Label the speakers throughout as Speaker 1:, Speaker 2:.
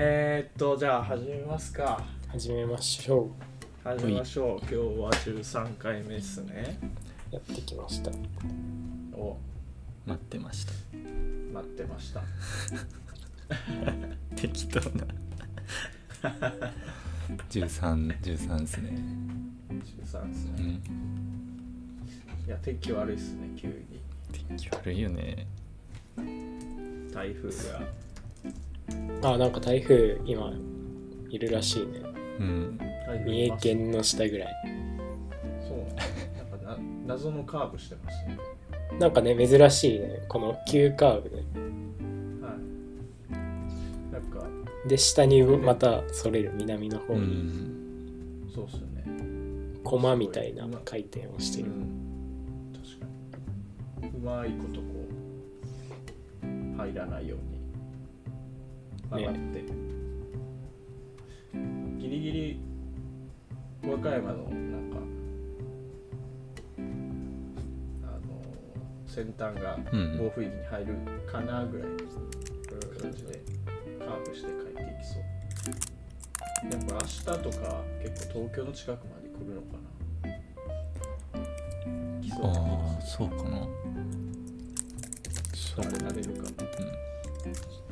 Speaker 1: えー、っとじゃあ始めますか。
Speaker 2: 始めましょ
Speaker 1: 始めましょう。今日は13回目ですね。
Speaker 2: うやってきました。
Speaker 1: お。
Speaker 3: 待ってました。
Speaker 1: 待ってました。
Speaker 3: 適当な。1313ですね。
Speaker 1: 13ですね、
Speaker 3: うん。
Speaker 1: いや天気悪いっすね急に。
Speaker 3: 天気悪いよね。
Speaker 1: 台風が
Speaker 2: あなんか台風今いるらしいね。
Speaker 3: うん。
Speaker 2: 三重県の下ぐらい。
Speaker 1: そう。なんかな謎のカーブしてますね。
Speaker 2: なんかね珍しいね。この急カーブね。
Speaker 1: はい。なんか
Speaker 2: で下にまたそれる。南の方
Speaker 3: う
Speaker 2: に
Speaker 3: ん。
Speaker 1: そうっすよね。
Speaker 2: 駒みたいな回転をしてる。
Speaker 1: うん。確かに。うまいことこう入らないように曲がって、ギリギリ和歌山のなんかあの先端が
Speaker 3: うん
Speaker 1: 暴風域に入るかなぐらいの感じでカーブして帰っていきそう。やっぱ明日とか結構東京の近くまで来るのかな。来そうな気
Speaker 3: あ
Speaker 1: が
Speaker 3: あそうかな。そう
Speaker 1: あれ慣れるかも。
Speaker 2: うん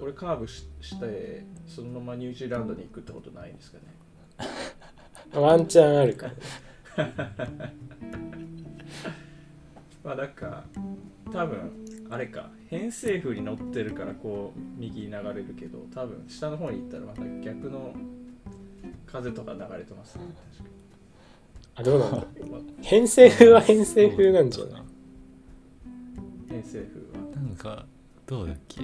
Speaker 1: これカーブししてそのままニュージーランドに行くってことないんですかね。
Speaker 2: ワンチャンあるか
Speaker 1: まあなんか多分あれか偏西風に乗ってるからこう右に流れるけど多分下の方に行ったらまた逆の風とか流れてますね確か
Speaker 2: あどうなんだ偏西風は偏西風なんじゃない？
Speaker 1: 偏西風は。
Speaker 3: なんかどうだっけ？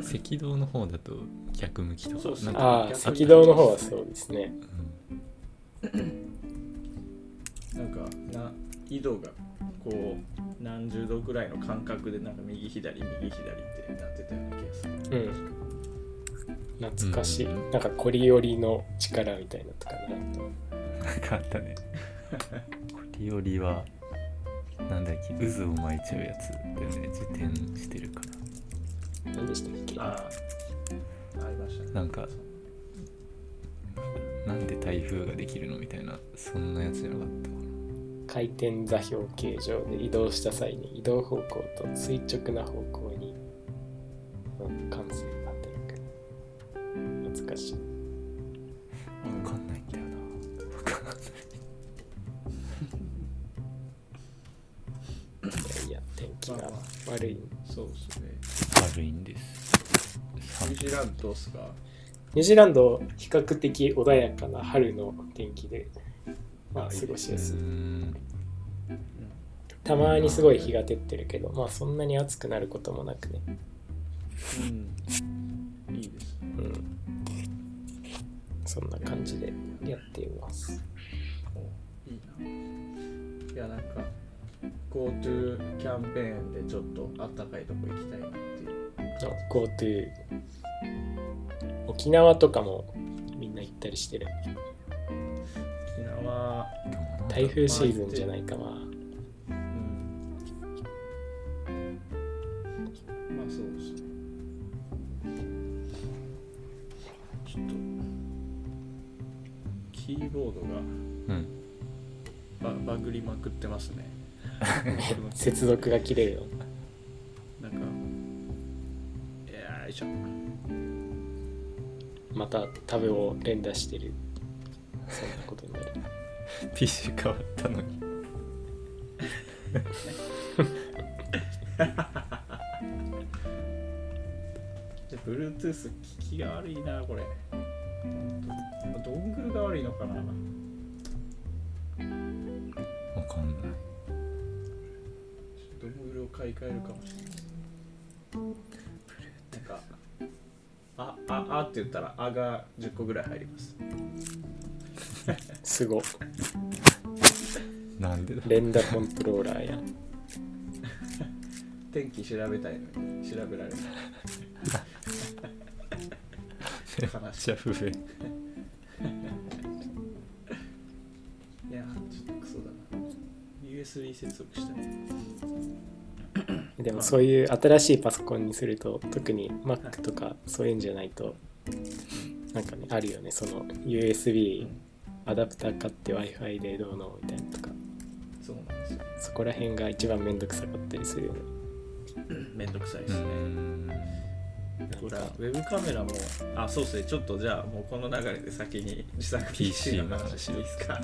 Speaker 3: 赤道の方だと逆向きと
Speaker 2: ああ赤道の方はそうですね。
Speaker 1: なんかな緯度がこう何十度ぐらいの間隔でなんか右左右左ってなってたような気がする。
Speaker 2: うん。懐かしい、
Speaker 3: うん。
Speaker 2: なんかコリオリの力みたいなとかな
Speaker 3: うんなんかあったね。コリオリはなんだっけ渦を巻いちゃうやつだよね。自転してるから
Speaker 2: 何でしたっけ？
Speaker 1: ああありましたね。
Speaker 3: なんかなんで台風ができるのみたいなそんなやつじゃなかったか
Speaker 2: 回転座標形状で移動した際に移動方向と垂直な方向にうん感性が働く懐かしい。
Speaker 3: なわかんないんだよな。わかんない。
Speaker 2: いやいや天気が
Speaker 1: まあま
Speaker 2: 悪い
Speaker 1: そうですね
Speaker 3: 悪いんです。
Speaker 1: ニュージーランドどすか？
Speaker 2: ニュージーランド比較的穏やかな春の天気で、まあ、
Speaker 1: あい。い
Speaker 2: 過ごし
Speaker 3: う
Speaker 2: やすい。
Speaker 3: ん。
Speaker 2: たまにすごい日が照ってるけどまあそんなに暑くなることもなくね。
Speaker 1: うん。いいです。ね
Speaker 2: うん。そんな感じでやっています。
Speaker 1: おいいな。いやなんか GoTo キャンペーンでちょっとあったかいとこ行きたいなっていう。
Speaker 2: あ GoTo 沖縄とかもみんな行ったりしてる。
Speaker 1: 沖縄。
Speaker 2: 台風シーズンじゃないかな。
Speaker 1: うん。まあそうですね。ちょっとキーボードが
Speaker 3: うん。
Speaker 1: ババグりまくってますね
Speaker 2: 接続が切れるの
Speaker 1: なんかよいしょ。
Speaker 2: またタブを連打してる。そんなことになる。
Speaker 3: PC 変わったのに。
Speaker 1: で Bluetooth 聞きが悪いなこれ。ドングルが悪いのかな買い替えるかもしれない。なんかあああって言ったらあが10個ぐらい入ります。
Speaker 2: すご。
Speaker 3: なんでだ
Speaker 2: 連打コントローラーや
Speaker 1: 天気調べたいのに調べられない。悲しい
Speaker 3: じゃ不便。
Speaker 1: いやちょっとクソだな。USB 接続したい
Speaker 2: ででもそういう新しいパソコンにすると特に Mac とかそういうんじゃないとなんかねあるよね。その USB アダプター買って Wi-Fi でどうのみたいなとか。
Speaker 1: そうなんですよ。
Speaker 2: そこら辺が一番めんどくさかったりするよね。
Speaker 1: めんどくさいで
Speaker 3: う
Speaker 1: すね、
Speaker 3: ん。
Speaker 1: ほらウェブカメラもあそうですね。ちょっとじゃあもうこの流れで先に自作 PC の話して いいですか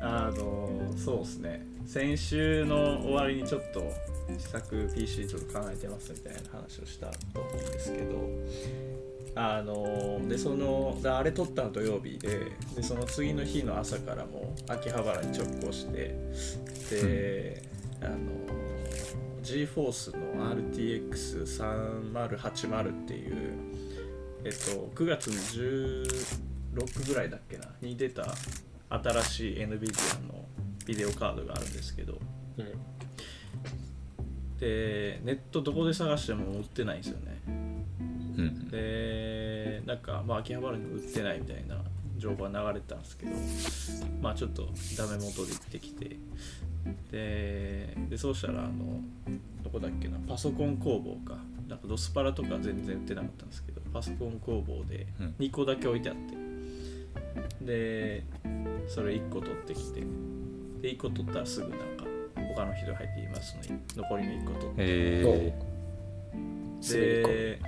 Speaker 1: あのそうですね。先週の終わりにちょっと自作 PC ちょっと考えてますみたいな話をしたと思うんですけどあのでそのあれ撮ったの土曜日ででその次の日の朝からも秋葉原に直行してで、あの GForce の RTX3080 っていうえっと9月の16ぐらいだっけな？に出た新しい NVIDIA のビデオカードがあるんですけど。
Speaker 2: うん。
Speaker 1: でネットどこで探しても売ってないんですよね。
Speaker 3: うん。
Speaker 1: でなんかまあ秋葉原にも売ってないみたいな情報が流れてたんですけど。まあちょっとダメ元で行ってきて。ででそうしたらあのどこだっけなパソコン工房か。なんかドスパラとか全然売ってなかったんですけどパソコン工房で
Speaker 3: うん。
Speaker 1: 2個だけ置いてあってでそれ1個取ってきてで1個取ったらすぐなんか他の人入っていますので残りの1個取って。で,、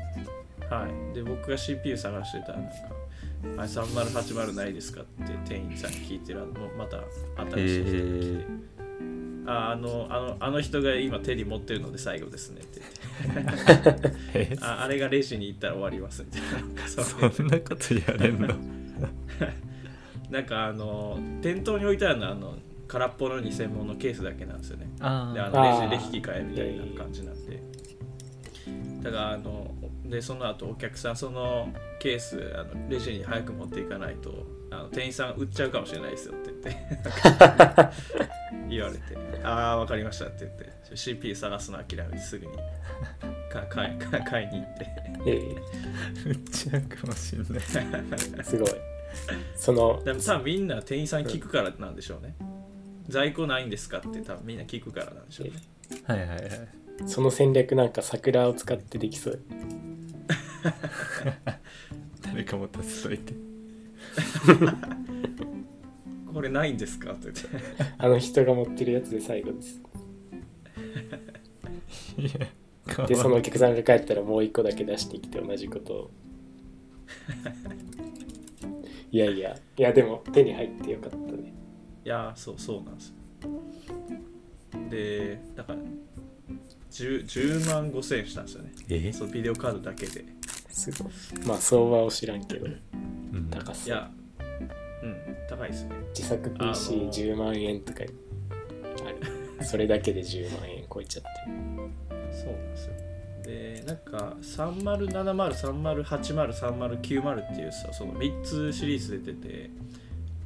Speaker 1: はい、で僕が CPU 探してたらなんか「あれ3080ないですか?」って店員さんに聞いてるあのまた新しい人が来て「ああのあのあの人が今手に持ってるので最後ですね」って。言ってああれがレジに行ったら終わりますみたいな。そ
Speaker 3: んなことやれんの？
Speaker 1: なんかあの店頭に置いてあるのはあの空っぽの偽物のケースだけなんですよね。
Speaker 3: あ
Speaker 1: であ
Speaker 3: あ
Speaker 1: のレジで引き換えみたいな感じなんで、だからあのでその後お客さんそのケースあのレジに早く持っていかないとあの店員さん売っちゃうかもしれないですよって言って 言われて「ああ分かりました」って言って CP 探すの諦めてすぐに か買いか買いに行って。
Speaker 2: え
Speaker 3: 売っちゃうかもしんない
Speaker 2: えすごい。その
Speaker 1: でも多分みんな店員さんに聞くからなんでしょうね。在庫ないんですかって多分みんな聞くからなんでしょうね。
Speaker 3: はいはいはい。
Speaker 2: その戦略なんか桜を使ってできそう。
Speaker 3: 誰かも助けといて
Speaker 1: これないんですか？って。言って
Speaker 2: あの人が持ってるやつで最後です。でそのお客さんが帰ったらもう一個だけ出してきて同じことを。いやいやいやでも手に入ってよかったね。
Speaker 1: いやーそうそうなんですよ。でだから 10, 10万5千円したんですよね。
Speaker 3: え？
Speaker 1: そうビデオカードだけで。す
Speaker 2: ごい。まあ相場を知らんけど。
Speaker 3: うん。
Speaker 2: 高そう。
Speaker 1: いやうん高いですね。
Speaker 2: 自作
Speaker 1: あの
Speaker 2: PC10 万円とかある。それだけで10万円超えちゃって。
Speaker 1: そうなんですよ。でなんか307030803090っていうさその3つシリーズ出てて。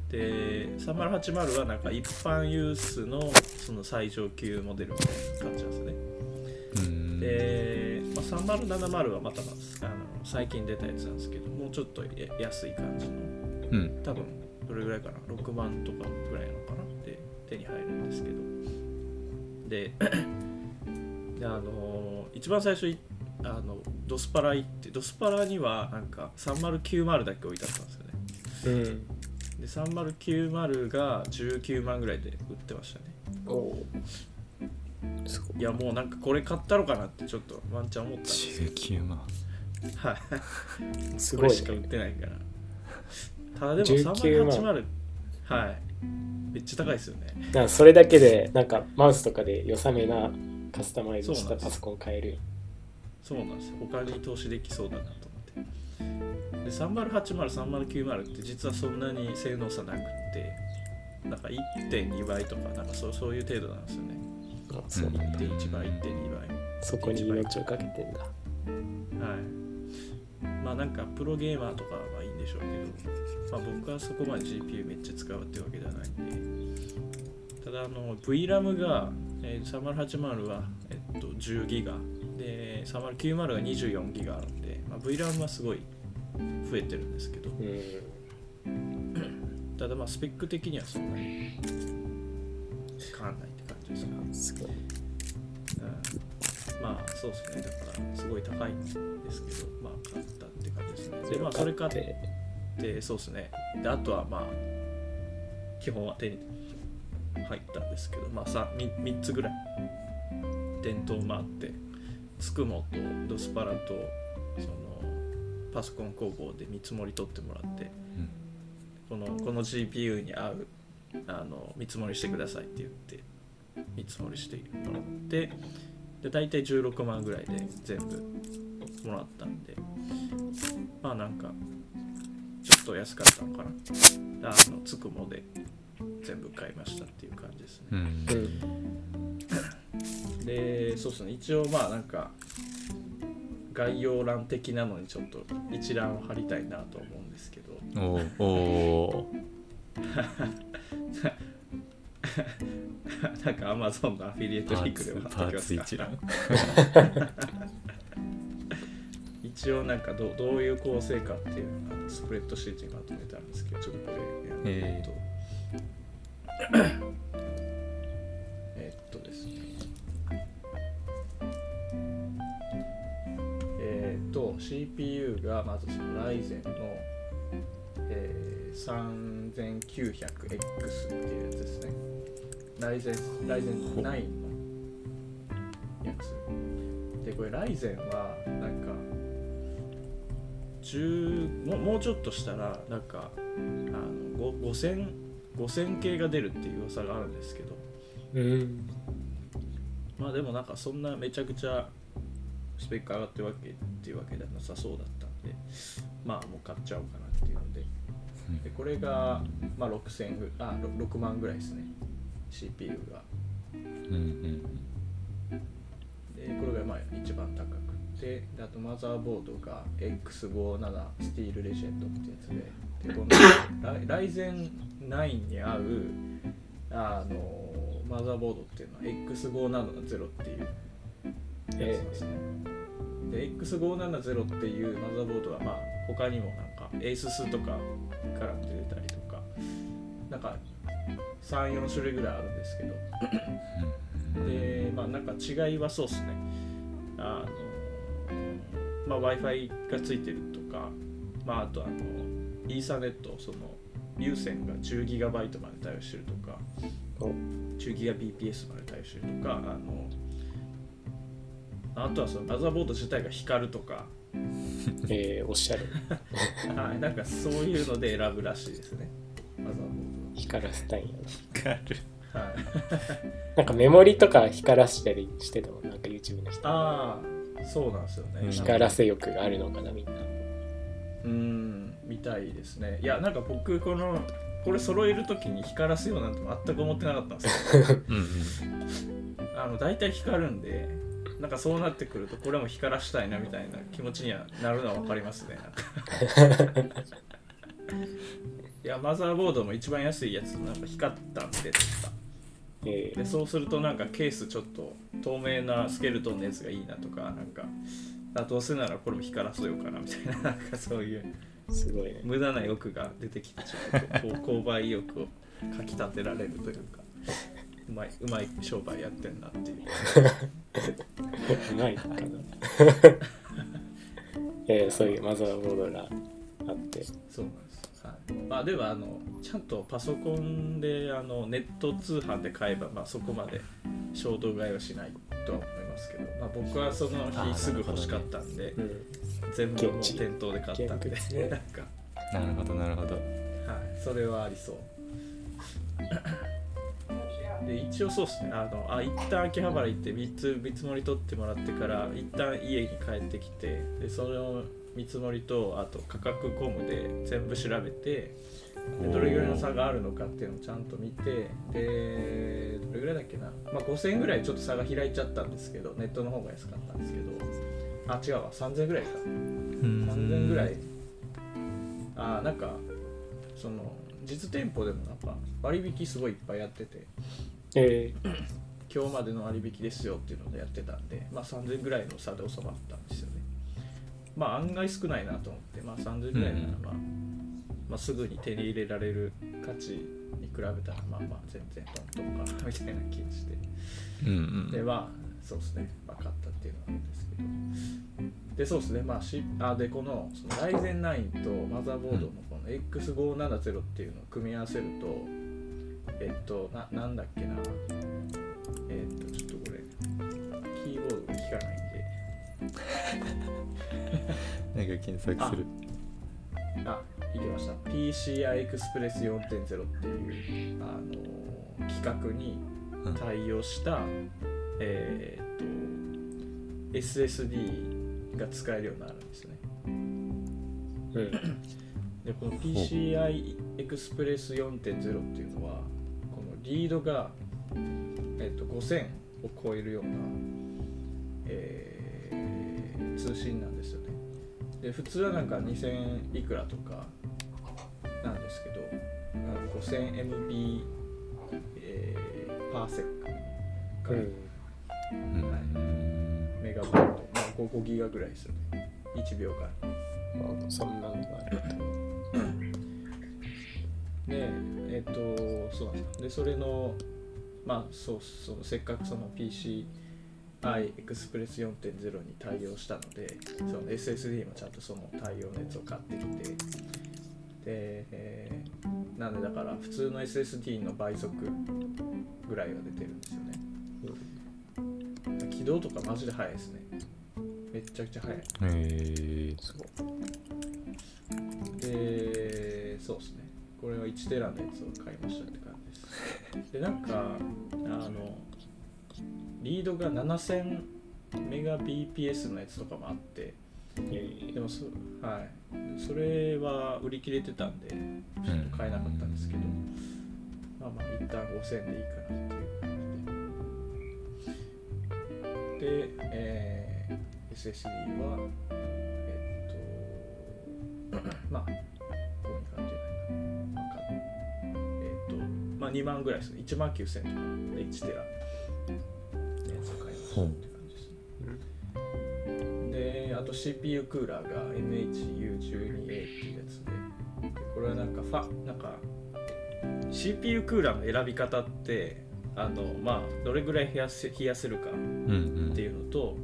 Speaker 1: で3080はなんか一般ユースのその最上級モデルみたいな感じなんですよね。
Speaker 3: うん。
Speaker 1: で、まあ、3070はまたまあの最近出たやつなんですけどもうちょっとや安い感じの
Speaker 3: うん。
Speaker 1: 多分どれぐらいかな？6万とかぐらいなのかなで手に入るんですけど。で であの一番最初いあのドスパラ行ってドスパラにはなんか3090だけ置いてあったんですよね。
Speaker 2: うん。
Speaker 1: で3090が19万ぐらいで売ってましたね。
Speaker 2: おおい
Speaker 1: いやもうなんかこれ買ったのかなってちょっとワンチャン思ったんですけど。
Speaker 3: 19万。
Speaker 1: はい。
Speaker 2: すごい
Speaker 1: これしか売っ
Speaker 2: ね
Speaker 1: てないからただでも
Speaker 2: 19万。
Speaker 1: 3080はい。めっちゃ高いですよね。
Speaker 2: なそれだけでなんかマウスとかで良さめなカスタマイズしたパソコン買える
Speaker 1: そうなんです。よ他に投資できそうだなと思って。で30803090って実はそんなに性能差なくってなんか1.2倍とかなんかそうそういう程度なんですよね。
Speaker 2: あそうなんだ。
Speaker 1: 1.1倍1.2倍。
Speaker 2: そこに命をかけてんだ。
Speaker 1: はい。まあなんかプロゲーマーとかはいでしょうけど、まあ、僕はそこまで GPU めっちゃ使うってわけではないんでただあの VRAM が、えー、3080は、えっと、10ギガ。で3090が24ギガあるんで、まあ、VRAM はすごい増えてるんですけど。
Speaker 2: うん
Speaker 1: ただまあスペック的にはそんなに変わんないって感じですね、
Speaker 2: すごい。
Speaker 1: うん。そうですね。だからすごい高いんですけどまあ買ったって感じですね。でまあそれ買ってでそうですね。であとはまあ基本は手に入ったんですけどまあ 3, 3, 3つぐらい。店頭回ってつくもとドスパラとそのパソコン工房で見積もり取ってもらって、このこの GPU に合うあの見積もりしてくださいって言って見積もりしてもらってで大体16万ぐらいで全部もらったんでまあなんかっと安かったのかな。あのつくもで全部買いましたっていう感じですね。
Speaker 3: うん。
Speaker 2: うん
Speaker 1: でそうですね。一応まあなんか概要欄的なのにちょっと一覧を貼りたいなと思うんですけど。
Speaker 3: おーお
Speaker 1: なんか Amazon のアフィリエイトリンクでも貼ってきますか
Speaker 3: ツ 一
Speaker 1: 応なんかどどういう構成かっていうあのスプレッドシートにまとめたんですけどちょっとこれやると、えっとですね。えーっと CPU がまずそのライゼンの、えー 3900X っていうやつですね。ライゼンライゼン9のやつ。でこれライゼンはなんか10もうもうちょっとしたらなんかあのご5000 5000系が出るっていう噂があるんですけど。
Speaker 2: うん
Speaker 1: まあでもなんかそんなめちゃくちゃスペック上がってるわけっていうわけではなさそうだったんでまあもう買っちゃおうかなっていうので。でこれが、まあ、6000ぐあろ6万ぐらいですね。CPU が。
Speaker 3: うんうん
Speaker 1: でこれがまあ一番高く。てであとマザーボードが X57 スティールレジェンドってやつでで このライゼン9に合うあのマザーボードっていうのは X570 っていうやつですね、で X570 っていうマザーボードはまあ他にもなんか ASUS とかからも出てたりとかなんか34種類ぐらいあるんですけど。でまあなんか違いはそうっすね。あのまあ w i f i がついてるとかまああとあのイーサネットその有線が 10GB まで対応してるとか
Speaker 2: お。
Speaker 1: 10GBps まで対応してるとかあのあとはそのマザーボード自体が光るとか、
Speaker 2: えーおっしゃる。
Speaker 1: はい、なんかそういうので選ぶらしいですね。マザーボー
Speaker 2: 光らせたいんや
Speaker 3: 光る。
Speaker 1: ドははい。
Speaker 2: な なんかメモリとか光らしたりしてたもんなんか YouTube の人。
Speaker 1: ああそうなんですよね、
Speaker 3: うん。
Speaker 2: 光らせ欲があるのかなみんな。
Speaker 1: うーんみたいですね。いやなんか僕このこれ揃える時に光らせようなんて全く思ってなかったんですよ。
Speaker 3: うんうん
Speaker 1: あの大体光るんでなんかそうなってくるとこれも光らしたいなみたいな気持ちにはなるのは分かりますね。なんか。いやマザーボードも一番安いやつなんか光ったんでとか
Speaker 2: えー
Speaker 1: でそうするとなんかケースちょっと透明なスケルトンのやつがいいなとかなんかあどうせならこれも光らせようかなみたいななんかそういう
Speaker 2: すごいね。
Speaker 1: 無駄な欲が出てきてちょっとこう 購買意欲をかきたてられるというかうまいうまい商売やってんなっていう。
Speaker 2: うまいのかな。えーそういうマザーボードがあって。
Speaker 1: そう。なんはいまあ、ではあのちゃんとパソコンであのネット通販で買えば、まあ、そこまで衝動買いはしないとは思いますけど、まあ、僕はその日すぐ欲しかったんで、
Speaker 2: うん
Speaker 1: 全部店頭で買ったんで、
Speaker 2: ね
Speaker 1: なんか、
Speaker 3: なるほどなるほど。
Speaker 1: はい、それはありそう。で一応そうですね。あのあ一旦秋葉原行って3つ見積もり取ってもらってから一旦家に帰ってきてでその見積もりとあと価格コムで全部調べてでどれぐらいの差があるのかっていうのをちゃんと見てでどれぐらいだっけな、まあ、5000円ぐらいちょっと差が開いちゃったんですけどネットの方が安かったんですけど。あ違うわ。3000円ぐらいか。3000円ぐらい。あなんかその実店舗でもなんか割引すごいいっぱいやってて。
Speaker 2: え
Speaker 1: 今日までの割引ですよっていうのでやってたんで、まあ、3000ぐらいの差で収まったんですよねまあ案外少ないなと思って、まあ、3000ぐらいなら、まあまあ、すぐに手に入れられる価値に比べたらまあまあ全然トントンかなみたいな気がして。
Speaker 3: うんうん。
Speaker 1: でまあそうですね。分かったっていうのはあるんですけど。でそうですね。まあしあでこのそのライゼン9とマザーボードのこの X570 っていうのを組み合わせるとえっとななんだっけな。えっとちょっとこれキーボードが効かない？
Speaker 3: なんか検索する。
Speaker 1: あいけました。PCI エクスプレス4.0っていうあの企画に
Speaker 3: うん。
Speaker 1: 対応した、えーっと SSD が使えるようになるんですね。
Speaker 2: うん。
Speaker 1: でこの PCI エクスプレス4.0っていうのはこのリードが、えーっと5000を超えるような、ええー、通信なんですよね。で普通はなんか2000いくらとかなんですけど 5000MB、えー、パーセックか、
Speaker 2: うん。
Speaker 3: はい、
Speaker 1: メガバイト、まあ、5, 5ギガぐらいですよね。1秒間。
Speaker 2: まそんなのがある
Speaker 1: でえっ、ー、とそうなんですでそれのまあそうそうせっかくその PC iExpress4.0 に対応したのでその SSD もちゃんとその対応のやつを買ってきて。で、えー、なんでだから普通の SSD の倍速ぐらいは出てるんですよね、うん、起動とかマジで速いですね。めっちゃくちゃ速い。
Speaker 3: へえー、すご
Speaker 1: でそうですね。これは1テラのやつを買いましたって感じです。でなんかあのリードが7000メガ BPS のやつとかもあってでもそ,、はい、それは売り切れてたんでちょっと買えなかったんですけど、まあまあ一旦5000でいいかなっていう感じで。で、えー SSD はえっと まあこういう感じでなんかえっとまあ2万ぐらいです。ね1万9000とかで1テラって感じですね。であと CPU クーラーが MHU12A っていうやつで。でこれはなんかファなんか CPU クーラーの選び方ってあのまあどれぐらい冷やせ冷やせるか
Speaker 3: うんうん
Speaker 1: っていうのと、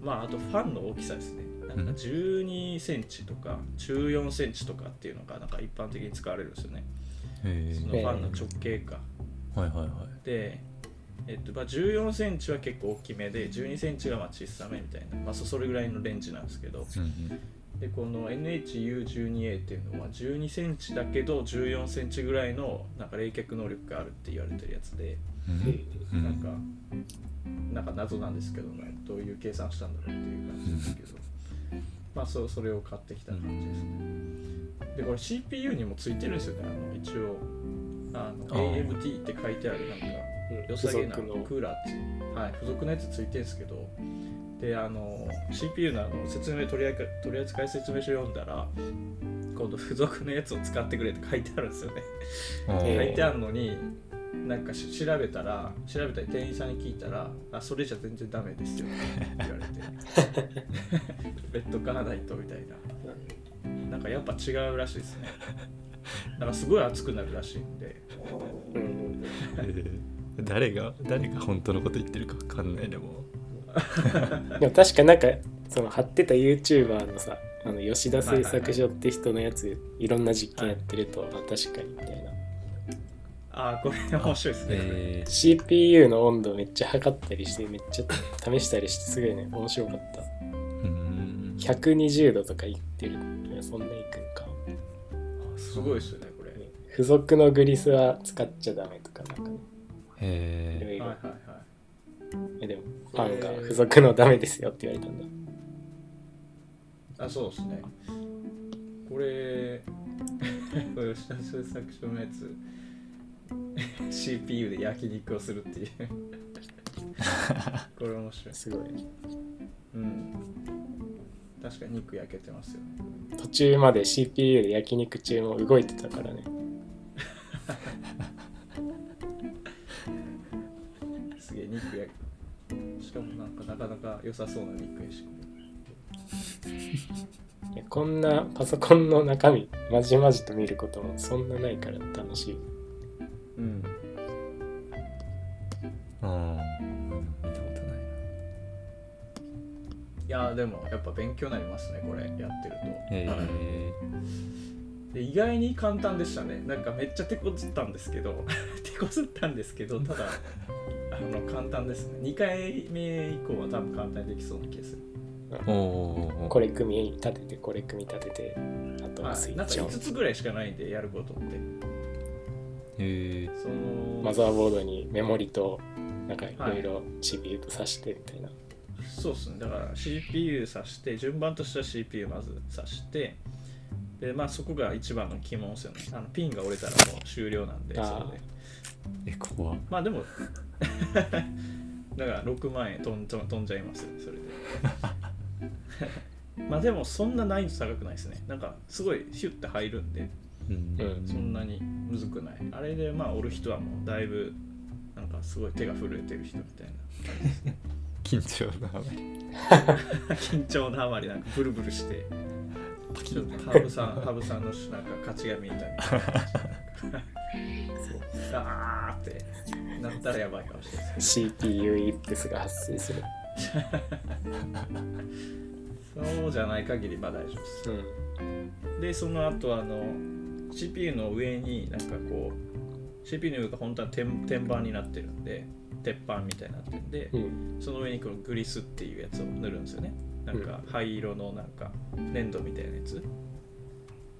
Speaker 1: まああとファンの大きさですね。なんか
Speaker 3: うん。
Speaker 1: 12センチとか14センチとかっていうのがなんか一般的に使われるんですよね。
Speaker 3: へ
Speaker 1: そのファンの直径か。
Speaker 3: はいはいはい。
Speaker 1: で、えっとまあ、14センチは結構大きめで12センチがまあ小さめみたいな、まあ、そそれぐらいのレンジなんですけど
Speaker 3: うんうん。
Speaker 1: でこの NHU12A っていうのは12センチだけど14センチぐらいのなんか冷却能力があるって言われてるやつで
Speaker 3: うん。うん
Speaker 1: なんかなんか謎なんですけどねどういう計算したんだろうっていう感じですけど。まあそうそれを買ってきた感じですね。でこれ CPU にもついてるんですよね。あの一応あの AMT って書いてあるなんか
Speaker 2: うん。
Speaker 1: 良さげなクーラーってはい。付属のやつついてるんですけど。であの CPU のあの説明取り扱い取り扱い説明書読んだら今度付属のやつを使ってくれって書いてあるんですよね。書いてあるのになんかし調べたら調べたり店員さんに聞いたら「あそれじゃ全然ダメですよ」って言われて。別途買わないとみたいな。なんかやっぱ違うらしいですね。なんかすごい熱くなるらしいんで
Speaker 3: 誰が誰が本当のこと言ってるか分かんないでも。
Speaker 2: でも確かなんかその貼ってた YouTuber のさあの吉田製作所って人のやついろんな実験やってると、あ確かにみたいな。
Speaker 1: あーこれ面白いですね、
Speaker 3: え
Speaker 2: CPU の温度めっちゃ測ったりしてめっちゃ試したりしてすごいね面白かった。
Speaker 3: ー、うん
Speaker 2: 120度とかいってるそんないくんか。
Speaker 1: すごいですよねこれ。
Speaker 2: 付属のグリスは使っちゃダメとかなんかねいろ
Speaker 3: へ
Speaker 2: いろ。
Speaker 1: はいはいはい。
Speaker 2: えでもファンが付属のダメですよって言われたんだ。
Speaker 1: あそうですね。これこれ吉田製作所のやつ。CPU で焼肉をするっていう。これ面白い。
Speaker 2: すごい。
Speaker 1: うん。確かに肉焼けてますよね。
Speaker 2: 途中まで CPU で焼肉中も動いてたからね
Speaker 1: 肉焼けしかもなんかなかなか良さそうな肉やし。こ
Speaker 2: いやこんなパソコンの中身まじまじと見ることもそんなないから楽しい。
Speaker 1: れうん。
Speaker 3: あー見たことないな。
Speaker 1: やーでもやっぱ勉強になりますねこれやってると。
Speaker 3: え
Speaker 1: で意外に簡単でしたね。なんかめっちゃ手こずったんですけど 手こずったんですけどただあの簡単ですね。2回目以降は多分簡単にできそうな気がする。
Speaker 3: ー、おお
Speaker 2: これ組み立ててこれ組み立ててあとスイッチオン
Speaker 1: 5つぐらいしかないんでやることって。
Speaker 3: へえ
Speaker 1: その
Speaker 2: マザーボードにメモリとなんかいろいろ CPU と挿してみたいな、
Speaker 1: そうっすね。だから CPU 挿して順番としては CPU まず挿してでまあそこが一番の鬼門ですよね。あのピンが折れたらもう終了なんでそれで。
Speaker 3: え怖っ。
Speaker 1: まあでも だから6万円飛ん飛んじゃいますそれで。まあでもそんな難易度高くないですね。なんかすごいヒュッて入るんで
Speaker 3: うん。
Speaker 2: うん。
Speaker 1: そんなにむずくない。あれでまあ折る人はもうだいぶなんかすごい手が震えてる人みたいな。感じですね
Speaker 3: 緊張が
Speaker 1: 緊張のあまりなんかブルブルして。ちょっと。羽生さん羽生さんのなんか勝ちが見えたみたいなそう。あーってなったらやばいかもしれない。
Speaker 2: CPU イップスが発生する、
Speaker 1: そうじゃない限りまあ大丈夫です。
Speaker 2: うん、
Speaker 1: でその後あの CPU の上になんかこう CPU の上が本当は天天板になってるんで鉄板みたいになってるんで、
Speaker 2: うん。
Speaker 1: その上にこのグリスっていうやつを塗るんですよね。なんか灰色のなんか粘土みたいなやつ。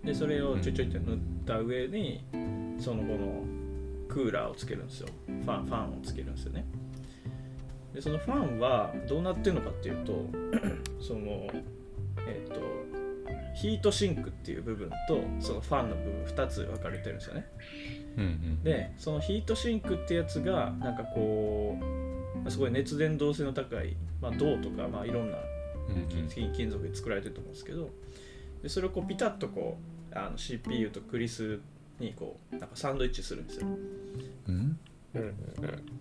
Speaker 1: でそれをちょいちょいって塗った上にその後のクーラーをつけるんですよ。ファンファンをつけるんですよね。でそのファンはどうなってるのかっていうと そのえっ、とヒートシンクっていう部分とそのファンの部分2つ分かれてるんですよね。
Speaker 3: うんうん
Speaker 1: でそのヒートシンクってやつがなんかこうすごい熱伝導性の高い、まあ、銅とか、まあ、いろんな金金属で作られてると思うんですけどでそれをこうピタッとこうあの CPU とグリスにこうなんかサンドイッチするんですよ。
Speaker 3: うん？
Speaker 2: うんうん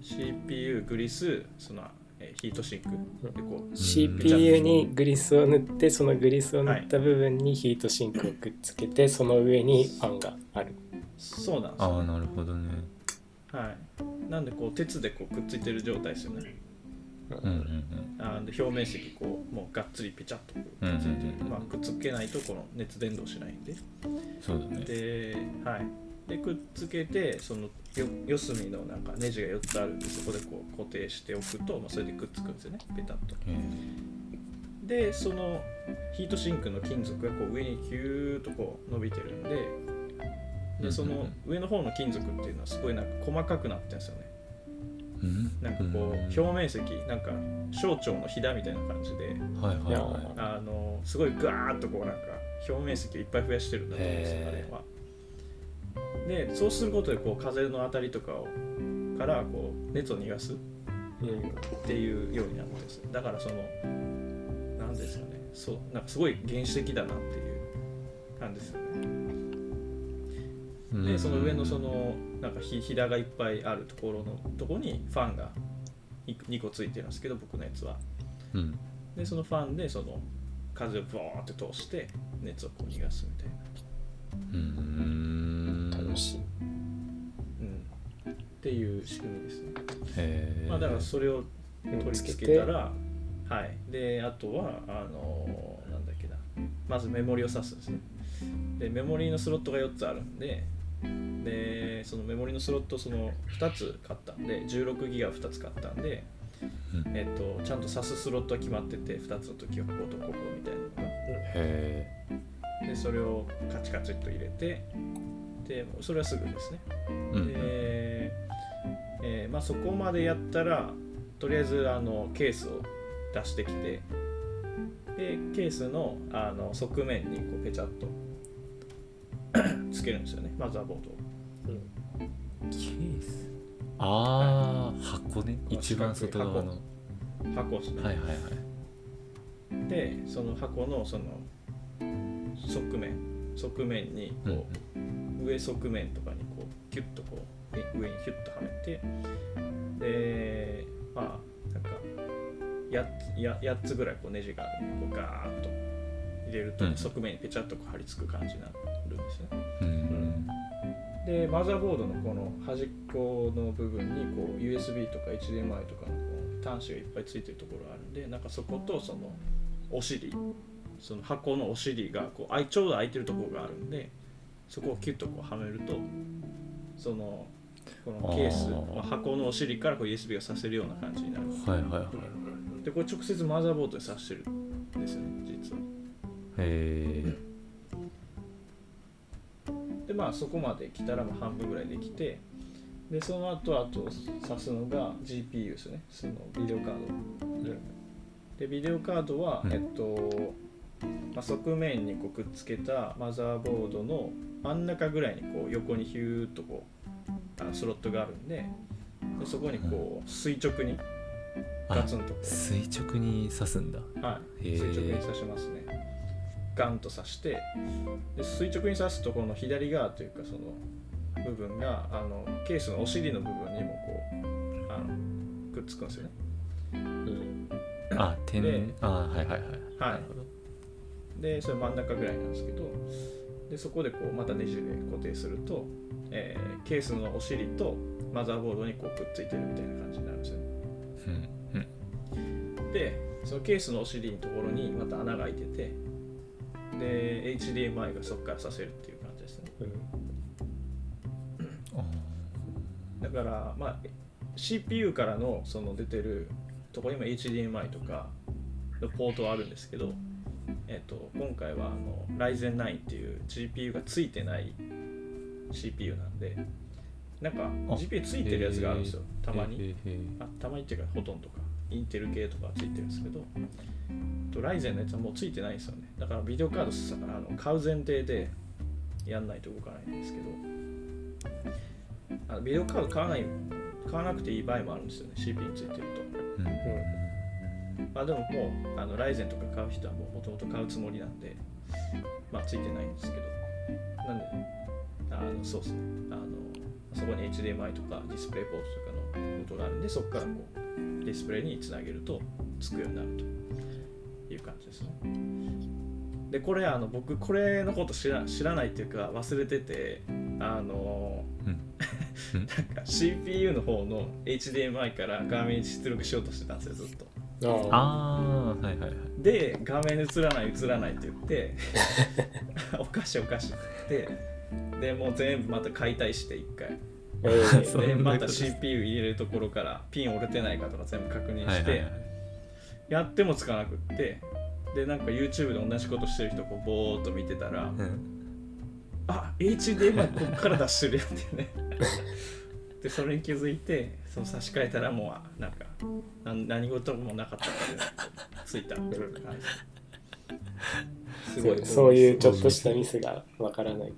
Speaker 1: CPU グリスその、えーヒートシンク。でこう
Speaker 2: CPU にグリスを塗ってそのグリスを塗った部分にヒートシンクをくっつけてその上にファンがある。
Speaker 1: そうなんですよ。
Speaker 3: ああなるほどね。
Speaker 1: はい。なんでこう鉄でこうくっついてる状態ですよねあで表面積こうもうがっつりピチャッとくっついてる、まあ、くっつけないとこの熱伝導しないんで。
Speaker 3: うんそうだね。
Speaker 1: で,、はい、でくっつけてそのよ四隅のなんかネジが4つあるんでそこでこう固定しておくと、まあ、それでくっつくんですよね。ペタッと。
Speaker 3: へ
Speaker 1: でそのヒートシンクの金属がこう上にキューッとこう伸びてるんででその上の方の金属っていうのはすごいなんか細かくなってるんですよねなんかこう表面積なんか小腸のひだみたいな感じで
Speaker 3: はいはいは
Speaker 1: あのすごいガーッとこうなんか表面積をいっぱい増やしてるんだと思うんですよあれは。でそうすることでこう風の当たりとかをからこう熱を逃がすっ
Speaker 2: うん
Speaker 1: ていうようになってるんですだからそのなんですかねそうなんかすごい原始的だなっていう感じですよね。
Speaker 3: い
Speaker 1: でその上のそのなんかひひだがいっぱいあるところのところにファンが2個ついてるんですけど僕のやつは。
Speaker 3: うん
Speaker 1: でそのファンでその風をボーって通して熱をこう逃がすみたいな。
Speaker 3: うん
Speaker 2: 楽しい
Speaker 1: うん、っていう仕組みですね。
Speaker 3: へえ
Speaker 1: まあ、だからそれを取り付
Speaker 2: て
Speaker 1: けたら、はい、であとはあのなんだっけなまずメモリを挿すんですね。でメモリのスロットが4つあるんででそのメモリのスロットその2つ買ったんで16ギガ2つ買ったんで、
Speaker 3: うん。
Speaker 1: えっと、ちゃんと挿すスロットは決まってて2つの時はこことここみたいなのが
Speaker 3: へ
Speaker 1: でそれをカチカチっと入れてでそれはすぐですね。
Speaker 3: えうん。
Speaker 1: で、えーまあ、そこまでやったらとりあえずあのケースを出してきてでケースのあの側面にこうペチャッと つけるんですよね。マザーボードを。
Speaker 2: うん。
Speaker 3: ケース。ああ箱ね。一番外側の。
Speaker 1: 箱。ですね、
Speaker 3: はいはいはい。
Speaker 1: でその箱のその側面。側面にこう、上側面とかにこうキュッとこうえ上にヒュッとはめて。でまあなんか 8, つや8つぐらいこうネジがこうガーッと入れると
Speaker 3: うん
Speaker 1: 側面にペチャッと貼り付く感じになるんですね。
Speaker 3: うん
Speaker 1: でマザーボードのこの端っこの部分にこう USB とか HDMI とかの端子がいっぱいついてるところがあるんでなんかそことそのお尻その箱のお尻がこうちょうど空いてるところがあるんでそこをキュッとこうはめるとそのこのケース箱のお尻からこう USB がさせるような感じになる
Speaker 3: はいはいはい。
Speaker 1: でこれ直接マザーボードに挿してるんですよねでまあそこまで来たらまあ半分ぐらいできてでその後あと挿すのが GPU ですね。そのビデオカード。でビデオカードは、
Speaker 3: うん。
Speaker 1: えっと、まあ、側面にこうくっつけたマザーボードの真ん中ぐらいにこう横にヒューッとこうあのスロットがあるんででそこにこう垂直にガツンとこ
Speaker 3: 垂直に刺すんだ。
Speaker 1: う、はい、垂直に刺しますねガンと刺してで垂直に刺すとこの左側というかその部分があのケースのお尻の部分にもこうあのくっつくんですよね。
Speaker 2: うん
Speaker 3: あ点
Speaker 1: で
Speaker 3: あはいはいはい。
Speaker 1: はい。
Speaker 3: なるほど。
Speaker 1: でそれ真ん中ぐらいなんですけどでそこでこうまたネジで固定すると、えーケースのお尻とマザーボードにこうくっついてるみたいな感じになるんですよね。
Speaker 3: うんうん。
Speaker 1: でそのケースのお尻のところにまた穴が開いててで HDMI がそこからさせるっていう感じですね。
Speaker 3: あ
Speaker 1: だから、まあ、CPU からのその出てるところにも HDMI とかのポートはあるんですけど、えっと今回はあの Ryzen 9っていう GPU がついてない CPU なんでなんか
Speaker 3: あ
Speaker 1: GPU ついてるやつがあるんですよたまに。あたまにっていうかほとんどかインテル系とかはついてるんですけどとライゼンのやつはもうついてないんですよね。だからビデオカードさあの買う前提でやんないと動かないんですけどあのビデオカード買わない買わなくていい場合もあるんですよね。CPU についてる
Speaker 3: うん。
Speaker 1: とまあでももうあのライゼンとか買う人はもともと買うつもりなんでまあついてないんですけど。なんであのそうですね。あのそこに HDMI とかディスプレイポートとかのポートがあるんでそこからこうディスプレイにつなげるとつくようになるという感じですね。でこれあの僕これのこと知ら知らないっていうか忘れててあの
Speaker 3: うん。
Speaker 1: なんか CPU の方の HDMI から画面に出力しようとしてたんですよずっと。
Speaker 2: あ
Speaker 3: ああはいはいはい。
Speaker 1: で画面映らない映らないって言って おかしいおかしいって言ってでもう全部また解体して一回
Speaker 2: えー
Speaker 3: そう
Speaker 1: でまた CPU 入れるところからピン折れてないかとか全部確認して、
Speaker 3: はいはいはい。
Speaker 1: やってもつかなくってでなんか YouTube で同じことしてる人こうぼーっと見てたら、
Speaker 3: うん。
Speaker 1: あ HDMI こっから出してるやんっていうね。でそれに気づいてその差し替えたらもうなんかなん何事もなかったからついたっていう感じ。すごい。
Speaker 2: そういうちょっとしたミスがわからない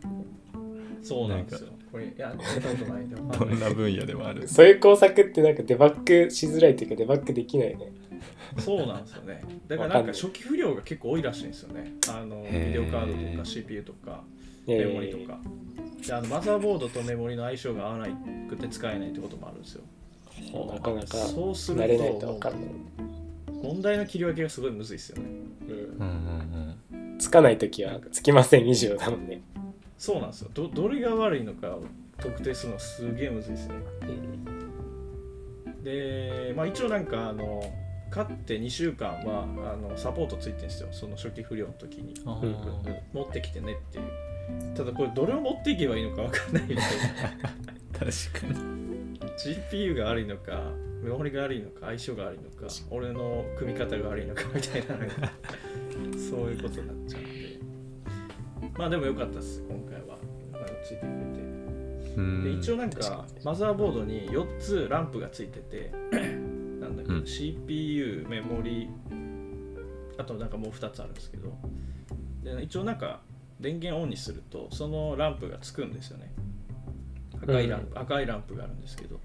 Speaker 1: そうなんですよこれいややったことないでわか
Speaker 3: ど
Speaker 1: んな
Speaker 3: 分野でもある。
Speaker 2: そういう工作ってなんかデバッグしづらいというかデバッグできないね。
Speaker 1: そうなんですよね。だからなんか初期不良が結構多いらしいんですよね。あのビデオカードとか CPU とか
Speaker 2: え
Speaker 1: メモリとか、であのマザーボードとメモリの相性が合わなくて使えないってこともあるんですよ。
Speaker 2: なかなか
Speaker 1: そうすると
Speaker 2: 慣れないとわかんない、
Speaker 1: 問題の切り分けがすごいむずいですよね。
Speaker 2: うん。
Speaker 3: うんうんうん。
Speaker 2: つかないときはつきません以上だもんね
Speaker 1: そうなんですよ。どどれが悪いのかを特定するのすげえむずいですね。で、まあ、一応なんかあの買って2週間はあのサポートついてるんですよ。その初期不良の時に。持ってきてねっていう。ただこれどれを持っていけばいいのか分かんないみたいな。
Speaker 3: 確かに。
Speaker 1: GPU が悪いのかメモリが悪いのか相性が悪いのか俺の組み方が悪いのかみたいなそういうことになっちゃうんでまあでもよかったです今回ついてくれて。
Speaker 3: うん。
Speaker 1: で一応なんかマザーボードに4つランプがついてて なんだっけ、
Speaker 3: うん。
Speaker 1: CPU メモリあとなんかもう2つあるんですけど。で一応なんか電源オンにするとそのランプがつくんですよね。赤いランプ、赤いランプがあるんですけど。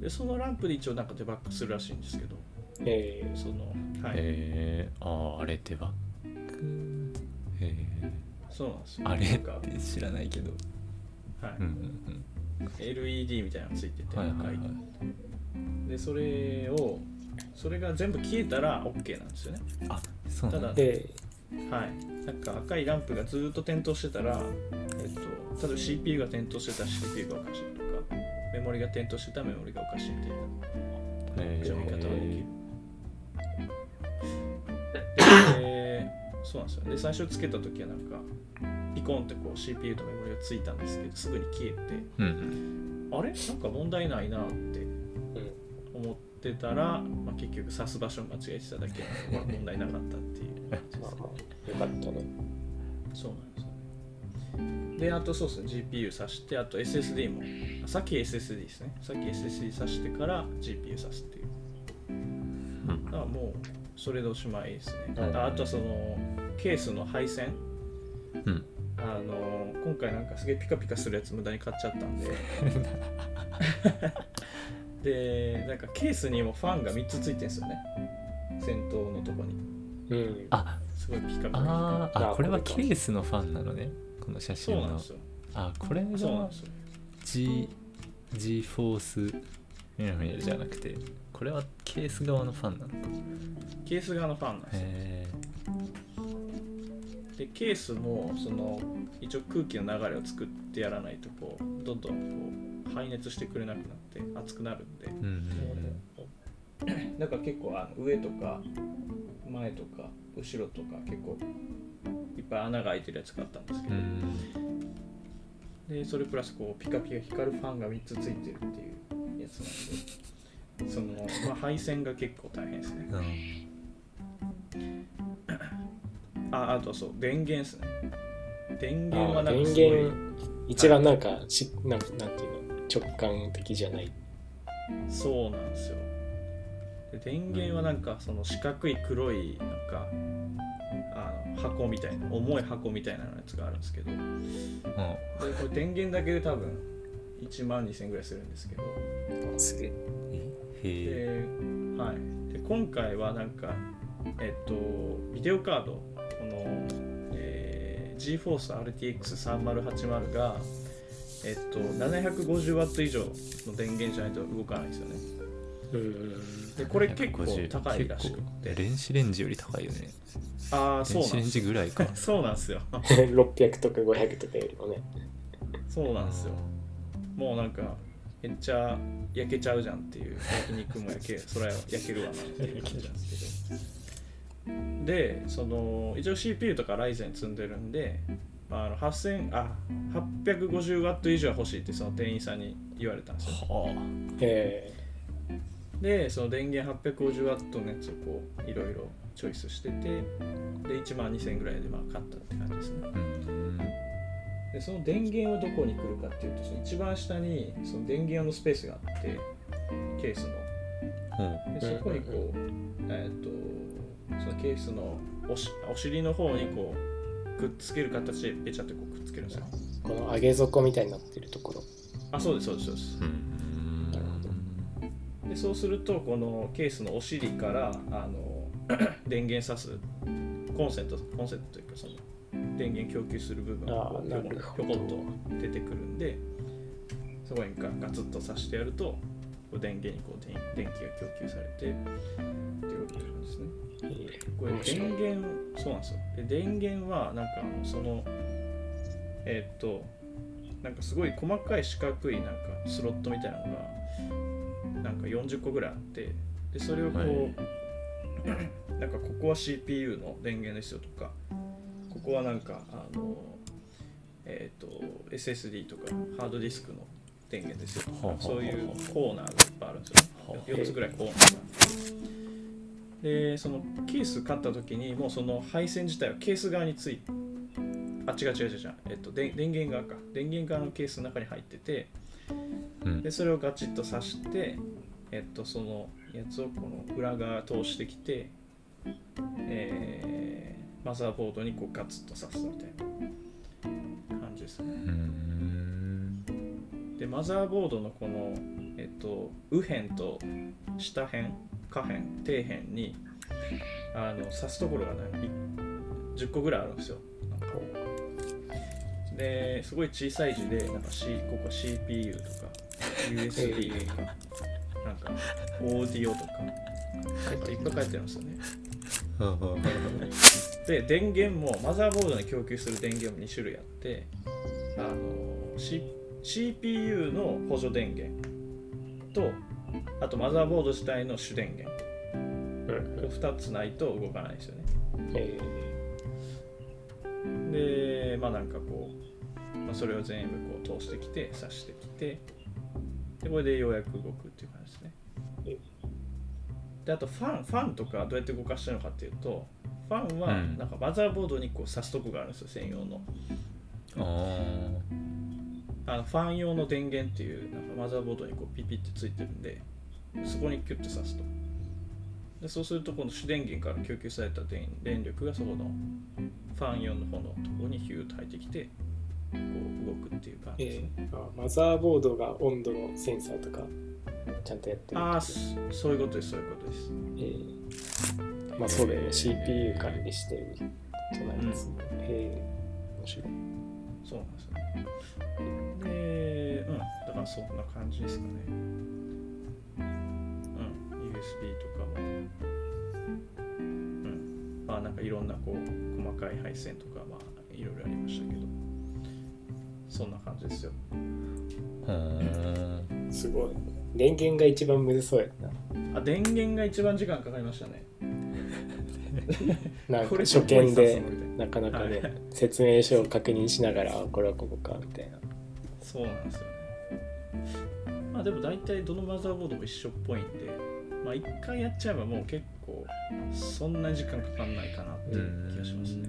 Speaker 1: でそのランプで一応なんかデバッグするらしいんですけど。
Speaker 2: え
Speaker 1: そのはい、
Speaker 3: へえあああれデバッグへえ
Speaker 1: そうなんですよ。
Speaker 3: あれ
Speaker 1: なんか、
Speaker 3: って知らないけど。
Speaker 1: はい。
Speaker 3: うんうん
Speaker 1: LED みたいなのがついてて
Speaker 3: うんはいはい
Speaker 1: 赤
Speaker 3: はい。
Speaker 1: いでそれをそれが全部消えたら OK なんですよね。
Speaker 3: あそうなんだ。
Speaker 1: ただ
Speaker 2: え
Speaker 1: はい、なんか赤いランプがずっと点灯してたら、えっと、例えば CPU が点灯してたら CPU がおかしいとか、メモリが点灯してたらメモリがおかしいみたいな。
Speaker 3: へ
Speaker 1: 読み方ができる。
Speaker 3: え。
Speaker 1: そうなんですよ。で最初つけた時はなんかピコンってこう CPU とメモリがついたんですけどすぐに消えて
Speaker 3: うん
Speaker 1: あれ？なんか問題ないなって
Speaker 2: うん。
Speaker 1: 思ってたら、まあ、結局挿す場所間違えてただけなので問題なかったっていう。感じです
Speaker 2: まあまあよかったね。
Speaker 1: そうなんですよね。であとそうですね GPU 挿してあと SSD も。あさっき SSD ですね。さっき SSD 挿してから GPU 挿すっていう。
Speaker 3: うん。
Speaker 1: だからもうそれでおしまいですね、
Speaker 2: うん
Speaker 1: ああとはそのケースの配線。
Speaker 3: うん。
Speaker 1: あの今回なんかすげえピカピカするやつ無駄に買っちゃったんで。でなんかケースにもファンが3つついてるんですよね。先頭のとこに。
Speaker 2: うん。
Speaker 3: あ
Speaker 1: すごいピカピカ
Speaker 3: あーあ
Speaker 2: あ
Speaker 3: これはケースのファンなのね。この写真の。
Speaker 1: そうなんですよ。
Speaker 3: あこれが
Speaker 1: そうなんですよ。
Speaker 3: G G フォースじゃなくてこれはケース側のファンなの？か
Speaker 1: ケース側のファンなんですよ。
Speaker 3: へ
Speaker 1: でケースもその一応空気の流れを作ってやらないとこうどんどんこう排熱してくれなくなって熱くなるんで。
Speaker 3: ん。うん
Speaker 1: だから結構あの上とか前とか後ろとか結構いっぱい穴が開いてるやつ買ったんですけど、
Speaker 3: うん。うん
Speaker 1: でそれプラスこうピカピカ光るファンが3つついてるっていうやつなんでその、まあ、配線が結構大変ですね。ああとそう電源ですね。電源
Speaker 2: あ
Speaker 1: はなん
Speaker 2: 電
Speaker 1: かすごい
Speaker 2: 源一番なんかしなんなんていうの？直感的じゃない。
Speaker 1: そうなんですよ。で電源はなんかその四角い黒いなんかあの箱みたいな重い箱みたいなやつがあるんですけど。でこれ電源だけで多分1万2000円ぐらいするんですけど。
Speaker 2: すげえ。
Speaker 3: へえ
Speaker 1: で,、はい、で今回はなんかえっとビデオカードこの、えー、GForce RTX3080 がえっと 750W 以上の電源じゃないと動かないんですよね。
Speaker 2: うん
Speaker 1: でこれ結構
Speaker 3: 750
Speaker 1: 高いらしく
Speaker 3: 結
Speaker 1: て
Speaker 3: 構電子レンジより高いよね。
Speaker 1: ああそう
Speaker 3: 電子レン
Speaker 1: なんですよ。
Speaker 3: ジぐらいか。
Speaker 1: そうなんですよ。
Speaker 2: 600 とか500とかよりもね。
Speaker 1: そうなんですよもうなんかめっちゃ焼けちゃうじゃんっていう焼肉も焼けそれは焼けるわなっていう感じなんですけど。でその一応 CPU とかライゼン積んでるんであの8000あ 850W 以上欲しいってその店員さんに言われたんですよ。
Speaker 3: は
Speaker 2: え
Speaker 1: でその電源 850W のやつをこういろいろチョイスしててで1万2000円ぐらいでまあ買ったって感じですね。
Speaker 3: あうん
Speaker 1: でその電源はどこに来るかっていうとその一番下にその電源用のスペースがあってケースの。
Speaker 3: ほ
Speaker 1: でそこにこう、えー、とそのケースのおしお尻の方にこうくっつける形でペチャってこうくっつけるんですよ。
Speaker 2: ーこの上げ底みたいになってるところ。
Speaker 1: あそうですそうですそうです。
Speaker 3: ううん。
Speaker 2: なるほ
Speaker 1: でそうするとこのケースのお尻からあの 電源挿すコンセントコンセントというかその電源供給する部分がひょこんと出てくるんでそこにガガツッと挿してやるとこう電源にこう電電気が供給されてっていう感じですね。
Speaker 2: えー
Speaker 1: これ電源そうなんですよ。で電源はなんかあのそのえーっとなんかすごい細かい四角いなんかスロットみたいなのがなんか40個ぐらいあってでそれをこう、
Speaker 3: はい。
Speaker 1: なんかここは CPU の電源ですよとかここはなんかあのえーっと SSD とかハードディスクの電源ですよ。そういうコーナーがいっぱいあるんですよ。ね
Speaker 3: はあ
Speaker 1: 4つぐらいコーナーがあって。でそのケース買った時にもうその配線自体はケース側についあ違う違う違う違う、えっと、で電源側か。電源側のケースの中に入ってて
Speaker 3: うん。
Speaker 1: でそれをガチッと挿してえっとそのやつをこの裏側通してきてえーマザーボードにこうガツッと挿すみたいな感じですね。
Speaker 3: うん。
Speaker 1: でマザーボードのこの、えっと、右辺と下辺下辺底辺にあの挿すところがねい10個ぐらいあるんですよ。ですごい小さい字でなんか、C、ここ CPU とか USB とか、なんかオーディオとかいっぱい書いてあるんですよねで電源もマザーボードに供給する電源も2種類あってあの、C、CPU の補助電源とあとマザーボード自体の主電源。
Speaker 2: うん
Speaker 1: これ2つないと動かないですよね。
Speaker 2: え
Speaker 1: でまあなんかこう、まあ、それを全部こう通してきて刺してきてでこれでようやく動くっていうであとファンファンとかどうやって動かしてるのかっていうとファンは
Speaker 3: うん。
Speaker 1: なんかマザーボードにこう刺すとこがあるんですよ専用の。
Speaker 3: あ
Speaker 1: あのファン用の電源っていうなんかマザーボードにこうピピってついてるんでそこにキュッて刺すと。でそうするとこの主電源から供給された電電力がそこのファン用の方のところにヒューッと入ってきてこう動くっていう感じです
Speaker 2: え。
Speaker 1: ね、
Speaker 2: ーあマザーボードが温度のセンサーとかちゃんとやってる
Speaker 1: ああそそういうことですそういうことです。
Speaker 2: えーまあそうだよね。CPU 管理してるじゃないですね、へえ面白い。
Speaker 1: そうなんですよ。ねでうん。だからそんな感じですかね。うん。USB とかも。うん。まあなんかいろんなこう細かい配線とかまあいろいろありましたけどそんな感じですよ。
Speaker 3: あは
Speaker 2: すごい。電源が一番むずそうや
Speaker 1: あ電源が一番時間かかりましたね。
Speaker 2: な なん
Speaker 1: これ
Speaker 2: か初見でなかなかね、
Speaker 1: はい。
Speaker 2: 説明書を確認しながらあこれはここかみたいな。
Speaker 1: そうなんですよね。まあでも大体どのマザーボードも一緒っぽいんでまあ一回やっちゃえばもう結構そんな時間かかんないかなっていう気がしますね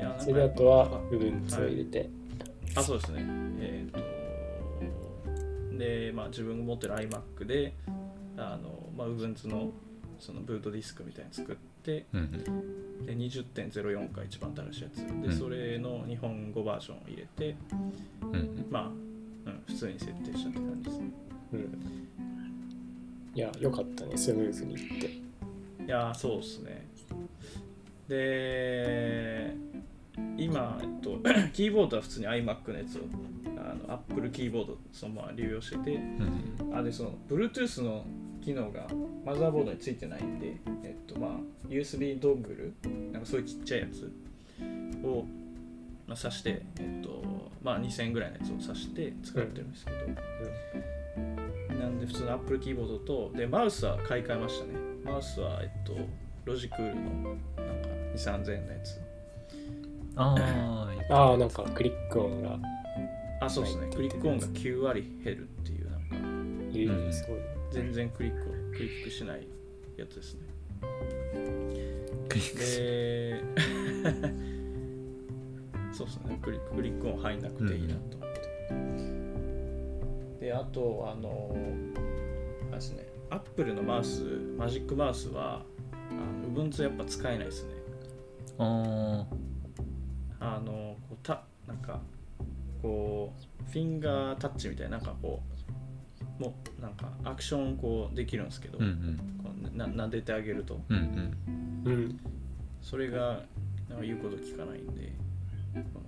Speaker 1: や
Speaker 2: それであとは Ubuntu を入れて、
Speaker 1: あそうですね。えっ、とでまあ自分が持ってる iMac であのまあ Ubuntu のそのブートディスクみたいに作って
Speaker 3: うんうん。
Speaker 1: で20.04が一番新しいやつ。で、
Speaker 3: うん。
Speaker 1: それの日本語バージョンを入れて
Speaker 3: うんうん。
Speaker 1: まあ、うん、普通に設定したって感じですね。
Speaker 2: うん。いやよかったねスムーズにいって。
Speaker 1: いやーそうですね。で今、えっと、キーボードは普通に iMac のやつをあの Apple キーボードそのまま流用してて
Speaker 3: うん
Speaker 1: あでその Bluetooth の機能がマザーボードについてないんで、えっとまあ、USB ドッグルなんかそういうちっちゃいやつを、まあ、挿して、えっとまあ、2000円ぐらいのやつを挿して使ってるんですけど、なんで普通の Apple キーボードとでマウスは買い替えましたね。マウスは、えっと、ロジクールのなんか2 3 0 0円のやつ
Speaker 3: ああ
Speaker 2: ああなんかクリック音が。
Speaker 1: あそうですね。
Speaker 2: はい
Speaker 1: クリック音が9割減るっていうなんか。
Speaker 2: いる
Speaker 3: うん。
Speaker 2: すごい。
Speaker 1: 全然クリックをクリックしないやつですね。
Speaker 3: クリックし
Speaker 1: で そうですね。クリッククリック音入んなくていいなと思って、であとあのあれですね。アップルのマウスマジックマウスはあの Ubuntu やっぱ使えないですね。
Speaker 3: あ
Speaker 1: あのこうたなんかこうフィンガータッチみたいななんかこうもうなんかアクションこうできるんですけど、
Speaker 3: ーうんうん。
Speaker 1: こうな撫でてあげると。
Speaker 3: うんうん。
Speaker 2: うん。
Speaker 1: それがなんか言うこと聞かないんで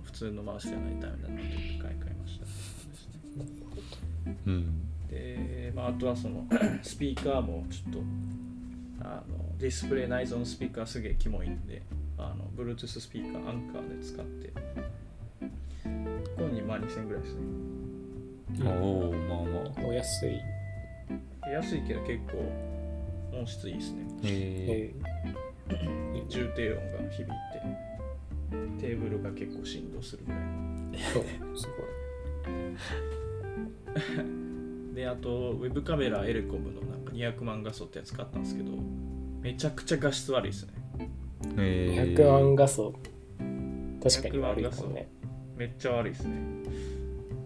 Speaker 1: 普通のマウスじゃないとダメだなって買い替えました。ですね
Speaker 3: うん。
Speaker 1: で、まあ、あとはその スピーカーもちょっとあのディスプレイ内蔵のスピーカーすげえキモいんであの Bluetooth スピーカーアンカーで使って本にまあ2000円ぐらいですね。
Speaker 3: おおまあまあ。
Speaker 2: お安い。
Speaker 1: 安いけど結構音質いいですね。
Speaker 3: え
Speaker 2: え
Speaker 1: 重低音が響いてテーブルが結構振動するぐらい。
Speaker 2: ーそうすご
Speaker 1: であとウェブカメラエレコムのなんか200万画素ってやつ買ったんですけどめちゃくちゃ画質悪いですね
Speaker 3: えー、
Speaker 2: 200万画素。確かに悪いか
Speaker 1: 100万画
Speaker 2: もね
Speaker 1: めっちゃ悪いですね。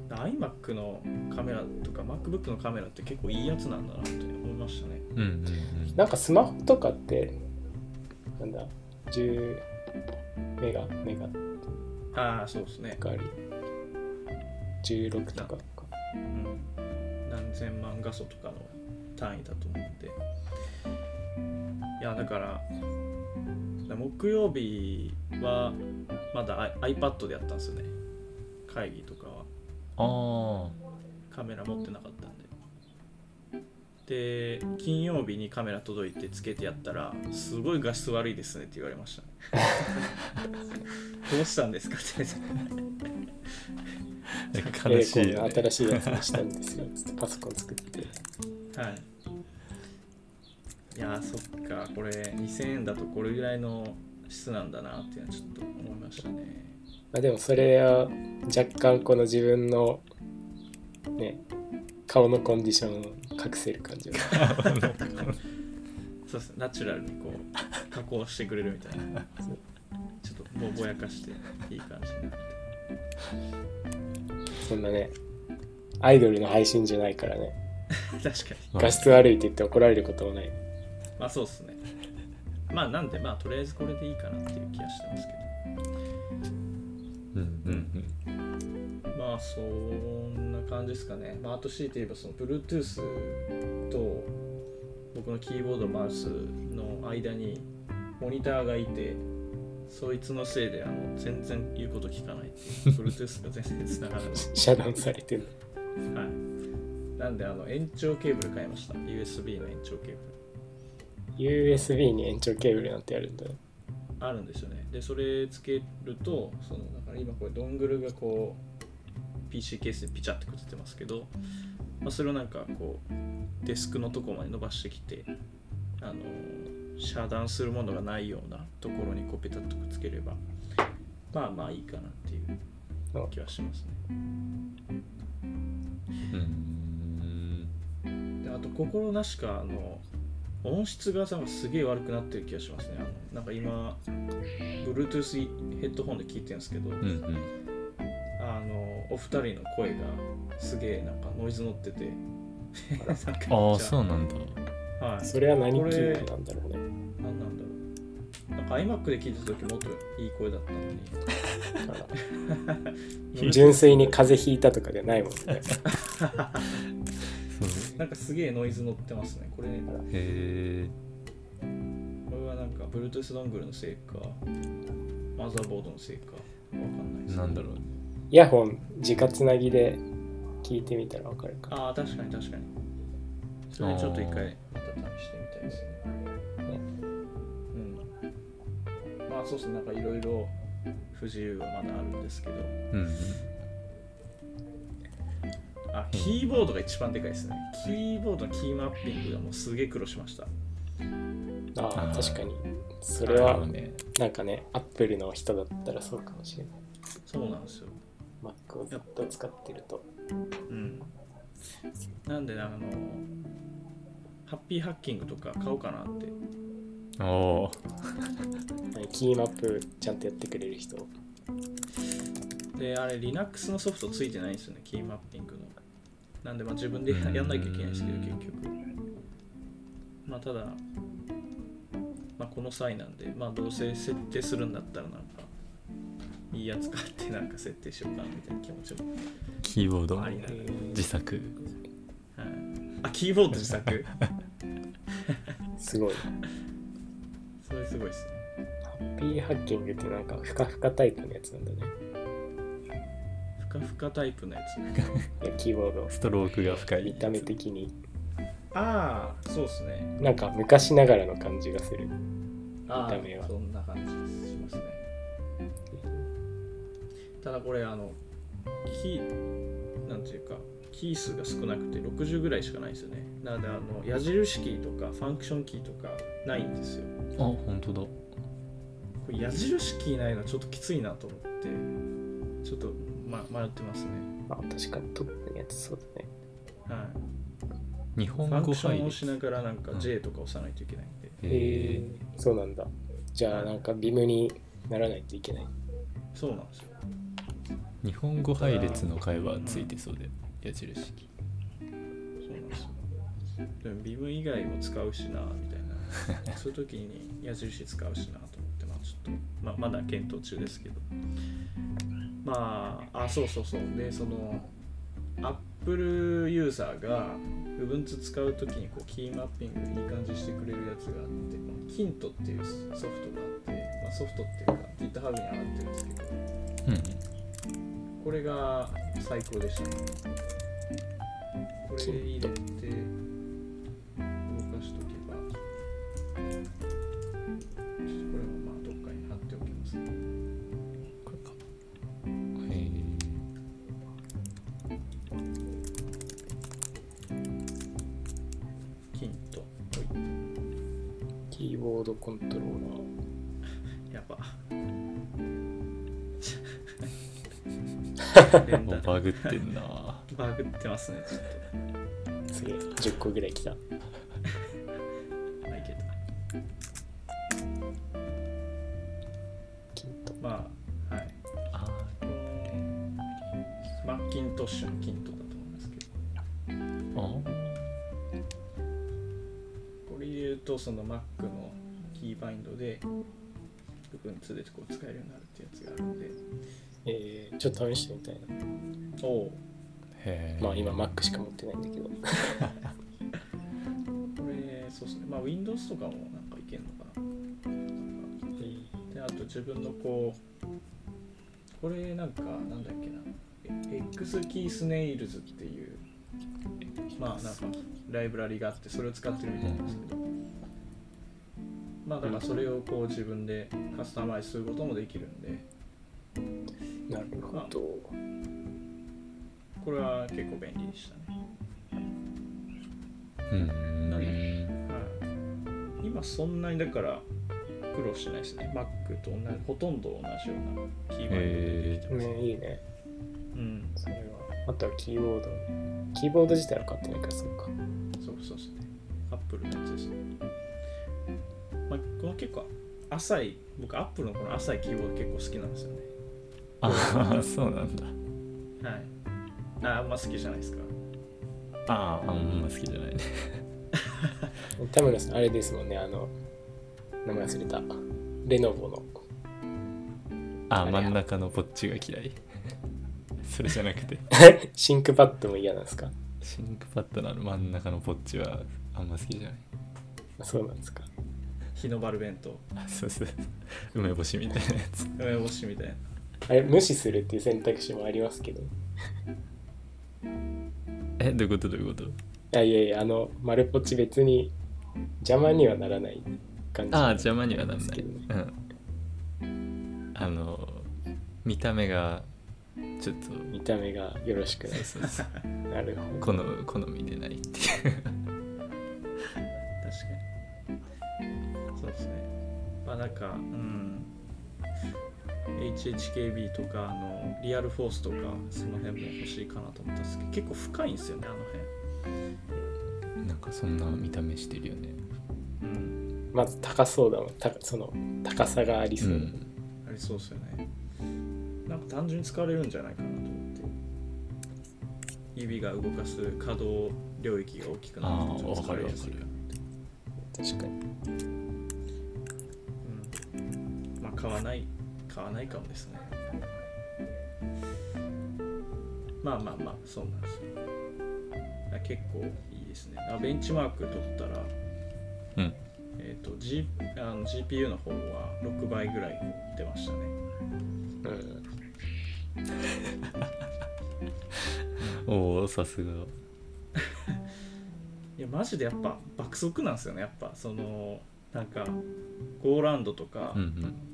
Speaker 1: iMac のカメラとか MacBook のカメラって結構いいやつなんだなって思いましたね。
Speaker 3: うんうんうん。
Speaker 2: なんかスマホとかってなんだ10メガメガ。
Speaker 1: ああそうですね、
Speaker 2: があり。16とかか。
Speaker 1: うん、何千万画素とかの単位だと思うんでいやだから木曜日はまだ iPad でやったんですよね。会議とかは。
Speaker 3: あ
Speaker 1: カメラ持ってなかったんで。で金曜日にカメラ届いてつけてやったらすごい画質悪いですねって言われましたね。どうしたんですか？って。
Speaker 3: あ悲しいよ、ね。
Speaker 2: 新しいやつにしたんですよ。パソコン作って。
Speaker 1: はいいやーそっかこれ2000円だとこれぐらいの質なんだなっていうのはちょっと思いましたね。
Speaker 2: まあでもそれは若干この自分のね顔のコンディションを隠せる感じが
Speaker 1: そうですねナチュラルにこう加工してくれるみたいな。ちょっとぼぼやかしていい感じになって。
Speaker 2: そんなねアイドルの配信じゃないからね。
Speaker 1: 確かに。
Speaker 2: 画質悪いって言って怒られることもない
Speaker 1: まあそうっすねまあなんでまあとりあえずこれでいいかなっていう気がしてますけ
Speaker 3: うんうん
Speaker 1: どまあそんな感じですかねまああと強いて言えばその Bluetooth と僕のキーボードマウスの間にモニターがいてそいつのせいであの全然言うこと聞かないっていう Bluetooth が全然繋がらない
Speaker 2: 遮断されてる
Speaker 1: はい。なんで、あの、延長ケーブル買いました。USB の延長ケーブル。
Speaker 2: USB に延長ケーブルなんてあるんだ
Speaker 1: あるんですよね。で、それつけると、その、だから今これ、ドングルがこう、PC ケースでピチャってくっついてますけど、まあ、それをなんかこう、デスクのとこまで伸ばしてきて、あの、遮断するものがないようなところにこうペタッとくっつければ、まあまあいいかなっていう気はしますね。
Speaker 3: うんうん
Speaker 1: であと心なしかあの音質がなんかすげえ悪くなってる気がしますね。あのなんか今 Bluetooth ヘッドホンで聞いてるんですけど、
Speaker 3: うんうん。
Speaker 1: あのお二人の声がすげえなんかノイズ乗ってて。
Speaker 3: ああ そうなんだ。
Speaker 1: はい。
Speaker 2: それは何
Speaker 1: これ
Speaker 2: 機能なんだろうね。
Speaker 1: なんなんだろう。なんか iMac で聞いた時もっといい声だったのに。
Speaker 2: 純粋に風邪ひいたとかじゃないもんね
Speaker 3: そう
Speaker 1: なんかすげえノイズ乗ってますねこれ
Speaker 3: へえ
Speaker 1: これはなんか Bluetooth ドングルのせいかマザーボードのせいかわかんないです。
Speaker 3: なんだろう
Speaker 2: イヤホン直つなぎで聞いてみたらわかるか
Speaker 1: ああ確かに確かに。それでちょっと一回また試してみたいですね。うん。まあそうですねなんかいろいろ不自由はまだあるんですけど。
Speaker 3: うん
Speaker 1: あキーボードが一番でかいですね。キーボードのキーマッピングがもうすげえ苦労しました。
Speaker 2: ああ確かに。それ
Speaker 3: な
Speaker 2: はなんかねアップルの人だったらそうかもしれない。
Speaker 1: そうなんですよ。
Speaker 2: Mac をずっと使ってると。
Speaker 1: うん。なんであのハッピーハッキングとか買おうかなって。
Speaker 3: おお
Speaker 2: キーマップちゃんとやってくれる人
Speaker 1: であれ Linux のソフトついてないんですよねキーマッピングのなんでまあ自分でややんなきゃいけないんですけど
Speaker 3: うん
Speaker 1: 結局。まあただまあこの際なんでまあどうせ設定するんだったらなんかいいやつ買ってなんか設定しようかなみたいな気持ちも。
Speaker 3: キーボード？自作？
Speaker 1: はい。あキーボード自作？
Speaker 2: すごい。
Speaker 1: それすごいですね。
Speaker 2: ハッピーハッキングってなんかふかふかタイプのやつなんだね
Speaker 1: ふかふかタイプのやつ
Speaker 2: いや キーボード。
Speaker 3: ストロークが深い。
Speaker 2: 見た目的に。
Speaker 1: ああそうですね。
Speaker 2: なんか昔ながらの感じがする。
Speaker 1: あ
Speaker 2: 見た目は。
Speaker 1: あそんな感じしますね。ただこれあのキーなんていうかキー数が少なくて60ぐらいしかないんですよね。なのであの矢印キーとかファンクションキーとかないんですよ。
Speaker 3: あ本当だ。
Speaker 1: これ矢印キーないのはちょっときついなと思ってちょっと、ま、迷ってますね。
Speaker 2: あ確かにトップのやつそうだね。
Speaker 1: はい。
Speaker 3: 日本
Speaker 1: ファン
Speaker 3: 語配
Speaker 1: クションを押し
Speaker 3: 列
Speaker 1: ながらなんか
Speaker 3: うん。
Speaker 1: J とか押さないといけないんで、
Speaker 3: へえ
Speaker 2: そうなんだ。じゃあなんかビムにならないといけない。
Speaker 1: そうなんですよ。
Speaker 3: 日本語配列の会話ついてそうで矢印。キ
Speaker 1: そうなんですよ。でもビム以外も使うしなみたいな。そういう時に矢印使うしなと思ってまあちょっとままだ検討中ですけどまああそうそうそう。でそのアップルユーザーが Ubuntu 使う時にこうキーマッピングいい感じしてくれるやつがあってこの Kint っていうソフトがあって、まあ、ソフトっていうか GitHub に上がってるんですけど。
Speaker 3: うん
Speaker 1: これが最高でした。ね。これ入れて動かしとけ
Speaker 2: ードコントローラー。
Speaker 1: いや、やっぱ連打
Speaker 3: もうバグってんな。
Speaker 1: バグってますねちょっ
Speaker 2: すげえ10個ぐらい来た。
Speaker 1: まあはい。
Speaker 3: あ
Speaker 1: このマッキントッシュのキントだと思いますけど。
Speaker 3: ー。あ
Speaker 1: これで言うとその Mac のキーバインドで部分2でこう使えるようになるってやつがあるんで。
Speaker 2: えー、ちょっと試してみたいな。
Speaker 1: おお
Speaker 3: へえ
Speaker 2: まあ今 Mac しか持ってないんだけど。
Speaker 1: これそうですね。まあ Windows とかもなんかいけるのかな。であと自分のこうこれなんかなんだっけな。え X キースネイルズっていうまあなんかライブラリがあってそれを使ってるみたいなんですけどまあだからそれをこう自分でカスタマイズすることもできるんで。
Speaker 2: なるほど。
Speaker 1: これは結構便利でしたね、
Speaker 3: うん
Speaker 1: はい、今そんなにだから苦労してないですね。Mac と同じほとんど同じようなキーバインドでできてます、
Speaker 2: ねいいね。
Speaker 1: うん。
Speaker 2: それは。あとはキーボード。キーボード自体は買ってないからそうか。
Speaker 1: そうそうですね。アップルのやつですね。まあ、この結構浅い、僕、アップルのこの浅いキーボード結構好きなんですよね。
Speaker 3: ああ そうなんだ。
Speaker 1: はい。あ、あんま好きじゃないですか。
Speaker 3: あああんま好きじゃないね。
Speaker 2: 田村さんあれですもんねあの名前忘れた。 Lenovo の
Speaker 3: あ真ん中のポッチが嫌い。それじゃなくて。
Speaker 2: ThinkPad も嫌なんですか？
Speaker 3: ThinkPad の真ん中のポッチはあんま好きじゃない。
Speaker 2: そうなんですか
Speaker 1: 日の丸弁当、
Speaker 3: あそうそう。梅干しみたいなやつ。
Speaker 1: 梅干しみたいな。
Speaker 2: あれ無視するっていう選択肢もありますけど。
Speaker 3: えどういうこと？どういうこと？
Speaker 2: いやいやいやあの丸ポチ別に邪魔にはならない感じ
Speaker 3: ああ邪魔にはなんない、うん。あの見た目がちょっと。
Speaker 2: 見た目がよろしくない。
Speaker 3: そうそうそう。
Speaker 2: なるほ
Speaker 3: 好好みでないっていう
Speaker 1: なんか、うん。HHKB とかあのリアルフォースとかその辺も欲しいかなと思ったんですけど結構深いんですよねあの
Speaker 3: なんかそんな見た目してるよね。
Speaker 1: 辺うん。
Speaker 2: どまず高そうだもん。たその高さがありそう、
Speaker 3: うん。
Speaker 1: ありそうですよね。なんか単純に使われるんじゃないかなと思って。指が動かす可動領域が大きくなってちょっと使われやすい
Speaker 3: わかる。
Speaker 2: 確かに
Speaker 1: 買わない買わないかもですね。まあまあまあそうなんです結構いいですね。あベンチマーク取ったら
Speaker 3: うん。
Speaker 1: えっ、と、G、あの GPU の方は6倍ぐらい出ましたね。
Speaker 2: うん
Speaker 3: おおさすが。
Speaker 1: いやマジでやっぱ爆速なんですよね。やっぱそのなんかゴーランドとか、
Speaker 3: うんうん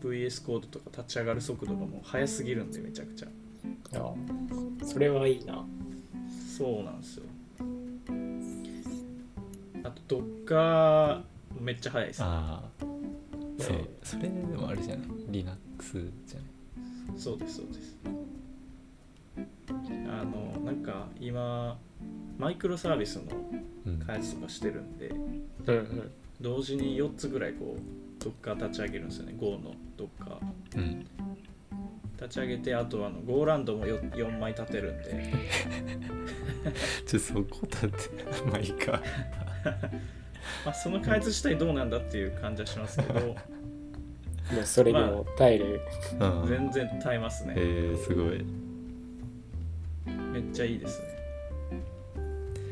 Speaker 1: VS コードとか立ち上がる速度がもう速すぎるんでめちゃくちゃ。
Speaker 2: あそれはいいな。
Speaker 1: そうなんですよ。あと Docker めっちゃ速いです。
Speaker 3: ああ。そう。
Speaker 2: え
Speaker 3: それでもあれじゃない？Linux じゃない？
Speaker 1: そうですそうです。あのなんか今マイクロサービスの
Speaker 3: うん。
Speaker 1: 開発とかしてるんで
Speaker 2: うんうん。
Speaker 1: 同時に4つぐらいこう Docker 立ち上げるんですよね。Go の Docker
Speaker 3: うん。
Speaker 1: 立ち上げてあとあの Go ランドも 4, 4枚立てるんで。
Speaker 3: ちょそこだってまあいいか。
Speaker 1: まあその開発自体どうなんだっていう感じはしますけど。
Speaker 2: もうそれにも耐える、
Speaker 3: うん。
Speaker 1: 全然耐えますね。
Speaker 3: えー、すごい。
Speaker 1: めっちゃいいですね。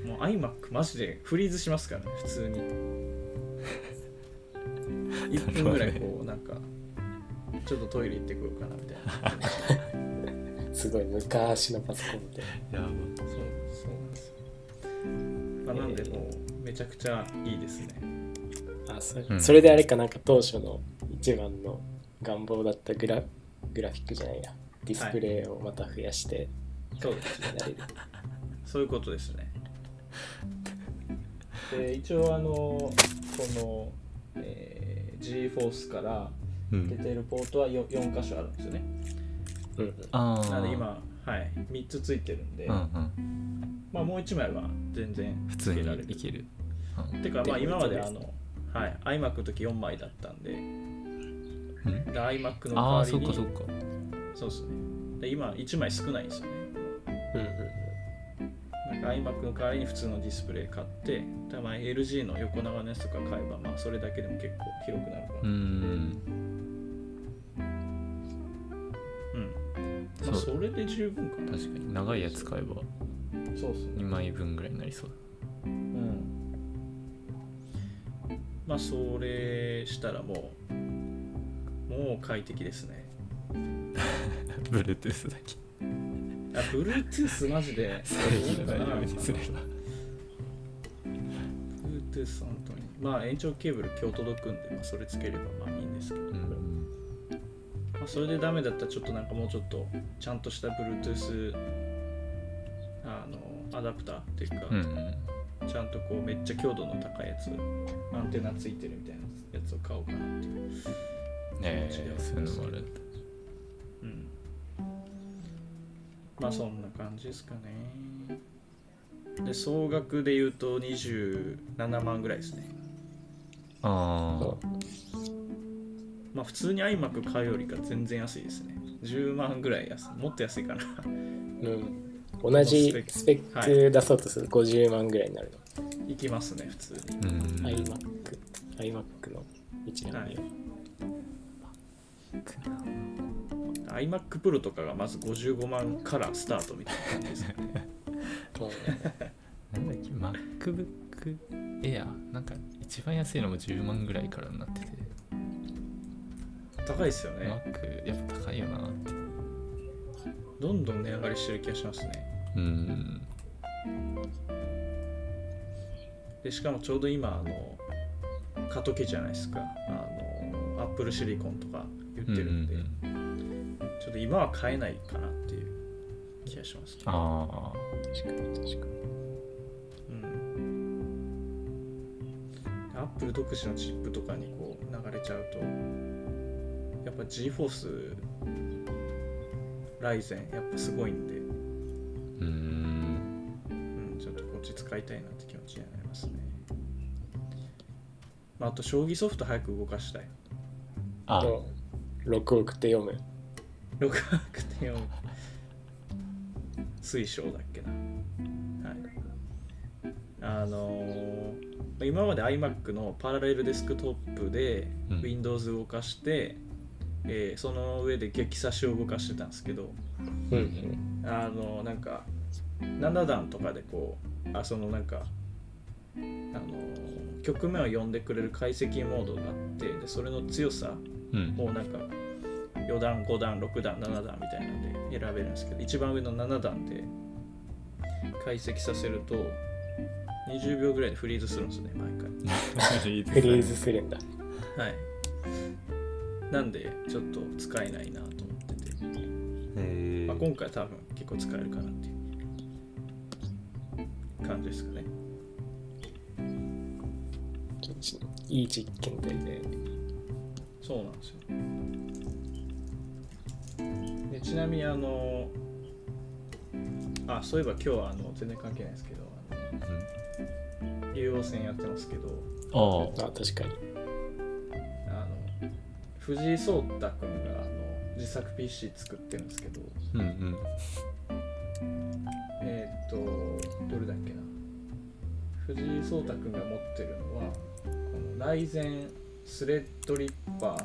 Speaker 1: もう iMac マジでフリーズしますからね普通に1分ぐらいこうなんかちょっとトイレ行ってこようかなみたいな。
Speaker 2: すごい昔のパソコンで
Speaker 3: やば
Speaker 1: そうそうなんですよ、まあ、なんでもうめちゃくちゃいいですね。
Speaker 2: あそれ,、
Speaker 3: うん。
Speaker 2: それであれかなんか当初の一番の願望だったグラグラフィックじゃないや。ディスプレイをまた増やして。
Speaker 1: そうです
Speaker 2: やれる、
Speaker 1: そういうことですね。で一応あのこの、えー GForce から
Speaker 3: うん。
Speaker 1: 出てるポートは 4, 4箇所あるんですよね。
Speaker 2: うん。うん
Speaker 3: ああ
Speaker 1: なので今はい3つついてるんで、
Speaker 3: うんうん。
Speaker 1: まあもう1枚は全然
Speaker 3: 普通にいける。うん
Speaker 1: てかまあ
Speaker 2: で
Speaker 1: 今まで
Speaker 2: で
Speaker 1: あのはい iMac の時4枚だったんで
Speaker 3: うん。
Speaker 1: で iMac の代
Speaker 3: ああ
Speaker 1: わりに
Speaker 3: そっかそっか。
Speaker 1: そうですね。で今1枚少ないんですよね。
Speaker 2: うんうん
Speaker 1: なんか iMac の代わりに普通のディスプレイ買ってでまあ LG の横長のやつとか買えばまあそれだけでも結構広くなるから
Speaker 3: うーん。
Speaker 1: うん。まあ、
Speaker 3: そ
Speaker 1: れで十分かな。
Speaker 3: 確かに長いやつ買えば
Speaker 1: そうっすね。
Speaker 3: 2枚分ぐらいになりそう。
Speaker 1: うん。まあそれしたらもうもう快適ですね。
Speaker 3: Bluetooth だけ
Speaker 1: あ Bluetooth マジで。
Speaker 3: それいらないようにすれば
Speaker 1: Bluetooth 本当に。まあ延長ケーブル今日届くんで、まあ、それつければまあいいんですけど、
Speaker 3: うん。
Speaker 1: まあ、それでダメだったらちょっとなんかもうちょっとちゃんとした Bluetooth あのアダプターっていうか、
Speaker 3: うんうん。
Speaker 1: ちゃんとこうめっちゃ強度の高いやつアンテナついてるみたいなやつを買おうかなっていう。
Speaker 3: ええそういうのもあるんだ
Speaker 1: まあそんな感じですかね。で総額で言うと27万ぐらいですね。
Speaker 3: あ
Speaker 2: そ
Speaker 1: まあ普通に iMac 買うよりか全然安いですね。10万ぐらい安い。もっと安いかな。
Speaker 2: う、うん、同じスペック出そうとする。と50万ぐらいになるの、
Speaker 1: いきますね普通に。
Speaker 3: あうん。
Speaker 2: iMac iMac の1年
Speaker 1: はい
Speaker 3: くな
Speaker 1: iMac Pro とかがまず55万からスタートみたいな感じです。ね
Speaker 2: うん
Speaker 3: なんだっけ MacBook Air なんか一番安いのも10万ぐらいからになってて、
Speaker 1: 高いですよね。
Speaker 3: Mac やっぱ高いよな。
Speaker 1: どんどん値上がりしてる気がしますね。
Speaker 3: うん。
Speaker 1: でしかもちょうど今あの過渡期じゃないですか。あのアップルシリコンとか言ってるんで、
Speaker 3: うんうん
Speaker 1: ちょっと今は買えないかなっていう気がします、
Speaker 3: あ
Speaker 2: 確かに確かに。
Speaker 1: うん、アップル独自のチップとかにこう流れちゃうとやっぱ GForce ライゼンやっぱすごいんで、
Speaker 3: あうん。
Speaker 1: うん、ちょっとこっち使いたいなって気持ちになりますね、まあ、あと将棋ソフト早く動かしたい。
Speaker 3: あ。
Speaker 2: と6送って読む
Speaker 1: 6学点を水晶だっけな。はい。あのー今まで iMac のパラレルデスクトップで
Speaker 3: うん。
Speaker 1: Windows 動かして、えーその上で激差しを動かしてたんですけど
Speaker 2: うん。うん
Speaker 1: あのなんか7段とかでこうあそのなんかあの局面を読んでくれる解析モードがあってでそれの強さ
Speaker 3: うん。
Speaker 1: をなんか4段5段6段7段みたいなので選べるんですけど一番上の7段で解析させると20秒ぐらいでフリーズするんですね毎回。
Speaker 2: フリーズするんだ。
Speaker 1: はい。なんでちょっと使えないなと思ってて、
Speaker 3: え
Speaker 1: まあ、今回多分結構使えるかなっていう感じですかね。
Speaker 2: ちいい実験台で。
Speaker 1: そうなんですよ。でちなみにあのあそういえば今日はあの全然関係ないですけど竜王戦やってますけど
Speaker 3: あ
Speaker 2: あ。確かに。
Speaker 1: あの藤井聡太君があの自作 PC 作ってるんですけど
Speaker 3: うんうん。
Speaker 1: えーっとどれだっけな。藤井聡太君が持ってるのはこのライゼンスレッドリッパー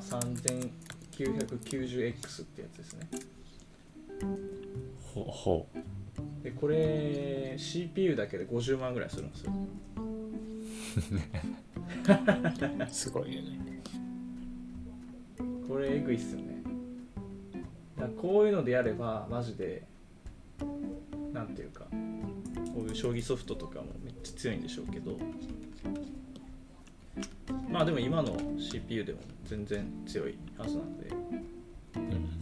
Speaker 1: 3990X って
Speaker 3: ほほ
Speaker 1: でこれ CPU だけで50万ぐらいするんですよ。
Speaker 2: すごいよね。
Speaker 1: これえぐいっすよね。だこういうのでやればマジでなんていうかこういう将棋ソフトとかもめっちゃ強いんでしょうけど。まあでも今の CPU でも全然強いはずなんで。
Speaker 3: ううん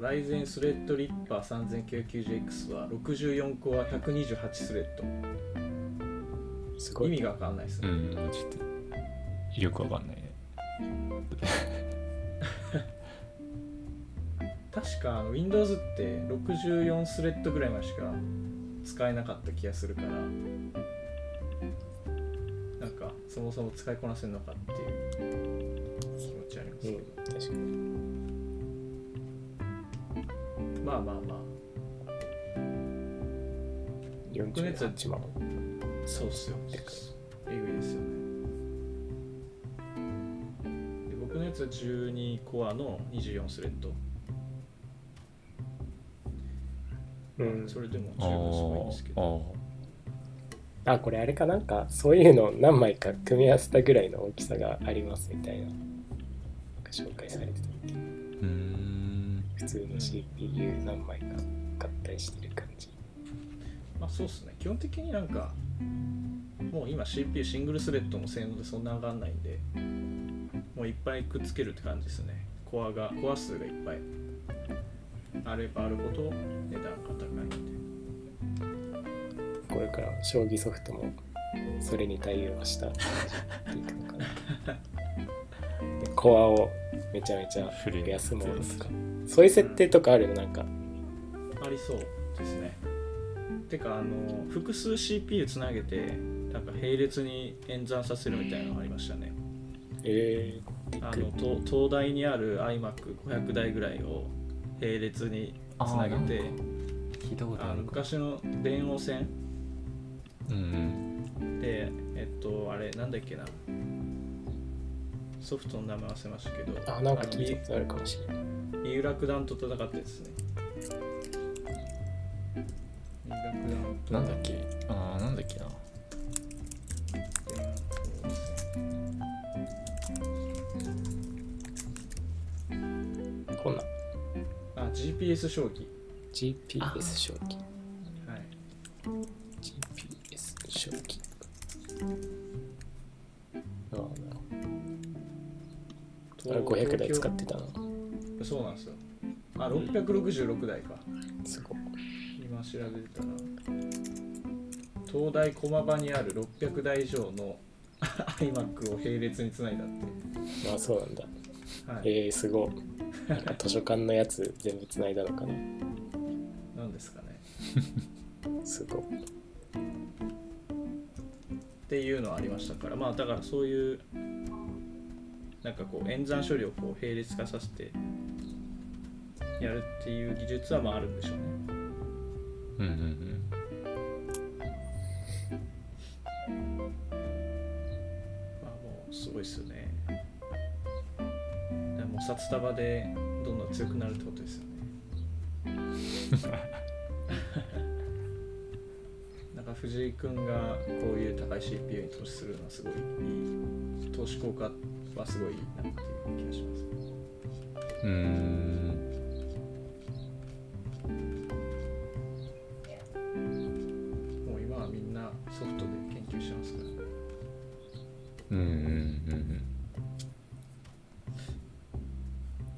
Speaker 1: ライゼンスレッドリッパー 3990X は64コア128スレッド。
Speaker 2: すごい。
Speaker 1: 意味が分かんないですね、
Speaker 3: うんちょっとよくわかんないね。
Speaker 1: 確かあの Windows って64スレッドぐらいまでしか使えなかった気がするからなんかそもそも使いこなせるのかっていう気持ちありますけど、
Speaker 2: うん確かに
Speaker 1: まあまあまあ。
Speaker 2: 48万。
Speaker 1: そうっすよ。えぐいですよね。で僕のやつは12コアの24スレッド、
Speaker 2: うん。
Speaker 1: それでも十分すごいんですけど。
Speaker 3: あ
Speaker 2: あこれあれかなんかそういうの何枚か組み合わせたぐらいの大きさがありますみたいななんか紹介されてた。
Speaker 3: うーん。
Speaker 2: 普通の CPU 何枚か合体してる感じ。
Speaker 1: まあそうっすね。基本的になんかもう今 CPU シングルスレッドの性能でそんな上がんないんでもういっぱいくっつけるって感じですね。コアがコア数がいっぱい。あればあるほど値段が高いんで。
Speaker 2: これから将棋ソフトもそれに対応した感じでいくのかな。でコアをめちゃめちゃ増やすものとかそういう設定とかあるのなんか。
Speaker 1: ありそうですね。てかあの複数 CPU つなげてなんか並列に演算させるみたいなのがありましたね。
Speaker 2: え。ー、
Speaker 1: あの東東大にある iMac500 台ぐらいを並列につなげて
Speaker 3: 聞いたこと
Speaker 1: あの昔の電王線
Speaker 3: うんうん。
Speaker 1: でえっとあれなんだっけなソフトの名前忘れましたけど。
Speaker 2: あなんか聞いたことあるかもしれない。
Speaker 1: 三浦九段と戦ったやつですね。三浦九段と。
Speaker 3: なんだっけ？あーなんだっけな。
Speaker 2: こんな。
Speaker 1: あ GPS 将棋。
Speaker 2: GPS 将棋。
Speaker 1: はい。
Speaker 2: GPS 将棋。ああなるほどあれ500台使ってたな
Speaker 1: そうなんですよ。あ666台か。
Speaker 2: すごい。
Speaker 1: 今調べてたら東大駒場にある600台以上の iMac を並列につないだっ
Speaker 2: まあそうなんだ。
Speaker 1: て、はい。
Speaker 2: えー、すごい。図書館のやつ全部つないだのかな。
Speaker 1: なんですかね。
Speaker 2: すごい。
Speaker 1: っていうのはありましたから。まあだからそういうなんかこう演算処理をこう並列化させてやるっていう技術はまああるんでしょうね。
Speaker 3: うんうんうん。
Speaker 1: まあもうすごいっすよねでも札束でどんどん強くなるってことですよね。なんか藤井君がこういう高い CPU に投資するのはすごいいい投資効果はすごいいいなっていう気がします
Speaker 3: うん
Speaker 1: もう今はみんなソフトで研究してますからね
Speaker 3: うんうんうん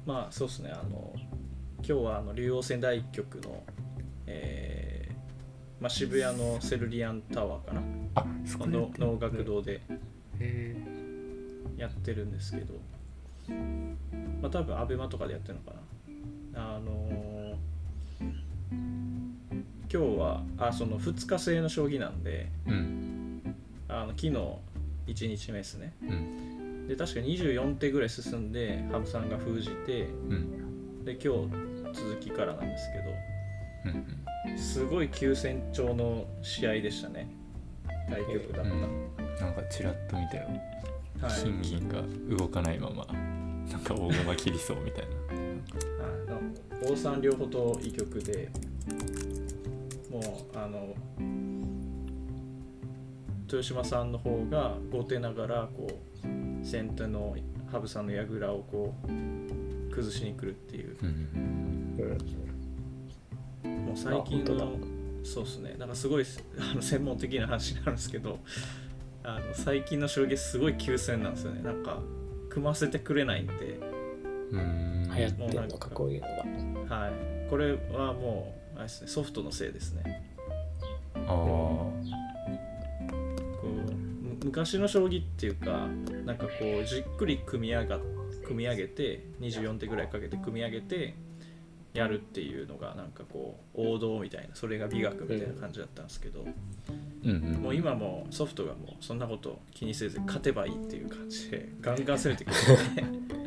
Speaker 1: まあそうですねあの今日はあの竜王戦第1局の、えーまあ、渋谷のセルリアンタワーかな
Speaker 3: あそこ
Speaker 1: の能楽堂でやってるんですけどまあ多分アベマとかでやってるのかな。あのー今日はあその2日制の将棋なんで
Speaker 3: えうん。
Speaker 1: あの昨日1日目ですね。
Speaker 3: うん。
Speaker 1: で確か24手ぐらい進んで羽生さんが封じて
Speaker 3: うん。
Speaker 1: で今日続きからなんですけど
Speaker 3: うん
Speaker 1: すごい急戦調の試合でしたね。対局だった、
Speaker 3: うん。なんかちらっと見たよ
Speaker 1: はい、
Speaker 3: 金銀が動かないままなんか大駒切りそうみたいな。
Speaker 1: はい、王さん両方といい曲でもうあの豊島さんの方が後手ながらこう先手の羽生さんの櫓をこう崩しに来るっていう。
Speaker 3: うん
Speaker 2: うん
Speaker 1: もう最近のそうですね。なんかすごいあの専門的な話になるんですけどあの最近の将棋すごい急戦なんですよね。なんか組ませてくれないんで。
Speaker 3: うん。
Speaker 2: 流行ってるのかこういうのが。
Speaker 1: はい。これはもうあれですねソフトのせいですね。
Speaker 3: ああ
Speaker 1: こう昔の将棋っていうかなんかこうじっくり組み上が組み上げて24手ぐらいかけて組み上げてやるっていうのがなんかこう王道みたいなそれが美学みたいな感じだったんですけど、
Speaker 3: うんうん。
Speaker 1: もう今もうソフトがもうそんなこと気にせず勝てばいいっていう感じでガンガン攻めてくるんでね。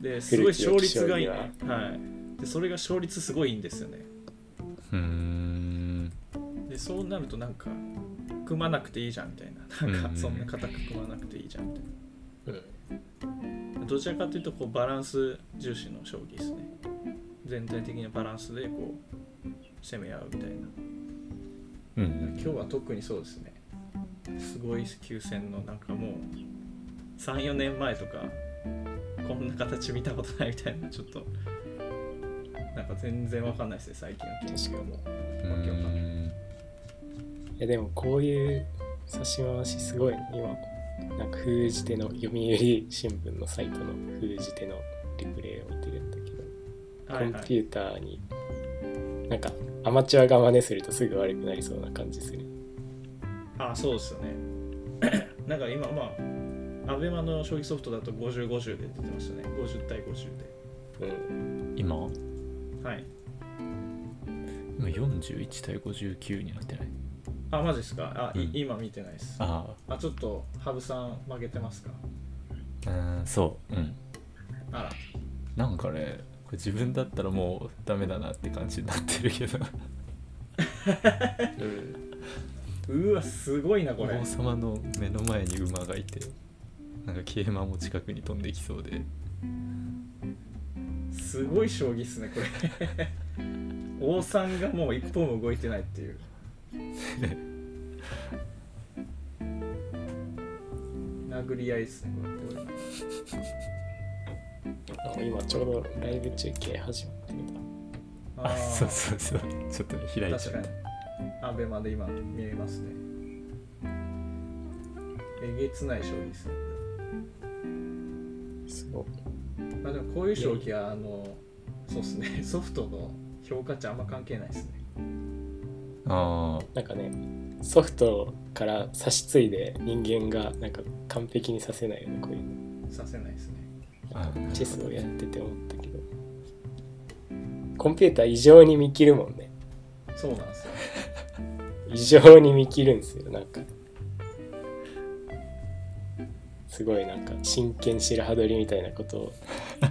Speaker 1: ですごい勝率がいい、はい、でそれが勝率すごいいいんですよね。
Speaker 3: うーん。
Speaker 1: でそうなるとなんか組まなくていいじゃんみたいな。なんかそんな固く組まなくていいじゃんみたい
Speaker 2: うん。
Speaker 1: などちらかというとこうバランス重視の将棋ですね。全体的なバランスでこう攻め合うみたいな。
Speaker 3: うんうん
Speaker 1: 今日は特にそうですね。すごい急戦のなんかもう34年前とかこんな形見たことないみたいなちょっとなんか全然わかんないですね最近の研究はもう。
Speaker 3: う
Speaker 1: わけわかんない
Speaker 3: ん
Speaker 2: いやでもこういう指し回しすごいね今なんか封じ手の読売新聞のサイトの封じ手のリプレイを見てるんだけど、
Speaker 1: はいはい。
Speaker 2: コンピューターになんかアマチュアが真似するとすぐ悪くなりそうな感じする。
Speaker 1: あそうですよね。なんか今まあアベマの将棋ソフトだと5050で出てましたね。50対50
Speaker 2: うん。
Speaker 3: 今？
Speaker 1: ではい。
Speaker 3: 今41対59になってない？
Speaker 1: あマジですか？あ、い
Speaker 3: うん。
Speaker 1: 今見てないです。
Speaker 3: あ。
Speaker 1: あちょっと羽生さん負けてますか？
Speaker 3: あうんそう。うん。
Speaker 1: あら。
Speaker 3: なんかねこれ自分だったらもうダメだなって感じになってるけど。
Speaker 1: うわすごいなこれ。
Speaker 3: 王様の目の前に馬がいてなんか桂馬も近くに飛んできそうで。す
Speaker 1: ごい将棋っすねこれ。王さんがもう一歩も動いてないっていう殴り合いっすね
Speaker 2: 今ちょうどライブ中継始まってる
Speaker 1: あー。
Speaker 3: そうそうそう。ちょっとね開いちゃっ
Speaker 1: 確かに。アベマで今見えますね。えげつない将棋ですね。
Speaker 2: すごい
Speaker 1: まあでもこういう将棋はあのそうっすね。ソフトの評価値あんま関係ないですね。
Speaker 3: たあ
Speaker 2: なんかねソフトから差し継いで人間がなんか完璧にさせないよねこういうの。
Speaker 1: させないですね。
Speaker 2: チェスをやってて思ったけど。コンピューター異常に見切るもんね。
Speaker 1: そうなんですよ。
Speaker 2: 異常に見切るんですよなんか。すごいなんか真剣白羽取りみたいなことを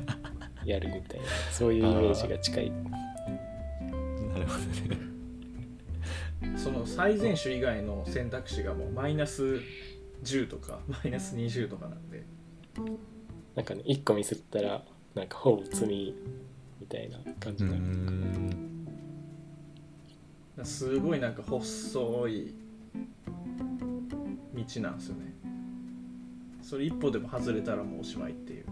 Speaker 2: やるみたいな。そういうイメージが近い。
Speaker 3: なるほどね
Speaker 1: その最善手以外の選択肢がもうマイナス10とかマイナス20とかなんで。
Speaker 2: なんかね1個ミスったらなんかほぼ罪みたいな感じになる、
Speaker 3: ん
Speaker 1: すごいなんか細い道なんですよね。それ一歩でも外れたらもうおしまいっていう。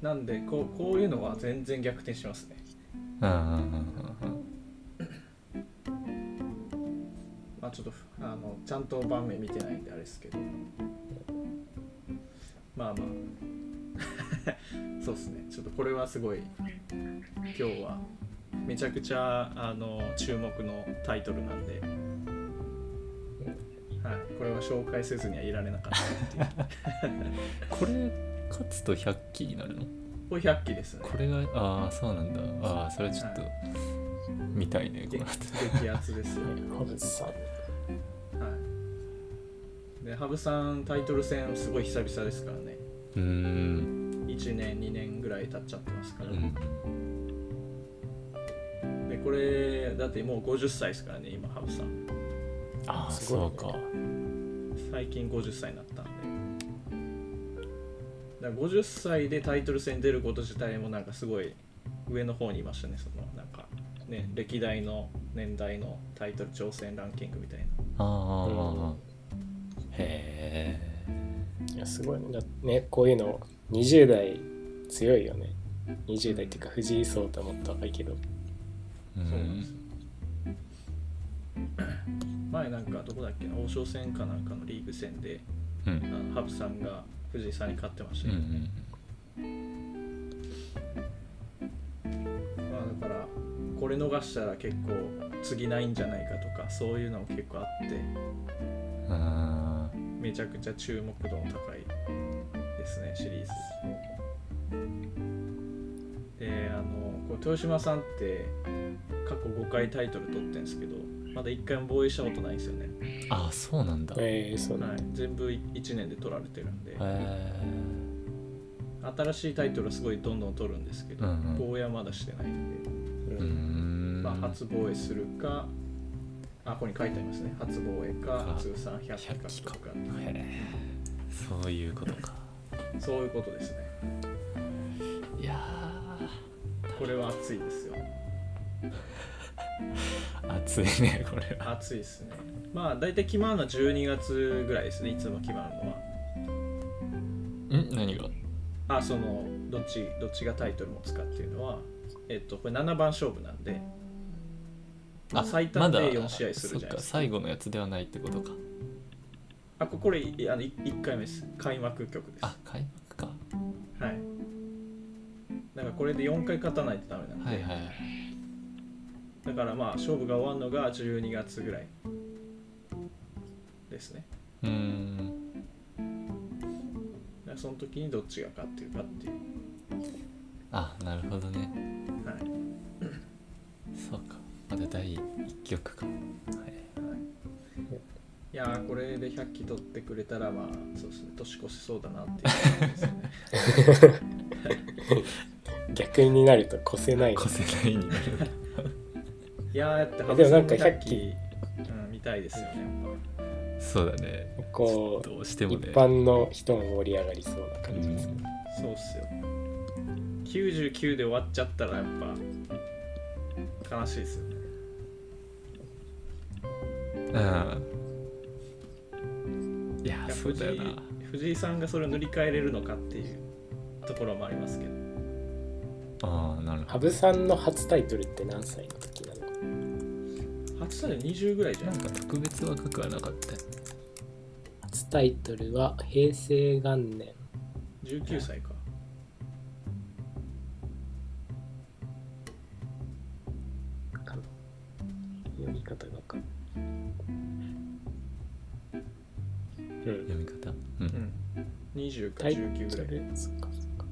Speaker 1: なんでこうこういうのは全然逆転しますねまあちょっとあのちゃんと盤面見てないんであれですけど。まあまあ。そうですね。ちょっとこれはすごい今日はめちゃくちゃあの注目のタイトルなんで、はい、これは紹介せずにはいられなかったっていう。
Speaker 3: これ勝つと100期になるの？
Speaker 1: これ100期ですね。
Speaker 3: これがああそうなんだ。ああそれはちょっと見たいねこ
Speaker 1: 激
Speaker 3: の後。
Speaker 1: 激アツですよ。
Speaker 2: ホブスさん。
Speaker 1: はい。で羽生さんタイトル戦すごい久々ですからね。
Speaker 3: うーん。
Speaker 1: 1年2年ぐらい経っちゃってますから、
Speaker 3: うん。
Speaker 1: でこれだってもう50歳ですからね今羽生さん。
Speaker 3: ああ
Speaker 2: すごいね。
Speaker 3: そうか。
Speaker 1: 最近50歳になった。んでだから50歳でタイトル戦出ること自体もなんかすごい上の方にいましたね。そのなんかね歴代の年代のタイトル挑戦ランキングみたいな。
Speaker 3: ああへえ
Speaker 2: いやすごいね。だねこういうの20代強いよね。20代っていうか藤井聡太もっと若いけど。
Speaker 3: う
Speaker 1: そうなんです前なんかどこだっけな王将戦かなんかのリーグ戦で
Speaker 3: うん。
Speaker 1: あの羽生さんが藤井さんに勝ってまし
Speaker 3: うんう
Speaker 1: たよ、
Speaker 3: ん。
Speaker 1: まあ、だからこれ逃したら結構次ないんじゃないかとかそういうのも結構あって
Speaker 3: あ
Speaker 1: めちゃくちゃ注目度の高いですねシリーズ。であのこれ豊島さんって過去5回タイトル取ってるんですけどまだ1回も防衛したことないんですよね、
Speaker 3: ーあそうなんだ。へ
Speaker 2: えー、そうなんだ。
Speaker 1: はい、全部1年で取られてるんで。
Speaker 3: え
Speaker 1: 新しいタイトルはすごいどんどん取るんですけど、
Speaker 3: うんうん。
Speaker 1: 防衛はまだしてないんで、
Speaker 3: うーん。
Speaker 1: まあ、初防衛するかあここに書いてありますね。初防衛か
Speaker 3: か。
Speaker 1: 通算100
Speaker 3: 100期か。そういうことか。
Speaker 1: そういうことですね。
Speaker 3: いや
Speaker 1: これは熱いですよ
Speaker 3: ー熱いね これは。
Speaker 1: 暑いですね。まあ大体決まるのは12月ぐらいですねいつも決まるのは。
Speaker 3: ん？何が？
Speaker 1: あそのどっちどっちがタイトル持つかっていうのはえっとこれ7番勝負なんで
Speaker 3: あ
Speaker 1: 最短で
Speaker 3: まだ
Speaker 1: 4試合するじゃないですか。
Speaker 3: 最後のやつではないってことか。
Speaker 1: あここれいあの 1, 回目です。開幕曲です。
Speaker 3: あ開幕か。
Speaker 1: はい。だからこれで4回勝たないとダメなんで、
Speaker 3: はいはい
Speaker 1: だからまあ勝負が終わるのが12月ぐらいですね。
Speaker 3: うーん
Speaker 1: その時にどっちが勝ってるかっていう。
Speaker 3: あなるほどね。
Speaker 1: はい。
Speaker 3: そうか。まだ第1曲か。はい。
Speaker 1: いやーこれで100期取ってくれたらまあそうですね。年越せそうだなっていう。感じですね
Speaker 2: 逆になると越せない。
Speaker 3: 越せないになる
Speaker 1: いやって
Speaker 2: でもなんか
Speaker 1: 羽生さ
Speaker 2: 100期
Speaker 1: うん、見たいですよねやっ
Speaker 3: そうだね。
Speaker 2: こ
Speaker 3: どうして
Speaker 2: う一
Speaker 3: もね。
Speaker 2: 般の人も盛り上がりそうな感じですね、
Speaker 1: ぱそうっすよ。99で終わっちゃったらやっぱ悲しいですよね。
Speaker 3: うん。いや
Speaker 1: いや
Speaker 3: そうだよな。
Speaker 1: 藤井藤井さんがそれを塗り替えれるのかっていうところもありますけど。
Speaker 3: ああなるほ
Speaker 2: 羽生さんの初タイトルって何歳の時なの？
Speaker 1: 初タイトル20ぐらいじゃ
Speaker 3: ど
Speaker 1: な
Speaker 3: ないんか特別若くはなかったよ
Speaker 2: 初タイトルは平成元年。
Speaker 1: 19歳か。
Speaker 2: かな読み方がわか。うん。
Speaker 3: 読み方？う
Speaker 1: うん。ん20か
Speaker 2: タイ
Speaker 1: 19ぐらい。
Speaker 2: トルそっかそっか。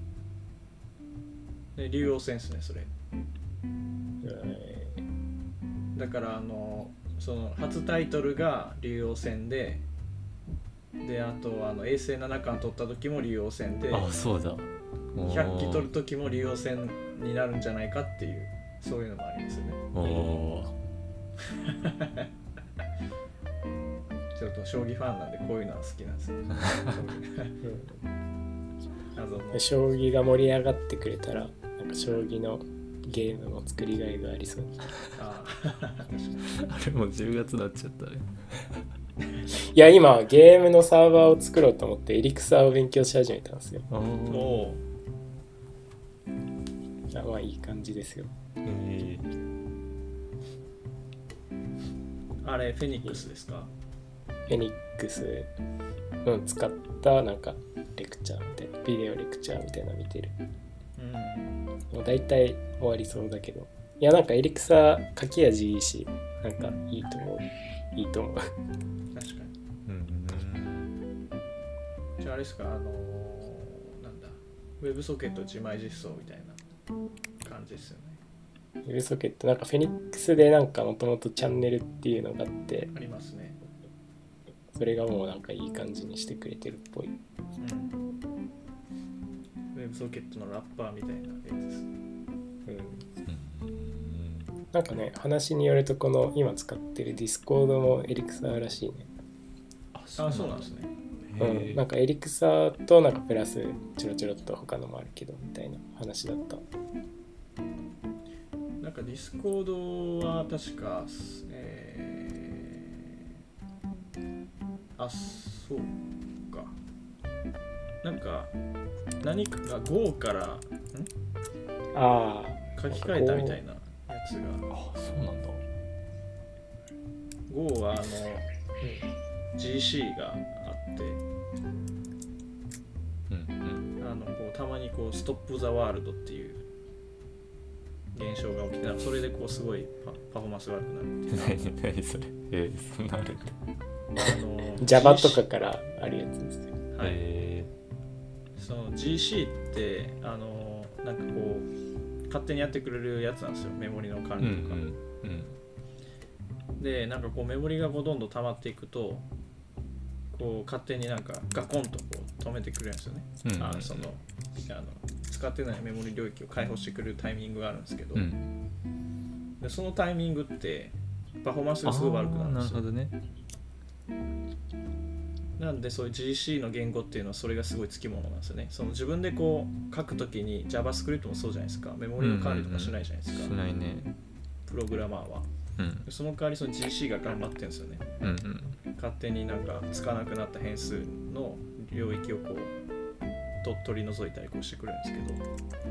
Speaker 1: で竜王戦ですねそれ。
Speaker 2: え
Speaker 1: だからあのその初タイトルが竜王戦でであとあの衛星七冠取った時も竜王戦で
Speaker 3: あそうだ。
Speaker 1: 100期取る時も竜王戦になるんじゃないかっていうそういうのもありますよね。
Speaker 3: おお
Speaker 1: ちょっと将棋ファンなんでこういうのは好きなんですよ 謎の。
Speaker 2: ー将棋が盛り上がってくれたらなんか将棋のゲームの作りがいがありそう。
Speaker 1: あー。
Speaker 3: あれもう10月になっちゃったね。
Speaker 2: いや今ゲームのサーバーを作ろうと思ってエリクサーを勉強し始めたんですよ。
Speaker 3: お
Speaker 1: お
Speaker 3: お
Speaker 1: お
Speaker 2: いやまあいい感じですよ。
Speaker 3: え
Speaker 1: あれフェニックスですか？
Speaker 2: フェニックス。の使ったなんかレクチャーみたいなビデオレクチャーみたいなの見てる。
Speaker 1: うん
Speaker 2: もう大体終わりそうだけど。いやなんかエリクサー書き味いいしなんかいいと思う。いいと思う。
Speaker 1: 確かに。
Speaker 3: うん
Speaker 1: じゃああれですかあのーなんだ。 WebSocket 自前実装みたいな感じですよね。
Speaker 2: WebSocket なんか Phoenix でなんかもともとチャンネルっていうのがあって。
Speaker 1: ありますね。
Speaker 2: それがもうなんかいい感じにしてくれてるっぽい。
Speaker 1: うんソケットのラッパーみたいなやつです
Speaker 2: うん。
Speaker 3: うん
Speaker 2: なんかね話によるとこの今使ってる Discord も Elixir らしいね。
Speaker 3: あ
Speaker 1: あそうなんですね。
Speaker 2: うん、なんかエリクサーとなんかプラスちょろちょろっと他のもあるけどみたいな話だった。
Speaker 1: なんか Discord は確か、えー、あそうかなんか何かが Go からん？
Speaker 2: ああ
Speaker 1: 書き換えたみたいなやつが。
Speaker 3: あそうなんだ。
Speaker 1: Go はあの GC があって。
Speaker 3: うん。うん。
Speaker 1: あのこうたまにこう「ストップ・ザ・ワールド」っていう現象が起きてなんかそれでこうすごいパパフォーマンスが悪くなるっていう。
Speaker 3: 何 何それ。えー、そんなあるんだ。
Speaker 1: あの
Speaker 2: Java とかからあるやつですよ
Speaker 1: はい、
Speaker 3: え
Speaker 1: その GC ってあのなんかこう勝手にやってくれるやつなんですよ。メモリの管
Speaker 3: ー、うん
Speaker 1: 理とか、
Speaker 3: うん。
Speaker 1: でなんかこうメモリがこうどんどん溜まっていくとこう勝手になんかガコンとこう止めてくれるんですよね、
Speaker 3: うんうん
Speaker 1: あのそのあの使ってないメモリ領域を開放してくれるタイミングがあるんですけど、
Speaker 3: うん。
Speaker 1: でそのタイミングってパフォーマンスがすごい悪くなるんですよ。
Speaker 3: なるほどね
Speaker 1: なんでそういう GC の言語っていうのはそれがすごいつきものなんですよね。その自分でこう書くときに JavaScript もそうじゃないですか。メモリの管理とかしないじゃないですか、
Speaker 3: しないね。
Speaker 1: プログラマーは。
Speaker 3: うん。
Speaker 1: その代わりその GC が頑張ってるんですよね。
Speaker 3: うんうん
Speaker 1: 勝手になんかつかなくなった変数の領域をこうと取り除いたりこうしてくれるんですけど。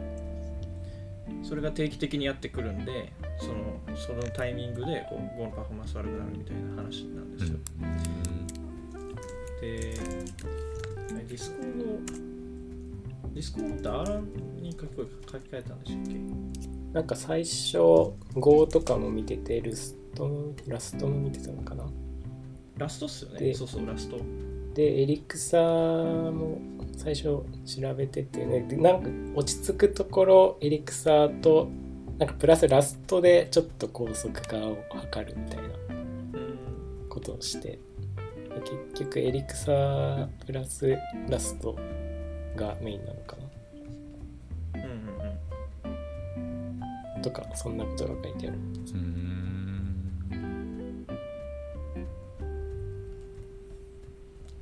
Speaker 1: それが定期的にやってくるんでそのそのタイミングでこう Go のパフォーマンス悪くなるみたいな話なんですよ、で Discord Discord って R に書き書き換えたんでしたっけ？
Speaker 2: なんか最初 Go とかも見ててルストも Rust も見てたのかな？
Speaker 1: ラストっすよね。
Speaker 2: で
Speaker 1: そうそう Rust。
Speaker 2: でエリクサーも最初調べててね。でなんか落ち着くところ Elixir となんかプラス Rust でちょっと高速化を図るみたいな
Speaker 1: うん。
Speaker 2: ことをして。で結局エリクサープラスラストがメインなのか
Speaker 1: うんうん
Speaker 2: な？とかそんなことが書いてある。
Speaker 3: うん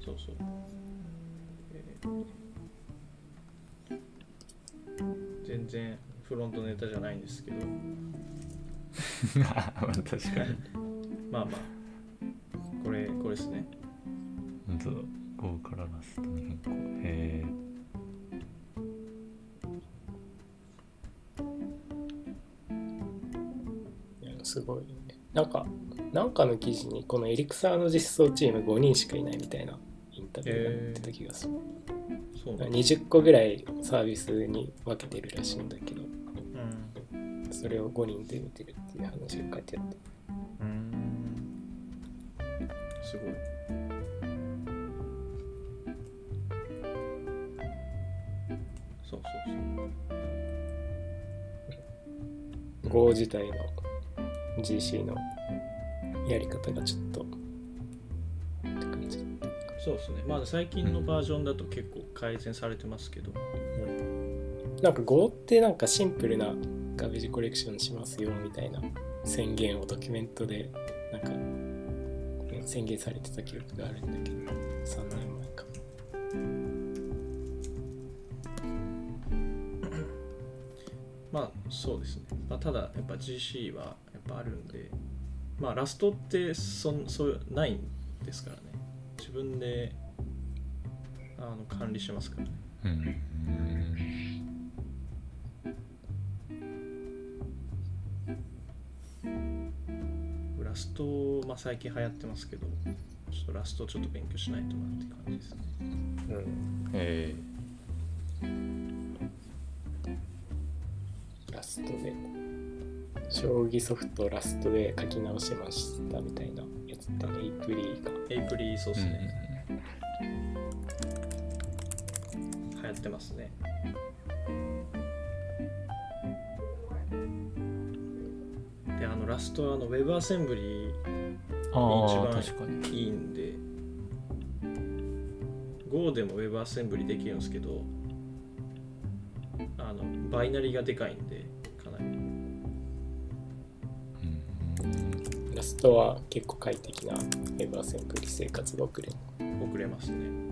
Speaker 1: そうそう。えー全然フロントネタじゃないんですけど、
Speaker 3: まあ確かに。
Speaker 1: まあまあ、これ、これですね。
Speaker 3: 本当だ Go からラストに変更。へえ
Speaker 2: いやすごいよね。なんかなんかの記事にこのエリクサーの実装チーム5人しかいないみたいなインタビューが出てた気がする、
Speaker 1: そうなんだ。
Speaker 2: 20個ぐらいサービスに分けてるらしいんだけど。
Speaker 1: うん。
Speaker 2: それを5人で見てるっていう話が書いてあって。
Speaker 1: うん。すごい。そうそうそう。
Speaker 2: Go 自体の GC のやり方がちょっとって感じ
Speaker 1: そうですね。まあ最近のバージョンだと結構改善されてますけど、
Speaker 2: なんか Go ってなんかシンプルなガベージコレクションしますよみたいな宣言をドキュメントでなんかうん宣言されてた記憶があるんだけど3年前か
Speaker 1: まあそうですね。まあ、ただやっぱ GC はやっぱあるんで、まあラストってそんそうないんですからね。自分であの管理しますからね。
Speaker 3: うん
Speaker 1: スト、まあ、最近流行ってますけど、ちょっとラストちょっと勉強しないとなって感じですね。
Speaker 2: うん
Speaker 3: え
Speaker 2: ラストで将棋ソフトラストで書き直しましたみたいなやつってねエイプリーが
Speaker 1: エイプリそう
Speaker 3: ー
Speaker 1: ですね。流行ってますね。のラストはあの WebAssembly
Speaker 3: あ
Speaker 1: 一番
Speaker 3: あ確かに
Speaker 1: いいんで。Go でも WebAssembly できるんですけどあのバイナリーがでかいんでかなり。
Speaker 3: うん。
Speaker 2: ラストは結構快適な WebAssembly 生活が送れる。
Speaker 1: 遅れますね。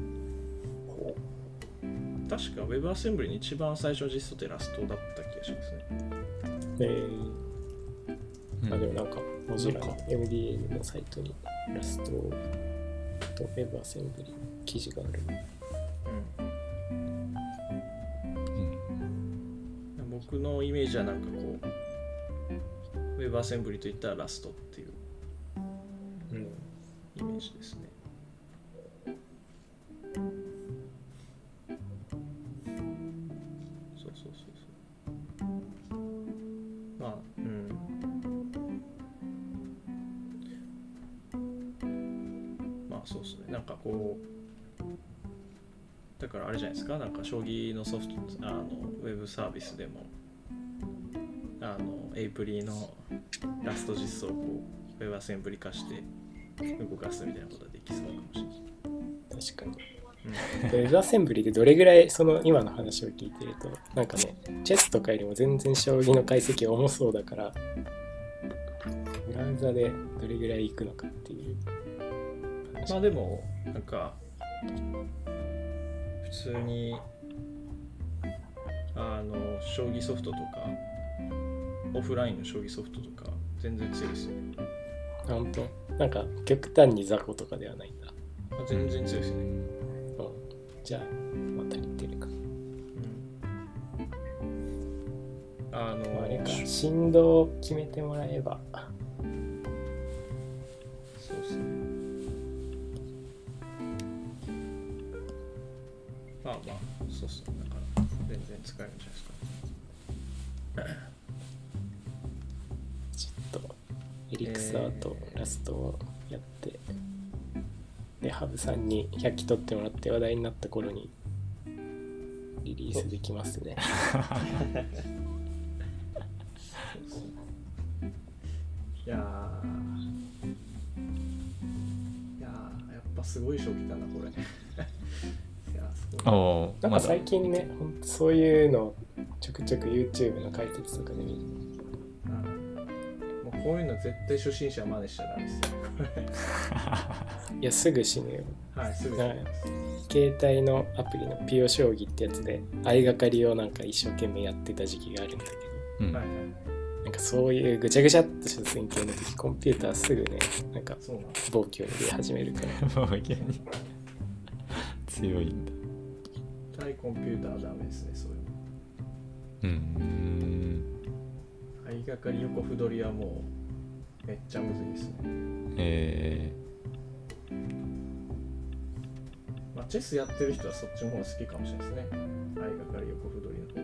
Speaker 1: 確か WebAssembly に一番最初の実装ってラストだった気がしますね。
Speaker 2: えー
Speaker 3: うん。
Speaker 2: あでもなんかモジュラの MDN のサイトにラストと WebAssembly 記事がある。
Speaker 1: うん。僕のイメージはなんかこう WebAssembly といったらラストっていう
Speaker 2: うん。
Speaker 1: イメージですこうだからあれじゃないですか？なんか将棋のソフトあのウェブサービスでもあのエイプリのラスト実装をこうウェブアセンブリ化して動かすみたいなことができそうかもしれない。
Speaker 2: 確かに。
Speaker 1: うん。
Speaker 2: ウェブアセンブリでどれぐらいその今の話を聞いてるとなんかねチェスとかよりも全然将棋の解析重そうだからブラウザでどれぐらい行くのかっていう。
Speaker 1: まあでもなんか普通にあの将棋ソフトとかオフラインの将棋ソフトとか全然強いですよね、
Speaker 2: あ本当？なんか極端に雑魚とかではないんだ、
Speaker 1: まあ、全然強いですね、
Speaker 2: うん、じゃあまた似てるか。
Speaker 1: うん、あの
Speaker 2: あれか。振動を決めてもらえば
Speaker 1: あまあ。そうっすね。だから全然使えるんじゃないですか
Speaker 2: ちょっとエリクサーとラストをやって、でハブさんに100機取ってもらって話題になった頃にリリースできますね。
Speaker 1: いやー。いやーやっぱすごい賞来たなこれ
Speaker 3: おお
Speaker 2: なんか最近ねほんとそういうのちょくちょく YouTube の解説とかで見る。
Speaker 1: うん。もうこういうの絶対初心者は真似しちゃダメですよ。
Speaker 2: いやすぐ死ぬよ。
Speaker 1: はいすぐ
Speaker 2: はい携帯のアプリのピオ将棋ってやつで相掛かりをなんか一生懸命やってた時期があるんだけ
Speaker 3: うん。
Speaker 1: はいはい。
Speaker 2: どなんかそういうぐちゃぐちゃっとした戦型の時コンピューターすぐねなんか暴挙に出始めるから。
Speaker 3: もう逆に。強いんだ
Speaker 1: 対コンピューターはダメですねそういうの。
Speaker 3: うん。
Speaker 1: 相掛かり横歩取りはもうめっちゃむずいですね。
Speaker 3: え
Speaker 1: まあチェスやってる人はそっちの方が好きかもしれないですね。相掛かり横歩取りの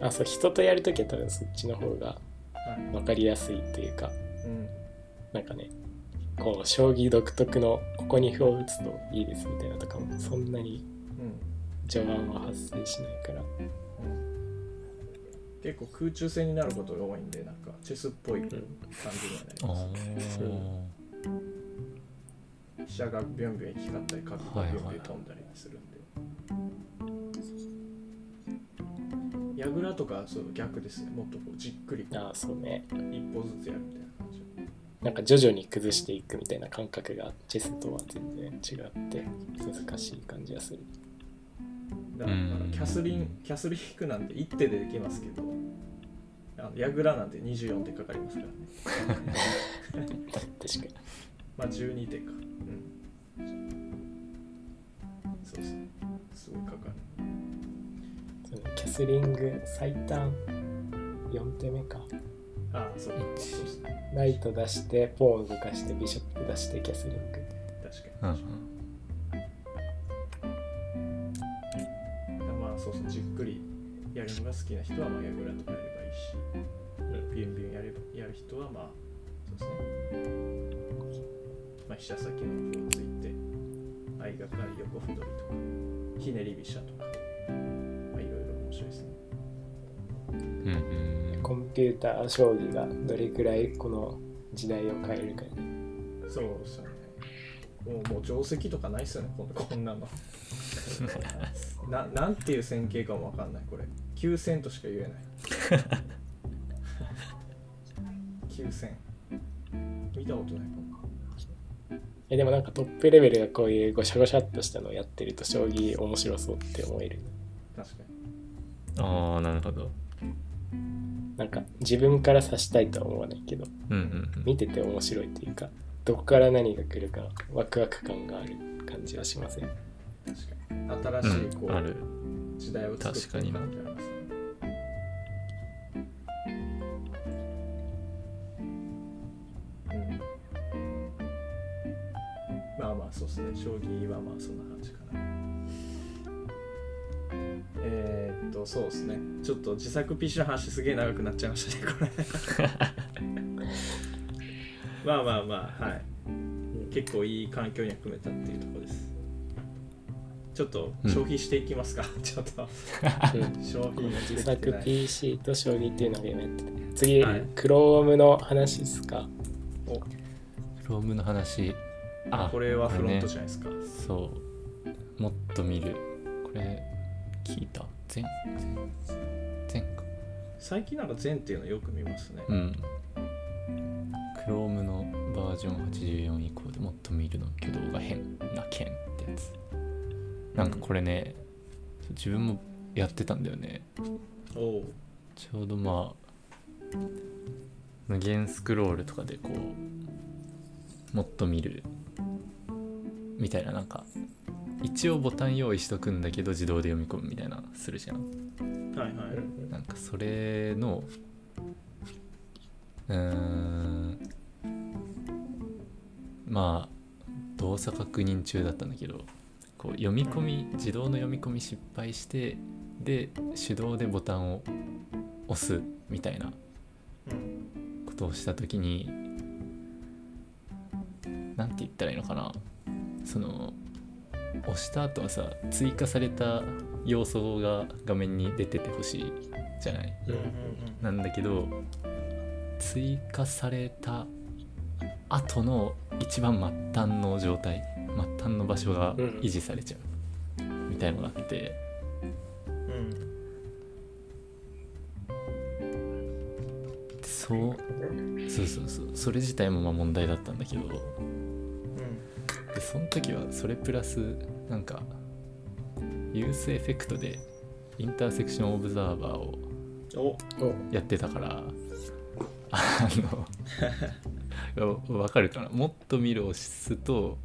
Speaker 1: 方
Speaker 2: あそう人とやるときは多分そっちの方が分かりやすいというか。
Speaker 1: うん。
Speaker 2: なんかねこう将棋独特のここに歩を打つといいですみたいなとかもそんなに
Speaker 1: うん
Speaker 2: 序盤は発生しないから。
Speaker 1: 結構空中戦になることが多いんでなんかチェスっぽい感じに
Speaker 3: ー、
Speaker 1: はなり
Speaker 3: あ
Speaker 1: ます、
Speaker 3: ー。
Speaker 1: 飛車がビュンビュン行き交ったり角がビュンビュン飛んだりするんで、矢倉とかそう逆です。ねもっとこうじっくりこ
Speaker 2: ああそうね。
Speaker 1: う一歩ずつやるみたいな感じ。
Speaker 2: なんか徐々に崩していくみたいな感覚がチェスとは全然違って難しい感じがする
Speaker 1: だから
Speaker 3: うん。
Speaker 1: キャスリンキャスリンクなんて一手でできますけどあの矢倉なんて24手かかりますからね。
Speaker 2: 確かに。
Speaker 1: まあ12手か。うん。そうですねすごいかかる。
Speaker 2: キャスリング最短4手目か。
Speaker 1: ああそうそう
Speaker 2: ライト出してポーン動かしてビショップ出してキャスリング。
Speaker 1: 確かに。
Speaker 3: うん
Speaker 1: そうそうじっくりやるのが好きな人はまあ矢倉とかやればいいし、ビュンビュンやればやる人はまあそうですね。まあ飛車先の歩をついて相掛かり横歩取りとかひねり飛車とかまあいろいろ面白いですね。
Speaker 3: うんうん。
Speaker 2: コンピューター将棋がどれくらいこの時代を変えるかね。
Speaker 1: そうですよねもうもう定石とかないっすよねこんこんなの。ななんていう線形かもわかんないこれ。9線としか言えない。9線見たことないかも。
Speaker 2: えでもなんかトップレベルがこういうごしゃごしゃっとしたのをやってると将棋面白そうって思える。
Speaker 1: 確かに。
Speaker 3: ああなるほど。
Speaker 2: なんか自分から指したいとは思わないけど
Speaker 3: うんうんうん。
Speaker 2: 見てて面白いというかどこから何が来るかワクワク感がある感じはしません？
Speaker 1: 確かに。新しいこう、
Speaker 3: うん、ある。
Speaker 1: 時代を作ってる感じあります。ねうん。まあまあそうですね。将棋はまあそんな感じかな。えー、っとそうですね。ちょっと自作 PC の話すげえ長くなっちゃいましたねこれ まあまあまあはい。結構いい環境には組めたっていうところです。ちょっと
Speaker 3: うん
Speaker 1: 消費していきますか、ちょっと。
Speaker 2: うん。
Speaker 1: 消費
Speaker 2: 自作 PC と将棋っていうのが今やってて。次、
Speaker 1: はい。
Speaker 2: Chrome の話ですか
Speaker 3: ？Chrome の話。
Speaker 1: あこれはフロントじゃないですか、
Speaker 3: そう。もっと見る。これ聞いた。前前か。
Speaker 1: 最近なんか全っていうのよく見ますね、
Speaker 3: うん Chrome のバージョン84以降でもっと見るの挙動が変な件ってやつ。なんかこれね自分もやってたんだよね。ちょうどまあ無限スクロールとかでこうもっと見るみたいななんか一応ボタン用意しとくんだけど自動で読み込むみたいなするじゃん。
Speaker 1: はいはい、
Speaker 3: なんかそれのうーん。まあ動作確認中だったんだけどこう読み込み自動の読み込み失敗してで手動でボタンを押すみたいな
Speaker 1: うん
Speaker 3: ことをした時になんて言ったらいいのかな。その押した後はさ追加された要素が画面に出ててほしいじゃない？なんだけど追加された後の一番末端の状態末端の場所が
Speaker 2: うん。
Speaker 3: 維持されちゃうみたいのがあって。
Speaker 1: うん
Speaker 3: そうそうそうそう。それ自体もまあ問題だったんだけど。
Speaker 1: うん。
Speaker 3: でその時はそれプラスなんかユースエフェクトでインターセクションオブザーバーをやってたからあの わかるかな？もっと見るを押すと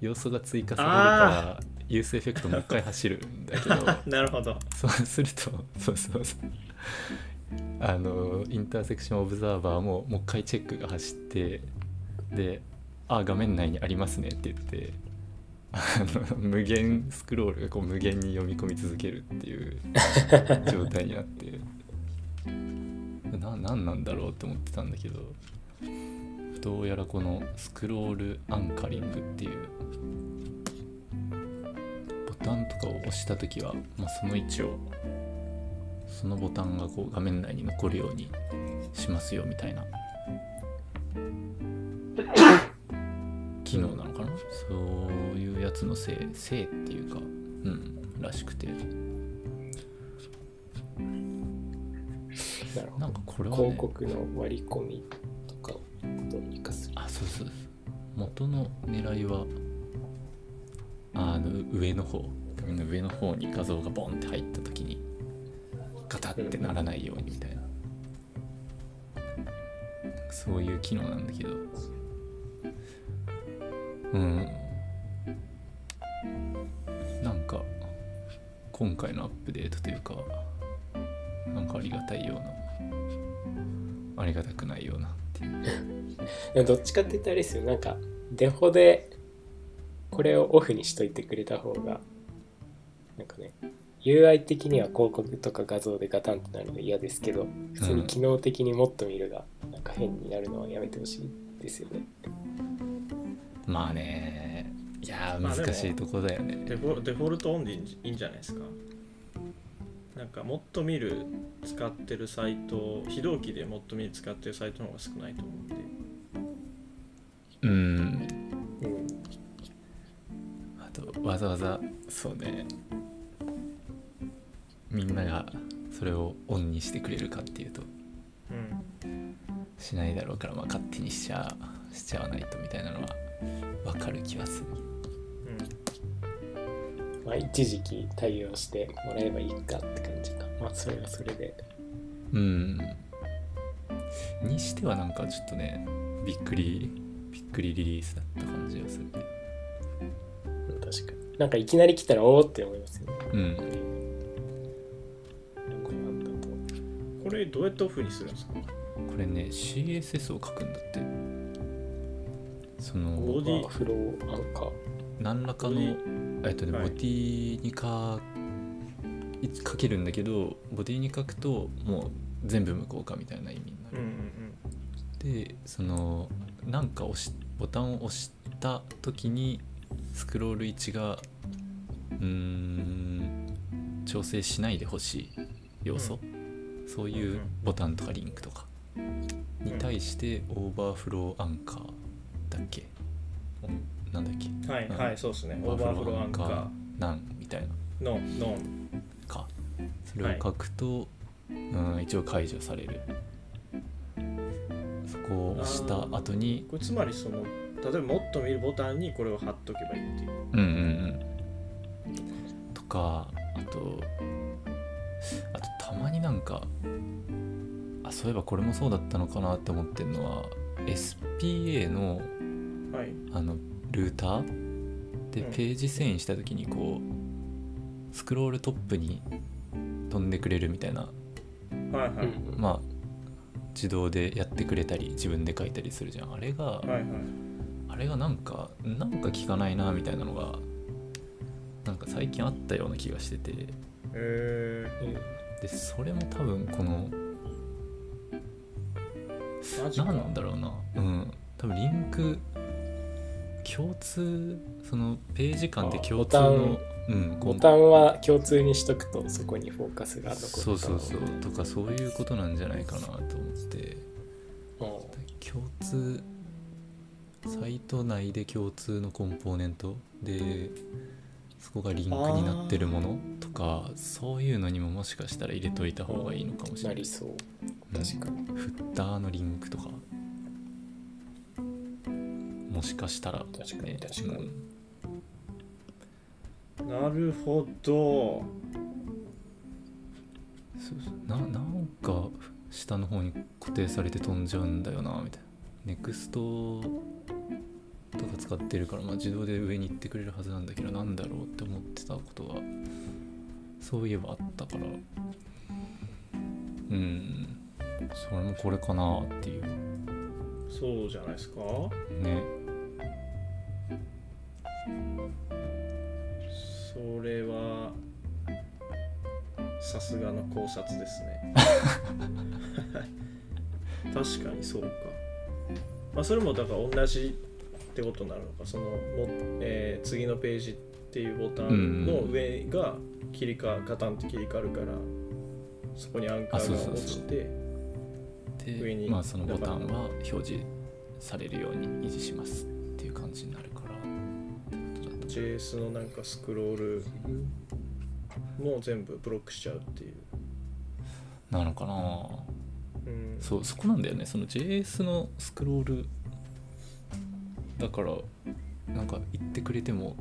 Speaker 3: 要素が追加されるから useEffect もう一回走るんだけど。
Speaker 1: なるほど。
Speaker 3: そうすると そうそうそう。あの Intersection Observer ももう一回チェックが走ってで「あ画面内にありますね」って言ってあの無限スクロールがこう無限に読み込み続けるっていう状態になってな何なんだろうって思ってたんだけどどうやらこのスクロールアンカリングっていうボタンとかを押した時は、まあ、その位置をそのボタンがこう画面内に残るようにしますよみたいな機能なのかな？そういうやつのせいせいっていうかうんらしくて。
Speaker 2: な
Speaker 3: んかこれは、ね、
Speaker 2: 広告の割り込みとかをどうにかする。
Speaker 3: あそうそう。そう元の狙いはあの上の方。画面の上の方に画像がボンって入った時にガタってならないようにみたいな。そういう機能なんだけど。うん。なんか今回のアップデートというかなんかありがたいようなありがたくないようなっていう。
Speaker 2: で もどっちかって言ったらあれですよ。なんかデフォでこれをオフにしといてくれた方がなんかね UI 的には広告とか画像でガタンとなるの嫌ですけど普通に機能的にもっと見るがなんか変になるのはやめてほしいですよね、
Speaker 3: まあね。いや難しいとこだよね、
Speaker 1: デフォデフォルトオンでいいんじゃないですか？なんかもっと見る使ってるサイト非同期でもっと見る使ってるサイトの方が少ないと思うんで
Speaker 3: うん。
Speaker 2: うん、
Speaker 3: あとわざわざそうね。みんながそれをオンにしてくれるかっていうと
Speaker 1: うん。
Speaker 3: しないだろうから、まあ、勝手にしちゃしちゃわないとみたいなのはわかる気はする
Speaker 2: まあ一時期対応してもらえばいいかって感じか。まあそれはそれで。
Speaker 3: うん。にしてはなんかちょっとねびっくりびっくりリリースだった感じがする。
Speaker 2: うん確かに。なんかいきなり来たらおおって思いますよね。
Speaker 3: うん。
Speaker 2: これなんだと。
Speaker 1: これどうやってオフにするんですか？
Speaker 3: これね CSS を書くんだって。その
Speaker 1: ボディ
Speaker 2: フローアンカー
Speaker 3: 何らかのえっとね、
Speaker 1: はい。
Speaker 3: ボディにかい書けるんだけどボディに書くともう全部無効化みたいな意味にな
Speaker 1: うんう
Speaker 3: る、
Speaker 1: ん。
Speaker 3: でそのなんか押しボタンを押した時にスクロール位置がうーん調整しないでほしい要素、そういうボタンとかリンクとか。に対して overflow anchor だっけ？おなんだっけ？
Speaker 1: はい、
Speaker 3: うん。
Speaker 1: はい、そうですね。オーバーフローアンカー。
Speaker 3: なんみたいな。
Speaker 1: の、 none。
Speaker 3: かそれを書くと、うん、一応解除される。そこを押した後に
Speaker 1: これつまりその、例えばもっと見るボタンにこれを貼っとけばいいっていう。
Speaker 3: うんうんうん。とかあとあとたまになんかあそういえばこれもそうだったのかなって思ってるのは SPA の
Speaker 1: はい。
Speaker 3: あのルーター？で
Speaker 1: うん。
Speaker 3: ページ遷移した時にこうスクロールトップに飛んでくれるみたいな。
Speaker 1: はいはい。
Speaker 2: うん。
Speaker 3: まあ自動でやってくれたり自分で書いたりするじゃん。あれが、
Speaker 1: はいはい。
Speaker 3: あれがなんかなんか効かないなみたいなのがなんか最近あったような気がしてて。
Speaker 1: え
Speaker 3: でそれも多分この。何なんだろうな。うん。多分リンク共通そのページ間で共通
Speaker 2: あ
Speaker 3: のうん
Speaker 2: ボタンは共通にしとくとそこにフォーカスが残る
Speaker 3: そうそうそう。とかそういうことなんじゃないかなと思って。共通サイト内で共通のコンポーネントでそこがリンクになってるものとかそういうのにももしかしたら入れといた方がいいのかもしれない。
Speaker 2: なりそう。確かに。
Speaker 3: フッターのリンクとかもしかしたら、
Speaker 2: 確かに確かに。
Speaker 3: うん。
Speaker 1: なるほど。
Speaker 3: そうそう。ななんか下の方に固定されて飛んじゃうんだよなみたいな。ネクストとか使ってるから、まあ、自動で上に行ってくれるはずなんだけどなんだろうって思ってたことがそういえばあったから。うん。それもこれかなっていう。
Speaker 1: そうじゃないですか？
Speaker 3: ね
Speaker 1: それは、さすがの考察ですね。確かにそうか。まあ、それもだから同じってことになるのか。そのも、えー次のページっていうボタンの上が切り替ガタンって切り替わるから、そこにアンカーが落ちて、上に
Speaker 3: でまあそのボタンは表示されるように維持しますっていう感じになる
Speaker 1: JS のなんかスクロールも全部ブロックしちゃうっていう。
Speaker 3: なのかな。
Speaker 1: うん、
Speaker 3: そうそこなんだよね。その JS のスクロールだからなんか言ってくれても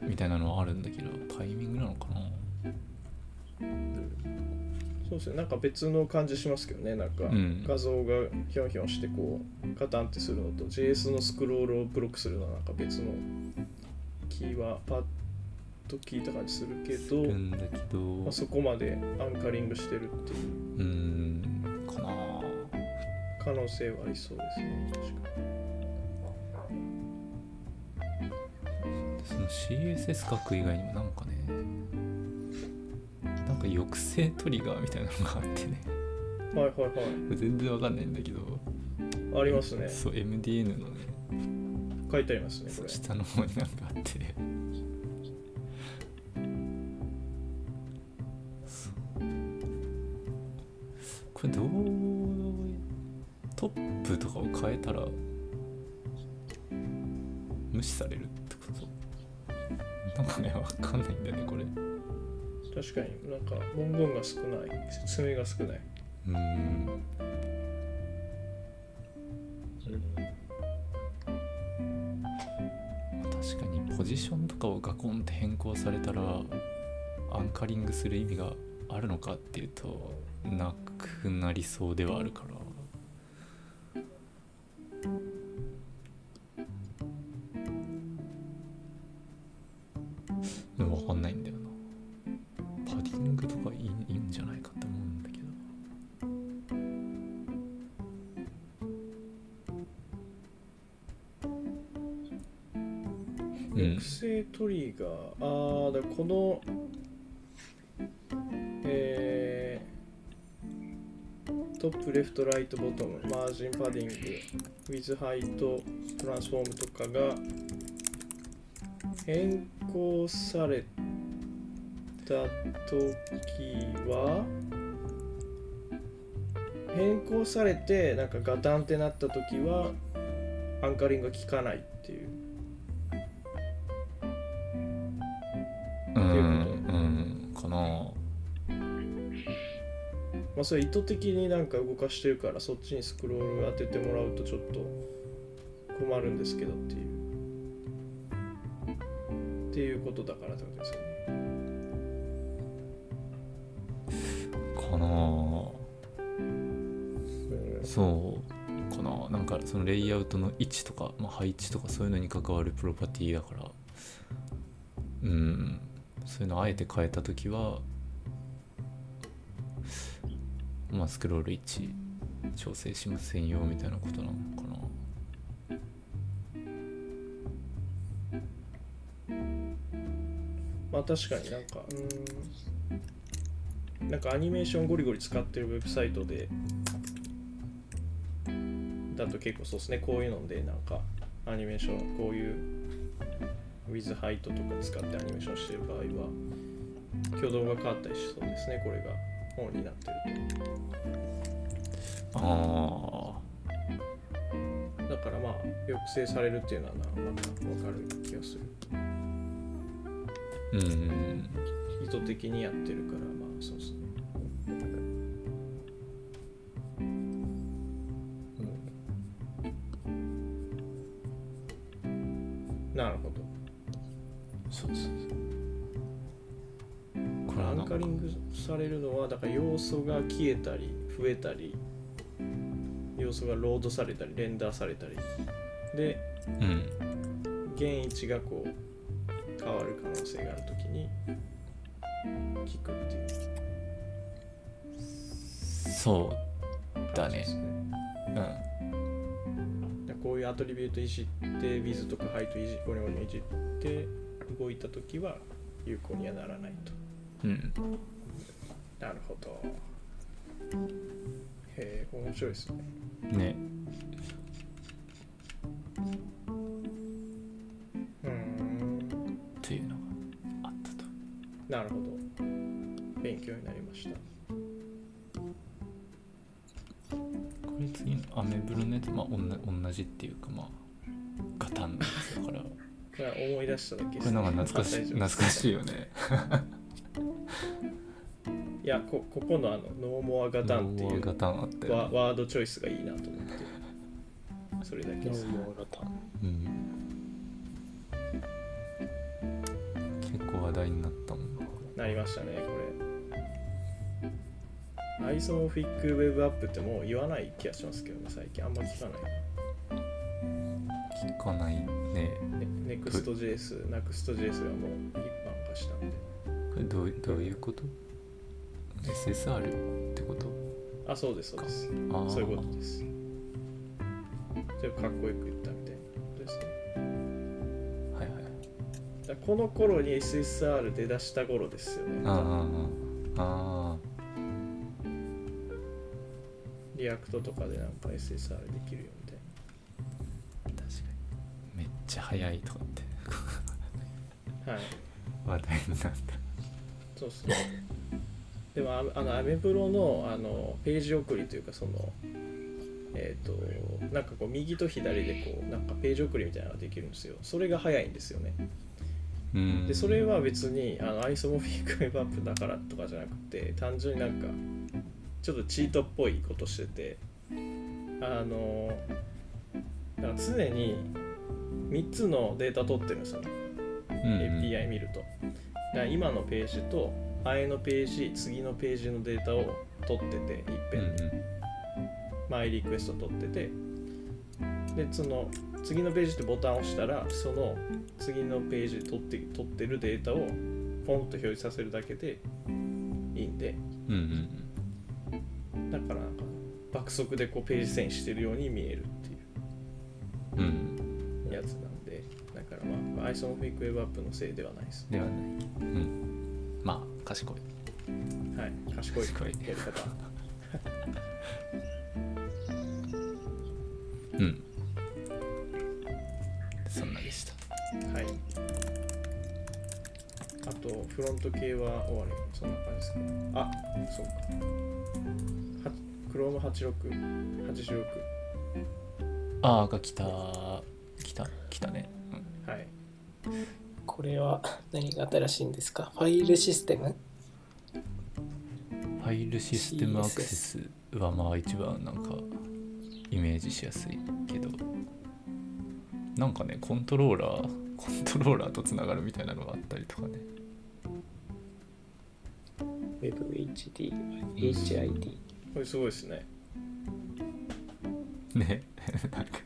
Speaker 3: みたいなのはあるんだけどタイミングなのかな。
Speaker 1: そうですね。なんか別の感じしますけどね。なんか
Speaker 3: うん。
Speaker 1: 画像がヒョンヒョンしてこうガタンってするのと JS のスクロールをブロックするのはなんか別のキーはパッと聞いた感じするけど、
Speaker 3: るんだけど
Speaker 1: まあ、そこまでアンカリングしてるっていう。
Speaker 3: うーん。かな。
Speaker 1: 可能性はありそうですね確か
Speaker 3: その CSS 書く以外にもなんかねなんか抑制トリガーみたいなのがあってね。
Speaker 1: にはいはいは
Speaker 3: 全然わかんないんだけど、
Speaker 1: いありますね。
Speaker 3: そう MDN のね
Speaker 1: 書いてありますねこれ。
Speaker 3: 下の方になんかあって。これどうトップとかを変えたら無視されるってこと？なんかねわかんないんだよねこれ。う
Speaker 1: 確かになんか文言が少ない説明が少ない。
Speaker 3: ーん確かにポジションとかをガコンって変更されたらアンカリングする意味があるのかっていうとなくなりそうではあるから。でも分かんないんだようん
Speaker 1: 抑制トリガー、ああだこのえー、 top left right bottom。margin padding。width heightトランスフォームとかが変更された時は変更されてなんかガタンってなった時はアンカリングが効かないっていう。っていう
Speaker 3: うん。かな
Speaker 1: まあそれ意図的になんか動かしてるからそっちにスクロール当ててもらうとちょっと困るんですけどっていう。っていうことだからってことですよね
Speaker 3: かな
Speaker 1: うん
Speaker 3: そうかななんかそのレイアウトの位置とか、まあ、配置とかそういうのに関わるプロパティだから。うん。そういうのをあえて変えた時はまあスクロール位置調整しませんよみたいなことなのかな。
Speaker 1: まあ確かになんかうんなんかアニメーションゴリゴリ使ってるウェブサイトでだと結構そうですね。こういうのでなんかアニメーションこういうウィズハイトとか使ってアニメーションしてる場合は挙動が変わったりしそうですねこれが本になってると。
Speaker 3: あ
Speaker 1: だからまあ抑制されるっていうのはなまた分かる気がする。
Speaker 3: ーうん
Speaker 1: 意図的にやってるからまあそうですねうされるのはだから要素が消えたり増えたり要素がロードされたりレンダーされたり。で
Speaker 3: うん
Speaker 1: 弦位置がこう変わる可能性があるときに聞くっていう。
Speaker 3: そうだね。
Speaker 1: ね。
Speaker 3: うん。
Speaker 1: こういうアトリビュートいじってビズとかハイトいじゴニョゴいじって動いたときは有効にはならないと。
Speaker 3: うん
Speaker 1: なるほど。へえ面白いですね。
Speaker 3: ね。
Speaker 1: うーん。
Speaker 3: というのがあったと。
Speaker 1: なるほど。勉強になりました。
Speaker 3: これ次のアメブロのやつまあおんな同じっていうかまあガタンのやつだからこ
Speaker 1: これは思い出しただけです、
Speaker 3: れなんか懐かしい 懐かし
Speaker 1: い
Speaker 3: いよね
Speaker 1: いやこここのあのノーモアガタンっていうワードチョイスがいいなと思ってそれだけです。
Speaker 2: ノーモア型
Speaker 3: うん。結構話題になったもんな。
Speaker 1: なりましたねこれ。アイソモフィックウェブアップってもう言わない気がしますけどね最近。あんま聞かない。
Speaker 3: 聞かないね。
Speaker 1: ね NEXTJS、NEXTJS がもう一般化したんで。
Speaker 3: これどうどういうこと？?SSR ってこと？
Speaker 1: あそうですそうです。そういうことです。ちょっとかっこよく言ったみたいなことですね。
Speaker 3: はいはい。
Speaker 1: だこの頃に SSR 出だした頃ですよね。
Speaker 3: あー。あ
Speaker 1: React とかでなんか SSR できるよみたい
Speaker 3: ー確かに。めっちゃ速いとかって。
Speaker 1: なはい。
Speaker 3: 話題になった。
Speaker 1: そうそうでもああのアメブロのあのページ送りというかそのえっ、となんかこう右と左でこうなんかページ送りみたいなのができるんですよ。それが早いんですよね。
Speaker 3: うん。
Speaker 1: でそれは別にあの isomorphic web app だからとかじゃなくて単純になんかちょっとチートっぽいことしててあのだから常に3つのデータ取ってるんですよね。
Speaker 3: うんうん。
Speaker 1: API 見ると。だ今のページと前のページ次のページのデータを取ってていっぺんに、マイリクエスト取ってて。でその次のページってボタンを押したらその次のページで取って取ってるデータをポンと表示させるだけでいいんで。
Speaker 3: うんうんうん。
Speaker 1: だからなんか爆速でこうページ遷移してるように見えるって
Speaker 3: う。ん
Speaker 1: いうやつなんで。だからまあ iSonofIC Web App のせいではないです。
Speaker 3: ではない。うん。まあ賢い。
Speaker 1: はい賢い。
Speaker 3: 賢い。
Speaker 1: やり方。
Speaker 3: うん。そんなでした。
Speaker 1: はい。あとフロント系は終わり。そんな感じですかあそうか。は Chrome8686
Speaker 3: ああが来た。来た来たね、うん。
Speaker 1: はい
Speaker 2: これは何が新しいんですか？ファイルシステム？
Speaker 3: ファイルシステムアクセスはまあ一番なんかイメージしやすいけど。なんかねコントローラーコントローラーとつながるみたいなのがあったりとかね。
Speaker 2: WebHD、HID。
Speaker 1: これすごいですね。
Speaker 3: ね。なんか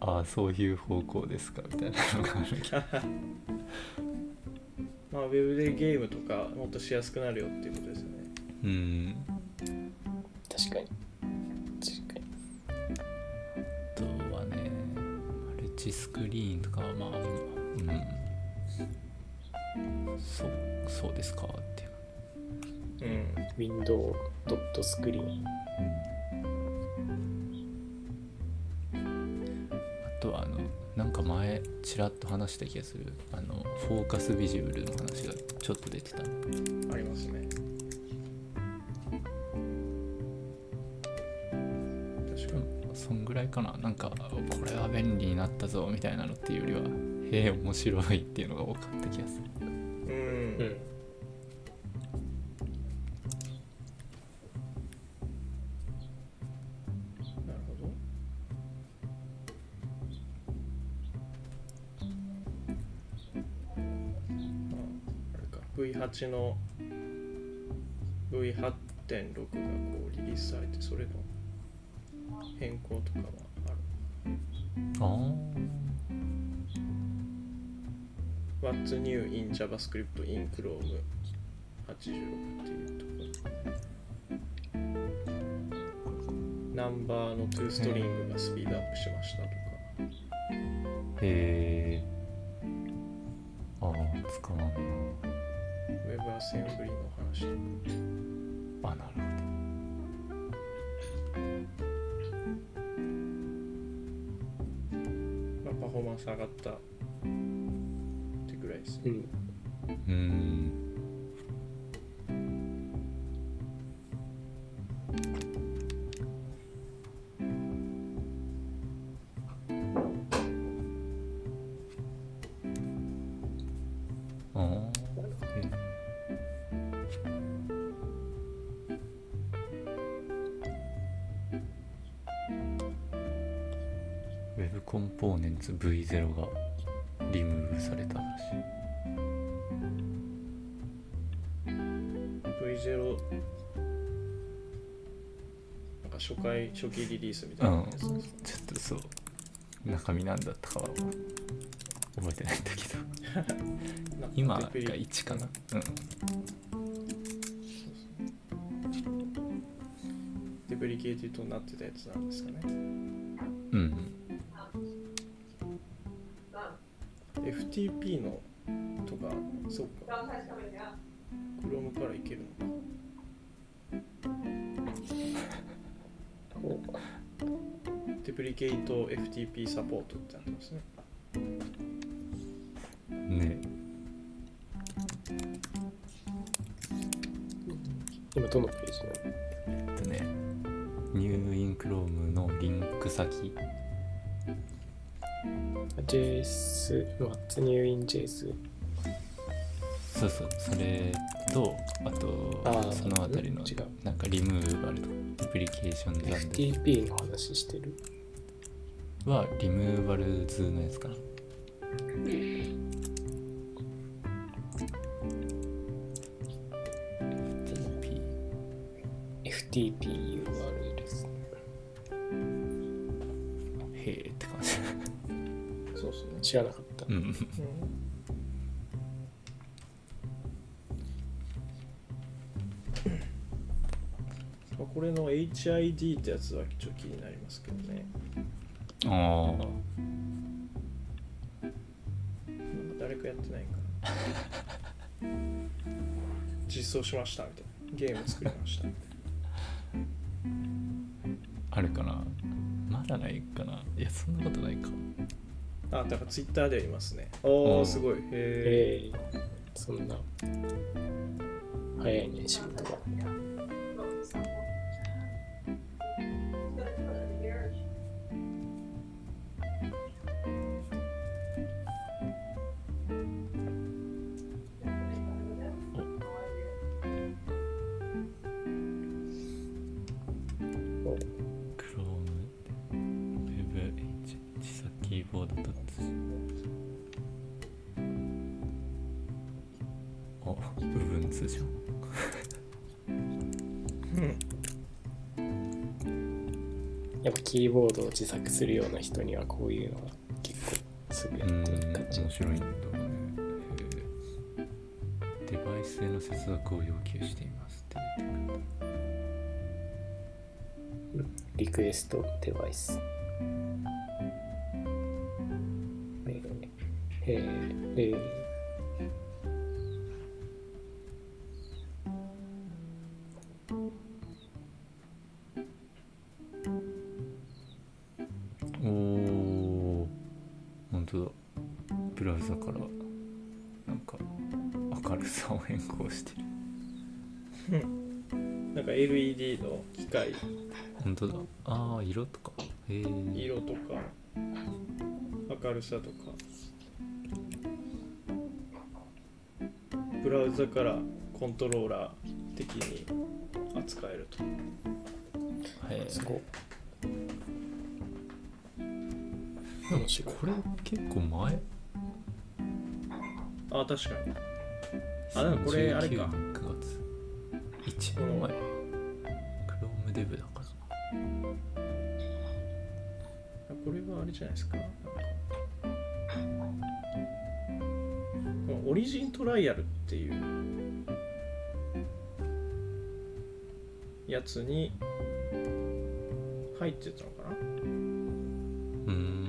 Speaker 3: ああそういう方向ですかみたいなのがあるけど。
Speaker 1: まあウェブでゲームとかもっとしやすくなるよっていうことですよね。
Speaker 3: うん。
Speaker 2: 確かに。確かに。
Speaker 3: あとはねマルチスクリーンとかはまあうん。そうそうですかっていう。
Speaker 1: うん。
Speaker 2: Window
Speaker 3: とはあのなんか前ちらっと話した気がする。あのフォーカスビジブルの話がちょっと出てた。
Speaker 1: ありますね。確かに。
Speaker 3: そんぐらいかな。なんかこれは便利になったぞみたいなのっていうよりはへえ面白いっていうのが多かった気がする。
Speaker 1: うん、
Speaker 2: うん。
Speaker 1: の V8.6 がこうリリースされてそれの変更とかはある。
Speaker 3: あ
Speaker 1: What's new in JavaScript in Chrome 86っていうところ。ナンバーの2ストリングがスピードアップしましたとか。
Speaker 3: へえああ使わんな。
Speaker 1: WebAssembly の話とか
Speaker 3: あなる
Speaker 1: まあ、パフォーマンス上がったってぐらいですね。
Speaker 2: うん。
Speaker 3: コンポーネンツ V0 がリムーブされたらしい。
Speaker 1: V0 なんか初回初期リリースみたいな。やつですね。
Speaker 3: ちょっとそう。中身なんだったかは覚えてないんだけど。今が
Speaker 1: デプリ
Speaker 3: 1かな。
Speaker 1: デプリケーティとなってたやつなんですかね。
Speaker 3: うん
Speaker 1: FTP のとか、そうか。Chrome からいけるのか。
Speaker 2: こ
Speaker 1: デプリケート FTP サポートってなってますね。
Speaker 3: ね
Speaker 2: う今どのページなの？
Speaker 3: えっとね New in Chrome のリンク先
Speaker 2: JS、What's New in JS。
Speaker 3: そうそう。それとあと
Speaker 2: あー
Speaker 3: そのあたりの
Speaker 2: 違う。
Speaker 3: なんかリムーバルとかデプリケーションズ
Speaker 2: FTP の話してる。
Speaker 3: はリムーバルズのやつかな。FTP
Speaker 2: FTP 知らなかった。
Speaker 3: うん
Speaker 1: これの HID ってやつはちょっと気になりますけどね。
Speaker 3: ああ
Speaker 1: 誰かやってないんかな。実装しましたみたいな。ゲーム作りましたみたい
Speaker 3: あるかなまじゃないかないやそんなことないか
Speaker 1: あだからツイッターではいますね。お
Speaker 3: うん。
Speaker 1: おすごい。へえ
Speaker 2: えー、そんな。早いね仕事が
Speaker 3: 自作
Speaker 2: するような人にはこういうのが結構すぐや
Speaker 3: うん
Speaker 2: っていく感じ
Speaker 3: 面白いん。だねへえデバイスへの接続を要求していますって出てくる
Speaker 2: リクエストデバイス。えーえー
Speaker 3: 色とか。へえ
Speaker 1: 色とか明るさとか。ブラウザからコントローラー的に扱えると。
Speaker 3: へえ
Speaker 2: すごい。面白い。
Speaker 3: これ結構前？
Speaker 1: あ確かに。あでもこれあれか。
Speaker 3: 2019年9月。1年前。Chrome Dev だ。から
Speaker 1: これはあれじゃないですか。かこのオリジントライアルっていうやつに入ってたのかな。
Speaker 3: うん。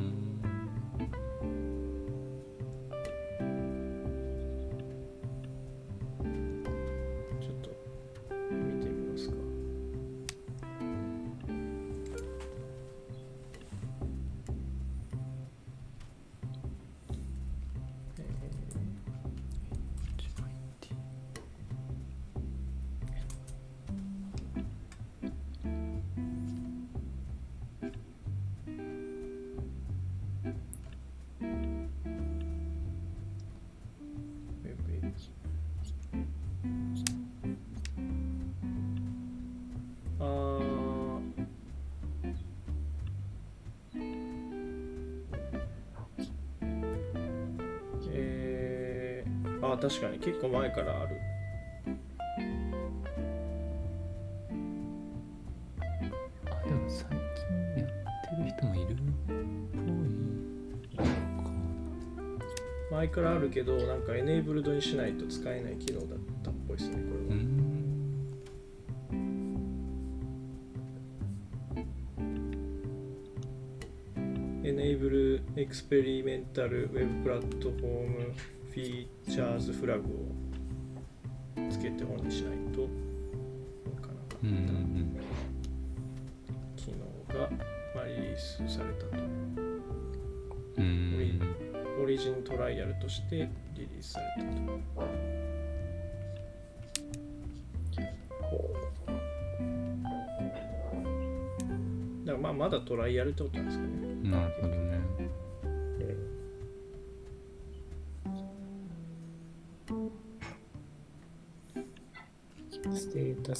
Speaker 1: 確かに結構前からある。
Speaker 3: あでも最近やってる人もいるっぽい。か
Speaker 1: 前からあるけどなんかエネーブルドにしないと使えない機能だったっぽいですねこれは、
Speaker 3: ん。
Speaker 1: エネーブルエクスペリメンタルウェブプラットフォームフィーチャーズフラグをつけてオンにしないとなんかなか
Speaker 3: うんうんうん。
Speaker 1: 機能が、まあ、リリースされたと
Speaker 3: うーん
Speaker 1: オリジントライアルとしてリリースされたと。だからまあまだトライアルってことなんですかね。
Speaker 3: なるほどね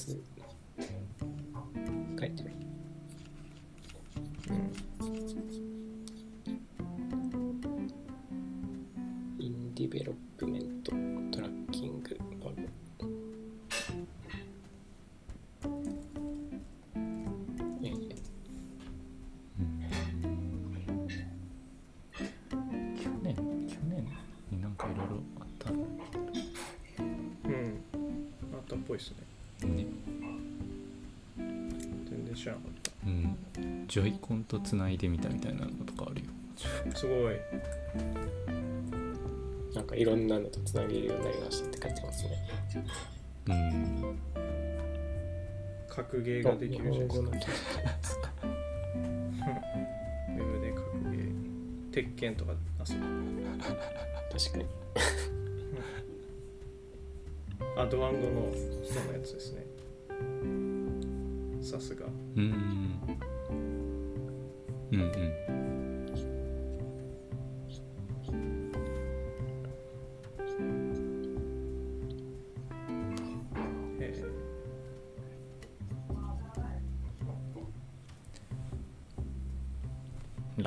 Speaker 2: ス
Speaker 3: とつないでみたみたいなのとかあるよ。
Speaker 1: たすごい。
Speaker 2: なんかいろんなのとつなげるようになりましたって書いてますね。
Speaker 3: うん。
Speaker 1: 格ゲーができるじゃないですか
Speaker 2: 日本語の記事
Speaker 1: 鉄拳とか 遊ぶ
Speaker 2: 確かに。
Speaker 1: あドワンゴの人のやつですね。さすが。
Speaker 3: うんうん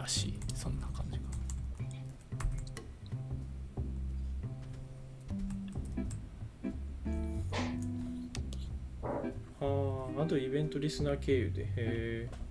Speaker 3: らしいそんな感じが、
Speaker 1: あああとイベントリスナー経由で。へえ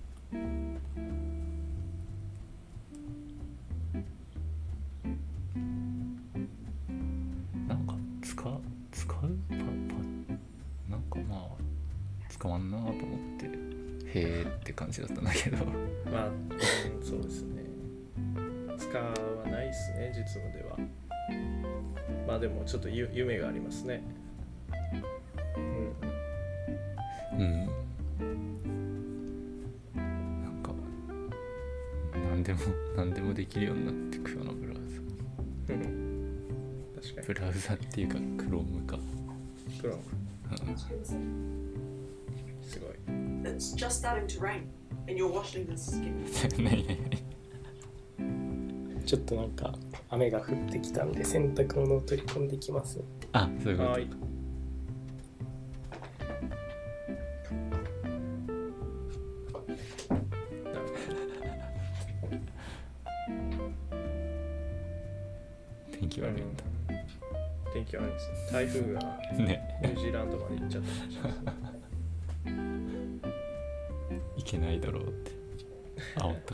Speaker 1: もちょっとゆ夢がありますね。うん。
Speaker 3: うん。なんか何でも何でもできるようになってくようなブラウ
Speaker 1: 確かに。
Speaker 3: ザブラウザっていうか Chrome か、
Speaker 1: プロ
Speaker 3: うん。
Speaker 1: すごい。
Speaker 4: It's just starting to rain, and you're washing the skin.
Speaker 3: ね
Speaker 2: ちょっとなんか雨が降ってきたんで洗濯物を取り込んできます。
Speaker 3: あそういうこと。
Speaker 1: はい。なる
Speaker 3: 天気悪いんだ。
Speaker 1: 天気悪いです。ね台風が
Speaker 3: ね
Speaker 1: ニュージーランドまで行っちゃった。い
Speaker 3: けないだろうって。煽った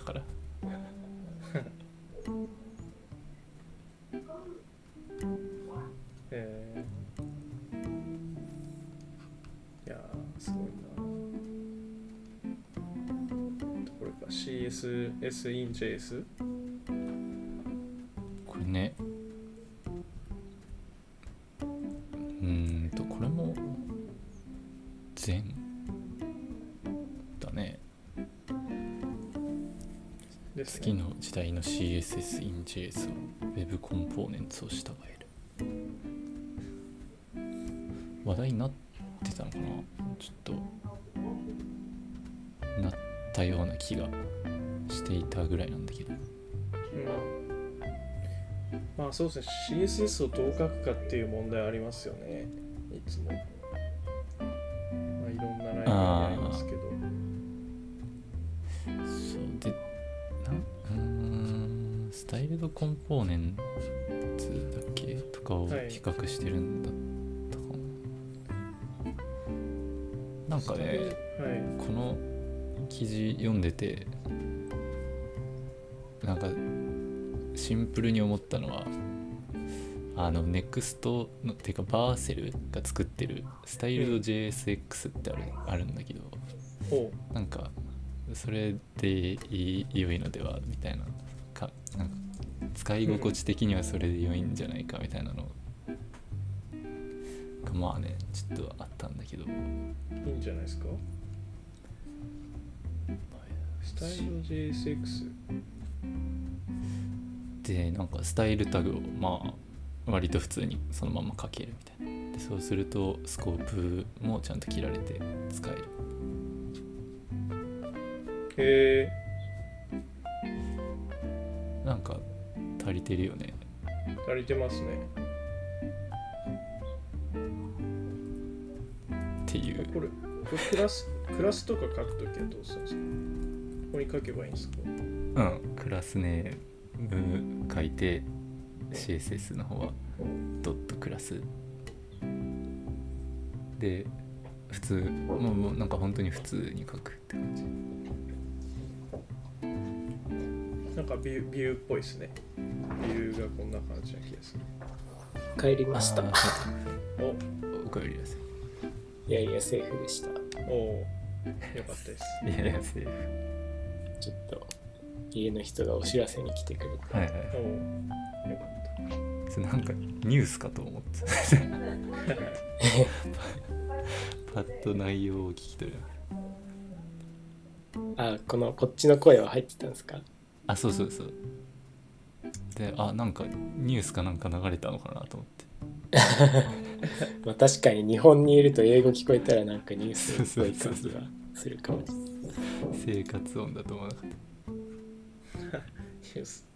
Speaker 1: CSS in JS
Speaker 3: これね。うーんとこれも全だね。
Speaker 1: です
Speaker 3: 次の時代の CSS in JS は Web コンポーネンツを従える。話題になってたのかな？ちょっとなったような気がしていたぐらいなんだけど。
Speaker 1: うん。まあそうですね。CSS をどう書くかっていう問題ありますよね。いつも。まあいろんなラインがありますけど。
Speaker 3: そう。でなうーん。スタイルドコンポーネンツだっけとかを比
Speaker 1: はい
Speaker 3: 較してるんだったかな、なんかね
Speaker 1: はい。
Speaker 3: この記事読んでてシンプルに思ったのはあの NEXT のてかバーセルが作ってるスタイルド JSX ってある,、あるんだけど
Speaker 1: ほ
Speaker 3: なんかそれでいい良いのではみたいな。かなんか使い心地的にはそれで良いんじゃないかみたいなの。がまあねちょっとあったんだけど。
Speaker 1: ういいんじゃないですか？スタイル JSX
Speaker 3: でなんかスタイルタグをまあ割と普通にそのまま書けるみたいな。でそうするとスコープもちゃんと切られて使える。
Speaker 1: へえ
Speaker 3: なんか足りてるよね。
Speaker 1: 足りてますね。
Speaker 3: っていう。
Speaker 1: これクラス クラスとか書くときはどうするんですか？ここに書けばいいんですか？
Speaker 3: うん。クラスネーム書いて CSS の方はドットクラス。で普通もうもうなんか本当に普通に書くって感じ。
Speaker 1: なんかビュービューっぽいですね。ビューがこんな感じな気がする。
Speaker 2: 帰りました。
Speaker 1: お。
Speaker 3: お帰りなさ
Speaker 2: い。やいやセーフでした。
Speaker 1: おおよかったです。
Speaker 3: いいやいやセーフ。
Speaker 2: ちょっと家の人がお知らせに来てくれて。
Speaker 3: はいはい。
Speaker 1: おおよかっ
Speaker 3: それなんかニュースかと思って。
Speaker 1: た
Speaker 3: パッと内容を聞き取る
Speaker 2: あこのこっちの声は入ってたんですか？
Speaker 3: あそうそうそう。であなんかニュースかなんか流れたのかなと思って。
Speaker 2: まあ確かに日本にいると英語聞こえたらなんかニュースっぽい感じはするかも
Speaker 3: 生活音だと思わなかっ
Speaker 1: ニュース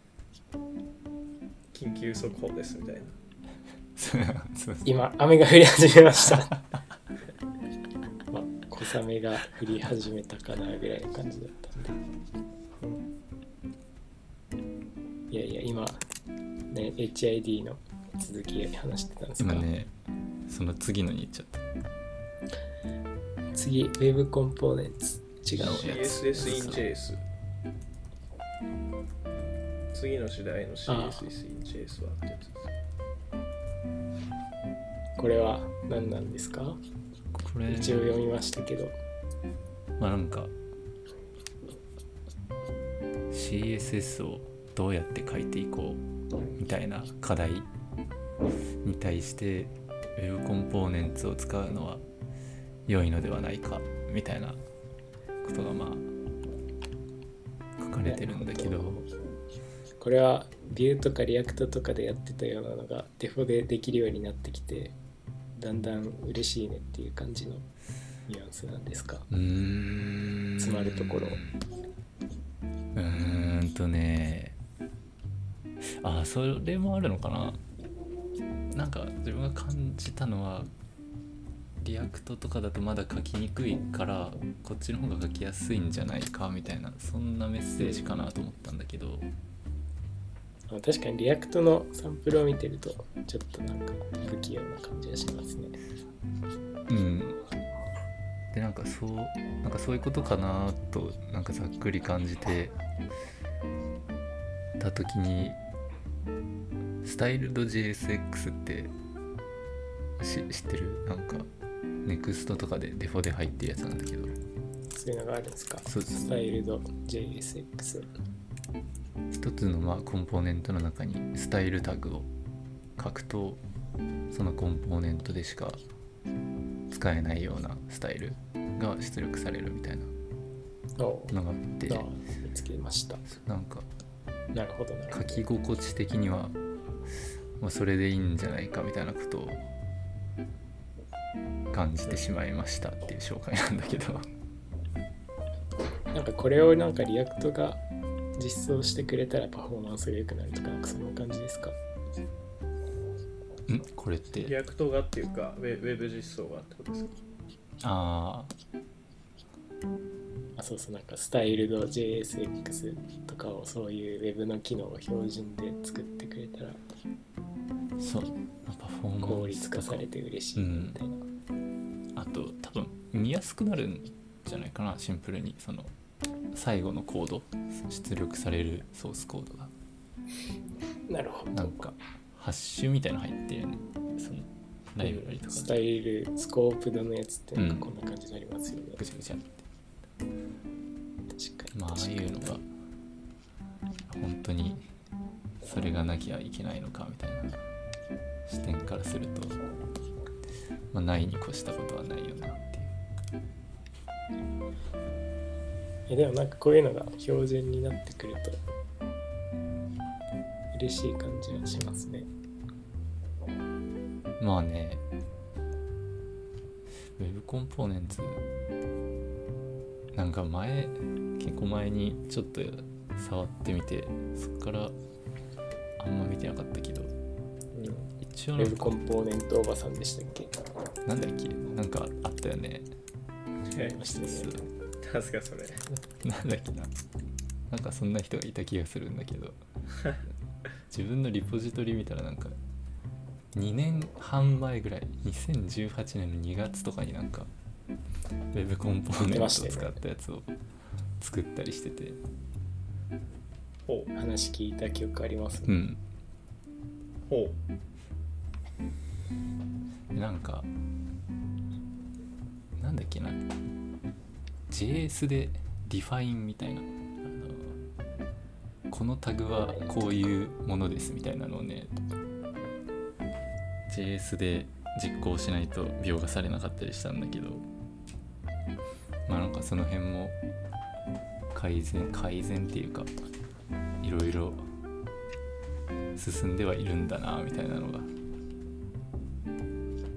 Speaker 1: 緊急速報ですみたいな。
Speaker 3: たそうそう。
Speaker 2: 今雨が降り始めました。まあ小雨が降り始めたかなぐらいの感じだったんで、うんいやいや今ね HID の続き話してたんですか
Speaker 3: 今ねその次のに行っちゃった。
Speaker 2: 次 Web コンポーネンツ違うやつ。
Speaker 1: CSS in JS 次の次第の CSS in JS はってやつです。
Speaker 2: これは何なんですか？
Speaker 3: これ。
Speaker 2: 一応読みましたけど。
Speaker 3: まあなんか CSS をどうやって書いていこうみたいな課題に対して Web コンポーネンツを使うのは良いのではないかみたいなことがまあ書かれてるんだけど
Speaker 2: これは Vue とか React とかでやってたようなのがデフォでできるようになってきてだんだん嬉しいねっていう感じのニュアンスなんですか？
Speaker 3: うーん。
Speaker 2: 詰まるところ。
Speaker 3: うーんとね。あそれもあるのかな？なんか自分が感じたのは React とかだとまだ書きにくいからこっちの方が書きやすいんじゃないかみたいなそんなメッセージかなと思ったんだけど
Speaker 2: あ確かに React のサンプルを見てるとちょっとなんか不器用な感じがしますね。
Speaker 3: うん。でなんかそうなんかそういうことかなとなんかざっくり感じてた時にスタイルド JSX って知ってる？なんか NEXT とかでデフォで入ってるやつなんだけど。
Speaker 2: そういうのがあるんですか？
Speaker 3: そうです
Speaker 2: スタイルド JSX
Speaker 3: 一つのまあコンポーネントの中にスタイルタグを書くとそのコンポーネントでしか使えないようなスタイルが出力されるみたいなのがあって。
Speaker 2: あ見つけました。
Speaker 3: なんか
Speaker 2: なるほど。
Speaker 3: 書き心地的には、まあ、それでいいんじゃないかみたいなことを感じてしまいましたっていう紹介なんだけど
Speaker 2: なんかこれをなんか React が実装してくれたらパフォーマンスが良くなるとかなんかそんな感じですか？
Speaker 3: ん？これって？
Speaker 1: React がっていうかウェウェブ実装がってことですか？
Speaker 3: あ
Speaker 2: あそうそうなんかスタイルド JSX とかをそういう Web の機能を標準で作ってくれたら
Speaker 3: あそう。パフォーマンス
Speaker 2: 効率化されて嬉しいみたいな、
Speaker 3: あと多分見やすくなるんじゃないかなシンプルに。その最後のコード出力されるソースコードが。
Speaker 2: なるほど。
Speaker 3: なんかハッシュみたいなの入ってるよね。そのライブラリとか
Speaker 2: スタイルスコープドのやつってなんかこんな感じになりますよね、
Speaker 3: ぐちゃぐちゃって。
Speaker 2: 確かに。
Speaker 3: まあああいうのが本当にそれがなきゃいけないのかみたいな視点からすると、まあ、ないに越したことはないよなっていう
Speaker 2: えでもなんかこういうのが標準になってくると嬉しい感じはしますね。
Speaker 3: まあね。Web コンポーネンツなんか前結構前にちょっと触ってみてそっからあんま見てなかったけど一応なん
Speaker 2: Web
Speaker 3: か
Speaker 2: コンポーネントおばさんでしたっけ？
Speaker 3: なんだっけ？なんかあったよね。
Speaker 1: はい
Speaker 2: ましたね
Speaker 1: なんすかそれ。
Speaker 3: なんだっけな。なんかそんな人がいた気がするんだけど。自分のリポジトリ見たらなんか2年半前ぐらい2018年の2月とかになんか Web コンポーネントを使ったやつを作ったりしてて。
Speaker 1: ほう。
Speaker 2: 話聞いた記憶あります、
Speaker 3: うん。
Speaker 1: ほ
Speaker 3: なんかなんだっけな JS で define みたいなあのこのタグはこういうものですみたいなのをね JS で実行しないと描画されなかったりしたんだけどまあなんかその辺も改善改善っていうかいろいろ進んではいるんだなみたいなのが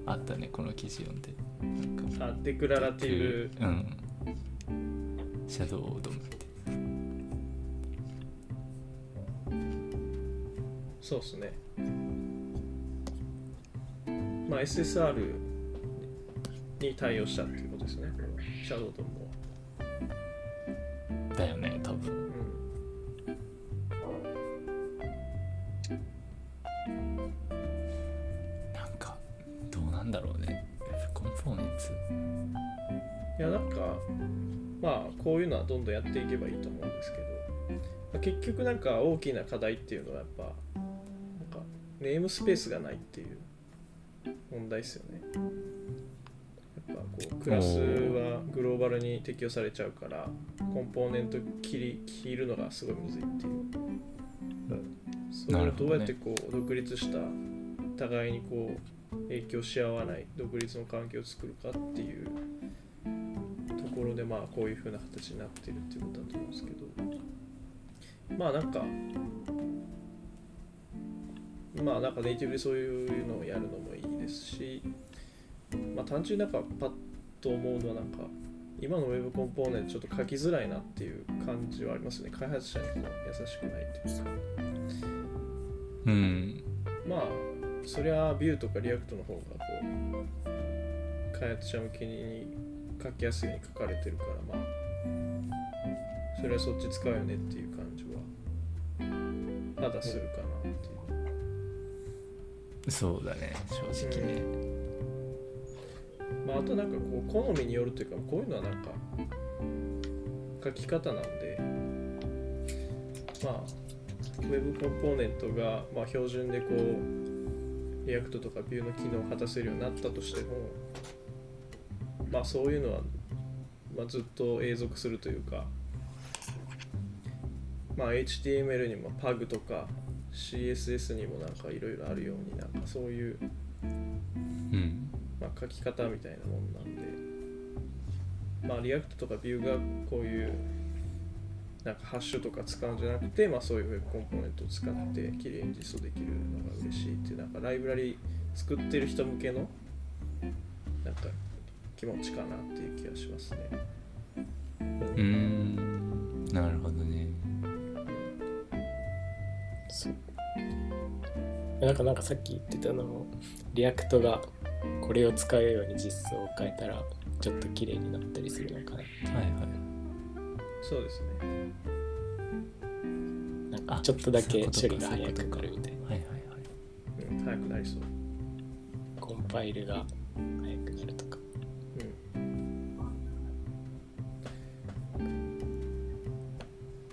Speaker 3: あったねこの記事読んで。なんか
Speaker 1: あデクララティブ。
Speaker 3: うんシャドウドム。って
Speaker 1: そうですね。まあ SSR に対応したっていうことですねシャドウドも
Speaker 3: だよね
Speaker 1: こういうのはどんどんやっていけばいいと思うんですけど、まあ結局なんか大きな課題っていうのはやっぱなんかネームスペースがないっていう問題ですよね。やっぱこうクラスはグローバルに適用されちゃうからコンポーネント切り切るのがすごいむずいっていう。それを
Speaker 3: ど
Speaker 1: うやってこう独立した互いにこう影響し合わない独立の環境を作るかっていうろでまあこういう風な形になってるっていうことだと思うんですけど。まあなんかまあなんかネイティブでそういうのをやるのもいいですしまあ単純になんかパッと思うのはなんか今の Web コンポーネントちょっと書きづらいなっていう感じはありますね。開発者にこう優しくないっていうか。
Speaker 3: うん。
Speaker 1: まあそりゃ Vue とか React の方がこう開発者向けに書きやすいように書かれてるからまあそれはそっち使うよねっていう感じはまだするかなっていう。
Speaker 3: そうだね正直ね。
Speaker 1: まああとなんかこう好みによるというかこういうのはなんか書き方なんでまあ Web コンポーネントがまあ標準でこう React とか Vue の機能を果たせるようになったとしてもまあそういうのは、まあ、ずっと永続するというかまあ HTML にも Pug とか CSS にもなんかいろいろあるようになんかそういう
Speaker 3: うん。
Speaker 1: まあ、書き方みたいなもんなんで、まあ、 React とか Vue がこういうなんかハッシュとか使うんじゃなくて、まあ、そういうウェブコンポーネントを使って綺麗に実装できるのが嬉しいっていうなんかライブラリ作ってる人向けのなんか気持ちかなっていう気がしますね。
Speaker 3: うーん。なるほどね。
Speaker 2: そう。なんかなんかさっき言ってたのも React がこれを使うように実装を変えたらちょっと綺麗になったりするのかな
Speaker 3: はいはい。
Speaker 1: そうですね。
Speaker 2: なんか
Speaker 3: あ
Speaker 2: ちょっとだけ処理が早くなるみたいな。
Speaker 3: はいはいはい。
Speaker 1: うん、早くなりそう。
Speaker 2: コンパイルが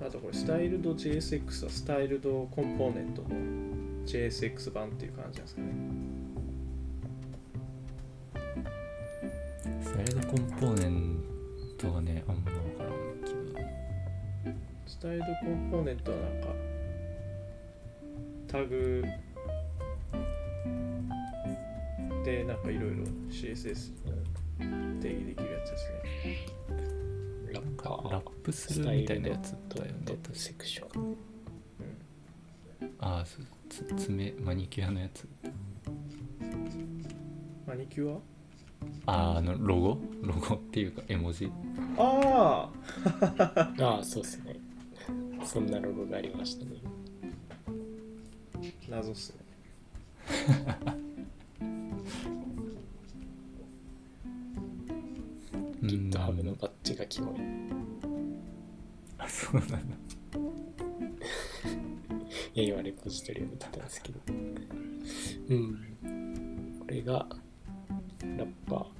Speaker 1: あとこれ、スタイルド JSX はスタイルドコンポーネントの JSX 版っていう感じなんですかね。
Speaker 3: スタイルドコンポーネントはねあんま分からんけど
Speaker 1: スタイルドコンポーネントはなんかタグでなんかいろいろ CSS 定義できるやつですね。
Speaker 2: ラッパー
Speaker 3: ラップするみたいなやつだよね
Speaker 2: セクション
Speaker 3: ああそうつ爪マニキュアのやつ。
Speaker 1: マニキュ
Speaker 3: あーあのロゴ？ロゴっていうか絵文字？
Speaker 1: アあ
Speaker 2: ああそうですね。そんなロゴがありましたね。
Speaker 1: あ謎っすね。
Speaker 2: GitHub のバッジがキモい
Speaker 3: あそうなんだ。
Speaker 2: いや今レポジトリを見てたんですけどうん。これがラッパー
Speaker 1: こ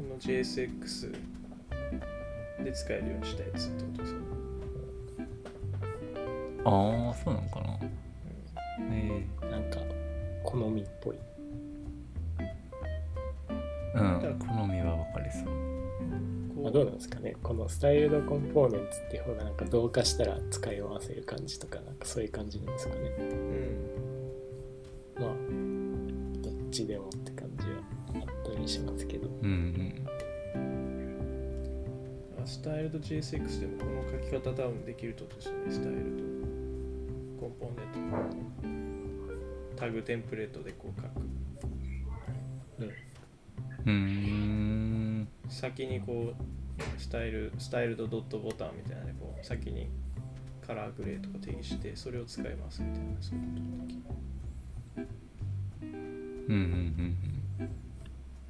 Speaker 1: の JSX で使えるようにしたやつってことですよね。
Speaker 3: ああそうなのかな。え
Speaker 2: なんか好みっぽいなんですかね。このスタイルドコンポーネンツっていう方がなんか同化したら使い回せる感じとかなんかそういう感じなんですかね。
Speaker 1: うん。
Speaker 2: まあどっちでもって感じはあったりしますけど。
Speaker 3: うん
Speaker 1: あスタイルド JSX でもこの書き方多分できるとですよね。スタイルドコンポーネント。タグテンプレートでこう書く。
Speaker 3: うーん。
Speaker 1: 先にこうスタイルスタイルドドットボタンみたいなねこう先にカラーグレーとか定義してそれを使いますみたいなそういうことができる
Speaker 3: うんうん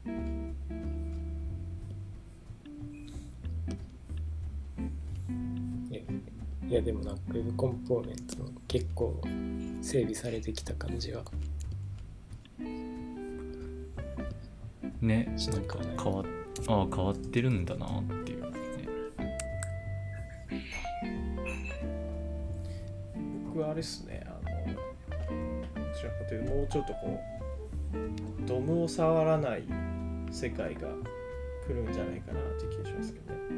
Speaker 3: うん
Speaker 2: いやいやでもなんか Web コンポーネントの結構整備されてきた感じは。
Speaker 3: うんねなんか変わあ変わってるんだなっていう
Speaker 1: れっすね。あのどちらかというともうちょっとこうドムを触らない世界が来るんじゃないかなって気がしますけどね。
Speaker 2: うん。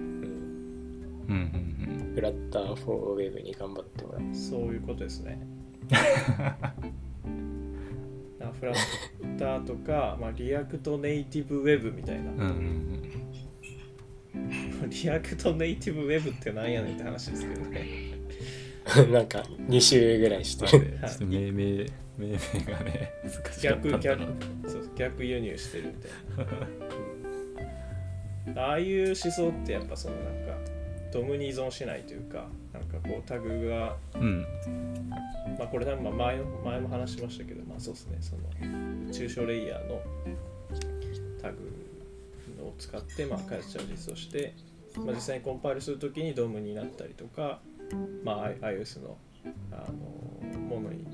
Speaker 3: うんうん
Speaker 2: フラッター for Web に頑張ってもらう
Speaker 1: そういうことですね。あフラッターとか、まあ、 React Native Web みたいな、
Speaker 3: うんうんうん。
Speaker 1: React Native Web ってなんやねんって話ですけどね
Speaker 2: なんか2週ぐらいして。
Speaker 3: ちょ
Speaker 2: る
Speaker 3: っと命名命名がね難しかった
Speaker 1: 逆逆
Speaker 3: な
Speaker 1: そう逆輸入してるみたいな。ああいう思想ってやっぱそのなんかドムに依存しないというかなんかこうタグが
Speaker 3: うん。
Speaker 1: まあこれ多分まあ前前も話しましたけどまあそうですね。その抽象レイヤーのタグを使ってまあ開発者を実装して、まあ、実際にコンパイルするときにドムになったりとか、まあ、I- iOS のあのものに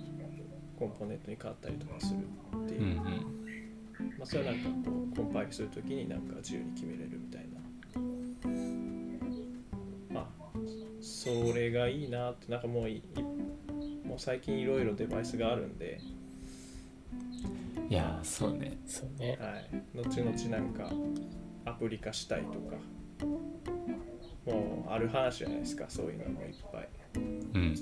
Speaker 1: コンポーネントに変わったりとかするっていう。う、
Speaker 3: ん
Speaker 1: まあ、それはなんかこうコンパイルするときになんか自由に決めれるみたいな。まあそれがいいなってなんかもういいもう最近いろいろデバイスがあるんで、
Speaker 3: うんいやーそうね。
Speaker 2: そうね。
Speaker 1: はい、後々なんかアプリ化したいとかもうある話じゃないですかそういうのもいっぱい。
Speaker 3: うん。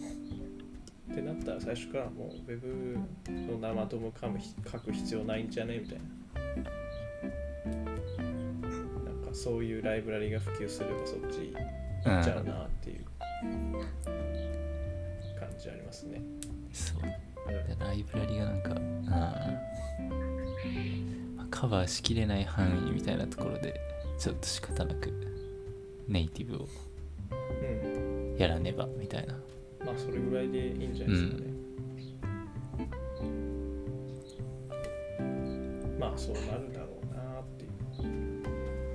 Speaker 1: ってなったら最初からもう Web の生ドム書く書く必要ないんじゃねみたいな。なんかそういうライブラリが普及すればそっち行っちゃうなっていう感じありますね、
Speaker 3: そう。でライブラリがなんか、うんまあカバーしきれない範囲みたいなところでちょっと仕方なくネイティブを
Speaker 1: うん。
Speaker 3: やらねばみたいな。
Speaker 1: まあそれぐらいでいいんじゃないですかね、まあそうなるだろうなっていう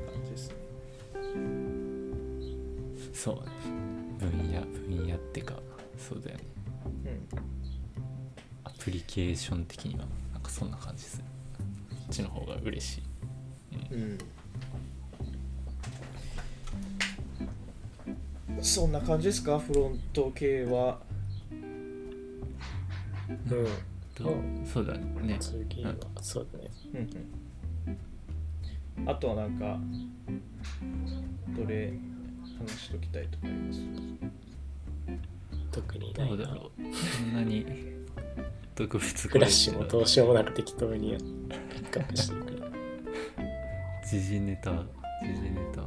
Speaker 1: 感じですね。
Speaker 3: そうね。分野分野ってかそうだよね。アプリケーション的にはなんかそんな感じするこっちの方が嬉しい。
Speaker 1: うん、うん、そんな感じですか？フロント系は。
Speaker 2: うん。
Speaker 3: とそうだね。
Speaker 2: 次は。そうだね。
Speaker 1: うんうん。あとはなんかどれ話しときたいとかあります？
Speaker 2: 特にないな。
Speaker 3: どうだろう。そんなに。特別
Speaker 2: フラッシュもどうしようもなく適当にやピックアップしていく。
Speaker 3: 時事ネタ時事ネタ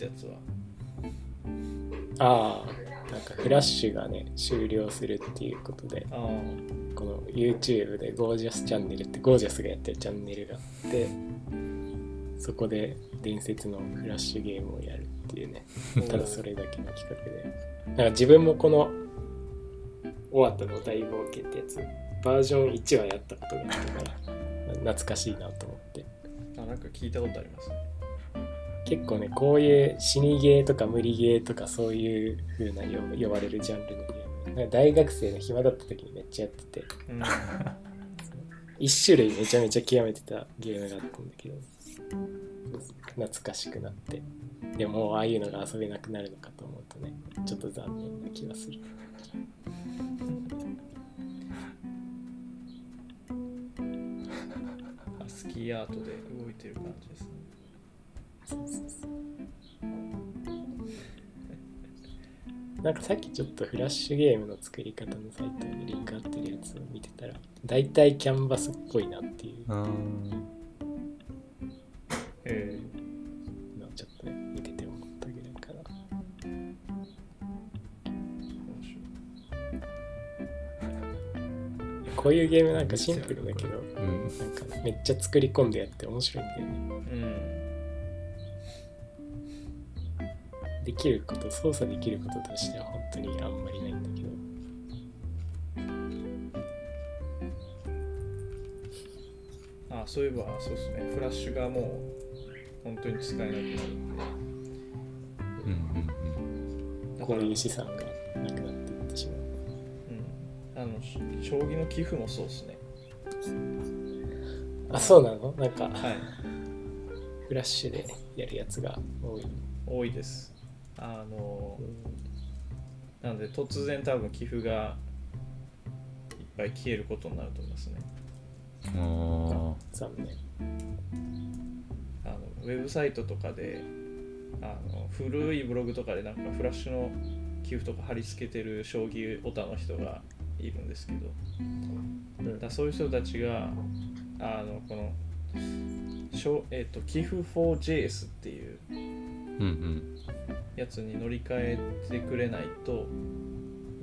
Speaker 1: ってやつは。
Speaker 2: ああなんかフラッシュがね終了するっていうことで
Speaker 1: ああ。
Speaker 2: この YouTube でゴージャスチャンネルってゴージャスがやってるチャンネルがあってそこで伝説のフラッシュゲームをやるっていうねただそれだけの企画で。なんか自分もこの「終わったの大冒険」ってやつバージョン1はやったことがあったから懐かしいなと思って。
Speaker 1: あなんか聞いたことあります。ね
Speaker 2: 結構ねこういう死にゲーとか無理ゲーとかそういう風な呼呼ばれるジャンルのゲーム。なんか大学生の暇だった時にめっちゃやってて。
Speaker 1: うん。
Speaker 2: 一種類めちゃめちゃ極めてたゲームがあったんだけど。懐かしくなって。でもああいうのが遊べなくなるのかと思うとねちょっと残念な気がする
Speaker 1: ハスキーアートで動いてる感じです
Speaker 2: なんかさっきちょっとフラッシュゲームの作り方のサイトにリンク貼ってるやつを見てたら大体キャンバスっぽいなっていう。のをちょっとね見てて思ったぐらいかな。こういうゲームなんかシンプルだけど
Speaker 3: うん。
Speaker 2: なんかめっちゃ作り込んでやって面白いんだよね。
Speaker 1: うん
Speaker 2: できること操作できることとしては本当にあんまりないんだけど。
Speaker 1: あそういえばそうですね。フラッシュがもう本当に使えなくなるんで。
Speaker 3: うんうん
Speaker 1: だから
Speaker 2: こういう資産がなくなっていってしまう。
Speaker 1: うん、あのし将棋の寄付もそうですね。
Speaker 2: あそうなの？なんか
Speaker 1: はい。
Speaker 2: フラッシュでやるやつが多い、
Speaker 1: 多いですあの
Speaker 2: うん
Speaker 1: なんで突然多分寄付がいっぱい消えることになると思いますね。
Speaker 3: うんあ
Speaker 2: 残念。
Speaker 1: あのウェブサイトとかであの古いブログとかでなんかフラッシュの寄付とか貼り付けてる将棋オタの人がいるんですけど。
Speaker 2: うん。
Speaker 1: だそういう人たちがあのこのしょ、えっと寄付 4JS っていう
Speaker 3: ーうんうん
Speaker 1: やつに乗り換えてくれないと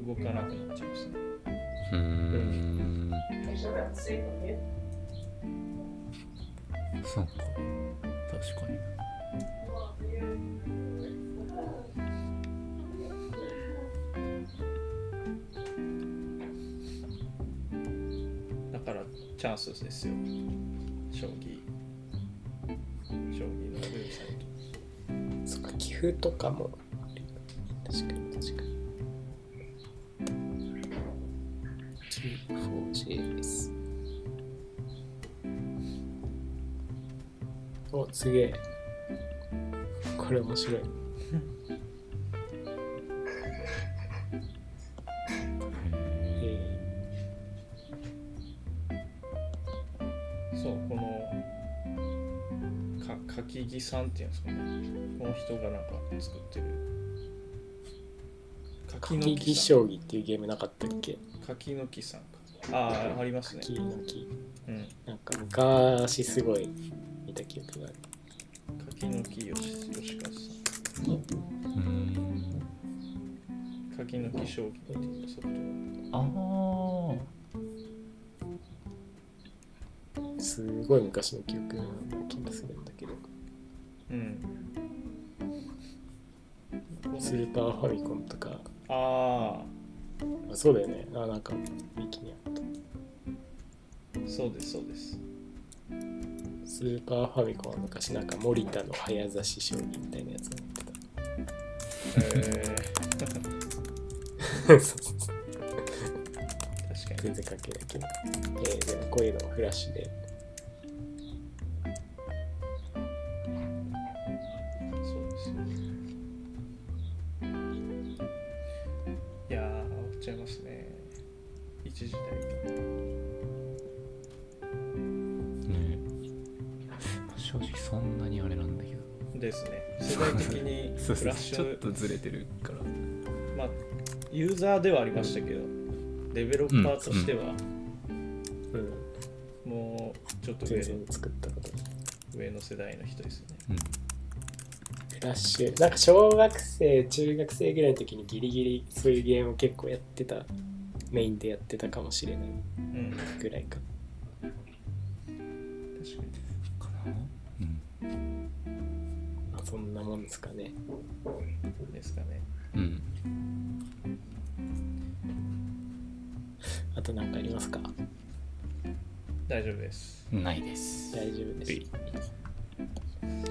Speaker 1: 動かなくなっちゃいます。ね
Speaker 3: うーん.そうか。確かに。
Speaker 1: だからチャンスですよ。将棋
Speaker 2: そっか寄付とかも。確かに確かに。G4JS おすげえ。これ面白い。
Speaker 1: 木さんっていうんですかね。この人がなんか作ってる。
Speaker 2: ー、
Speaker 1: 柿の
Speaker 2: 柿木
Speaker 1: 木
Speaker 2: 将棋っていうゲームなかったっけ？
Speaker 1: 柿の木さんか。ああありますね。
Speaker 2: 柿の木。
Speaker 1: うん。
Speaker 2: なんか昔すごい見た記憶がある。
Speaker 1: 柿の木よし吉和さ
Speaker 3: ん。
Speaker 1: ん。柿の木将棋っていうソフト。
Speaker 3: ああ
Speaker 2: すごい昔の記憶な気がするんだけどスーパーファミコンとか。
Speaker 1: あ
Speaker 2: あそうだよね。あなんかウィキにあっ
Speaker 1: あそうですそうです。
Speaker 2: たスーパーファミコンは昔なんか森田の早指し将棋みたいなやつを持って
Speaker 1: え
Speaker 2: た そうそうそう。
Speaker 1: ー、確かに。
Speaker 2: 全然関係ないけど、えー、でもこういうのもフラッシュで
Speaker 3: とずれてるから。
Speaker 1: まあユーザーではありましたけどデベロッパーとしては
Speaker 2: うん。
Speaker 1: もうちょっと上
Speaker 2: 作ったこと
Speaker 1: 上の世代の人ですよね。
Speaker 3: うん。
Speaker 2: フラッシュなんか小学生中学生ぐらいの時にギリギリそういうゲームを結構やってたメインでやってたかもしれない
Speaker 1: うん。確
Speaker 2: ぐらいか。
Speaker 1: かに。
Speaker 3: かなうん。
Speaker 2: まあそんなもんですかねあと何かありますか？
Speaker 1: 大丈夫です。
Speaker 3: ないです。
Speaker 2: 大丈夫です。
Speaker 3: はい。2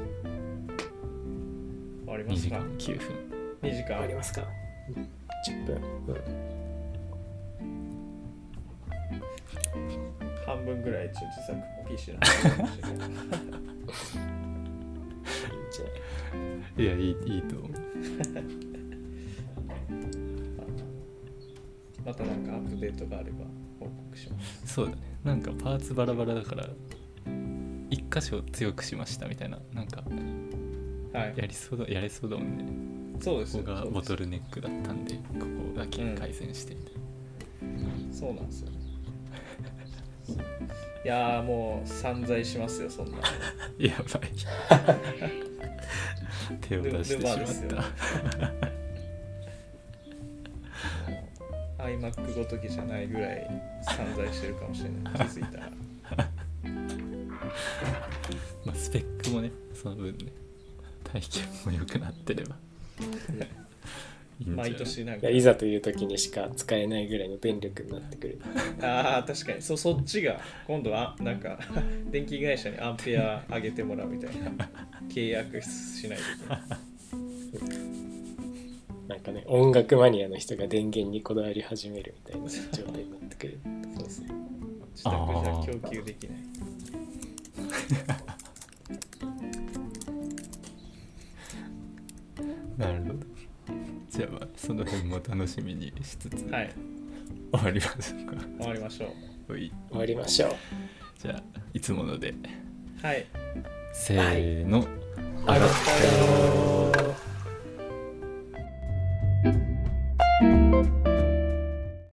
Speaker 1: 終わりますか？
Speaker 3: 時間9分。
Speaker 1: 2時間。
Speaker 2: ありますか？10分、うん、
Speaker 1: 半分ぐらい一応自作 PC の話しましたけど
Speaker 2: いいんじゃない？
Speaker 3: いやいいいいと思う
Speaker 1: またなんかアップデートがあれば報告します。
Speaker 3: そうだね。なんかパーツバラバラだから一箇所強くしましたみたいななんか
Speaker 1: はい。
Speaker 3: やりそうだやれそうだもんね。
Speaker 1: そうです
Speaker 3: ここがボトルネックだったんでここだけ改善してみたい
Speaker 1: そうなんですよ。いやーもう散財しますよそんな
Speaker 3: な、やばい。手を出してしまった
Speaker 1: iMac ごときじゃないぐらい散財してるかもしれない。気づいたら。
Speaker 3: まあ、スペックもねその分ね体験も良くなってれば。いい
Speaker 1: 毎年なん
Speaker 2: い
Speaker 1: か
Speaker 2: やいざという時にしか使えないぐらいの電力になってくる。
Speaker 1: ああ確かに。そそっちが今度はなんか 電気会社にアンペア上げてもらうみたいな。契約しないといけない
Speaker 2: なんかね音楽マニアの人が電源にこだわり始めるみたいな状態になってくる。
Speaker 1: そうそう自宅じゃ供給できない。
Speaker 3: なるほど。じゃあまあその辺も楽しみにしつつ、
Speaker 1: はい。
Speaker 3: 終わりましょうか。
Speaker 1: 終わりましょう。
Speaker 3: はい。
Speaker 2: 終わりましょう。
Speaker 3: じゃあいつもので。
Speaker 1: はい。
Speaker 3: せーの、
Speaker 2: 上がったよ thank you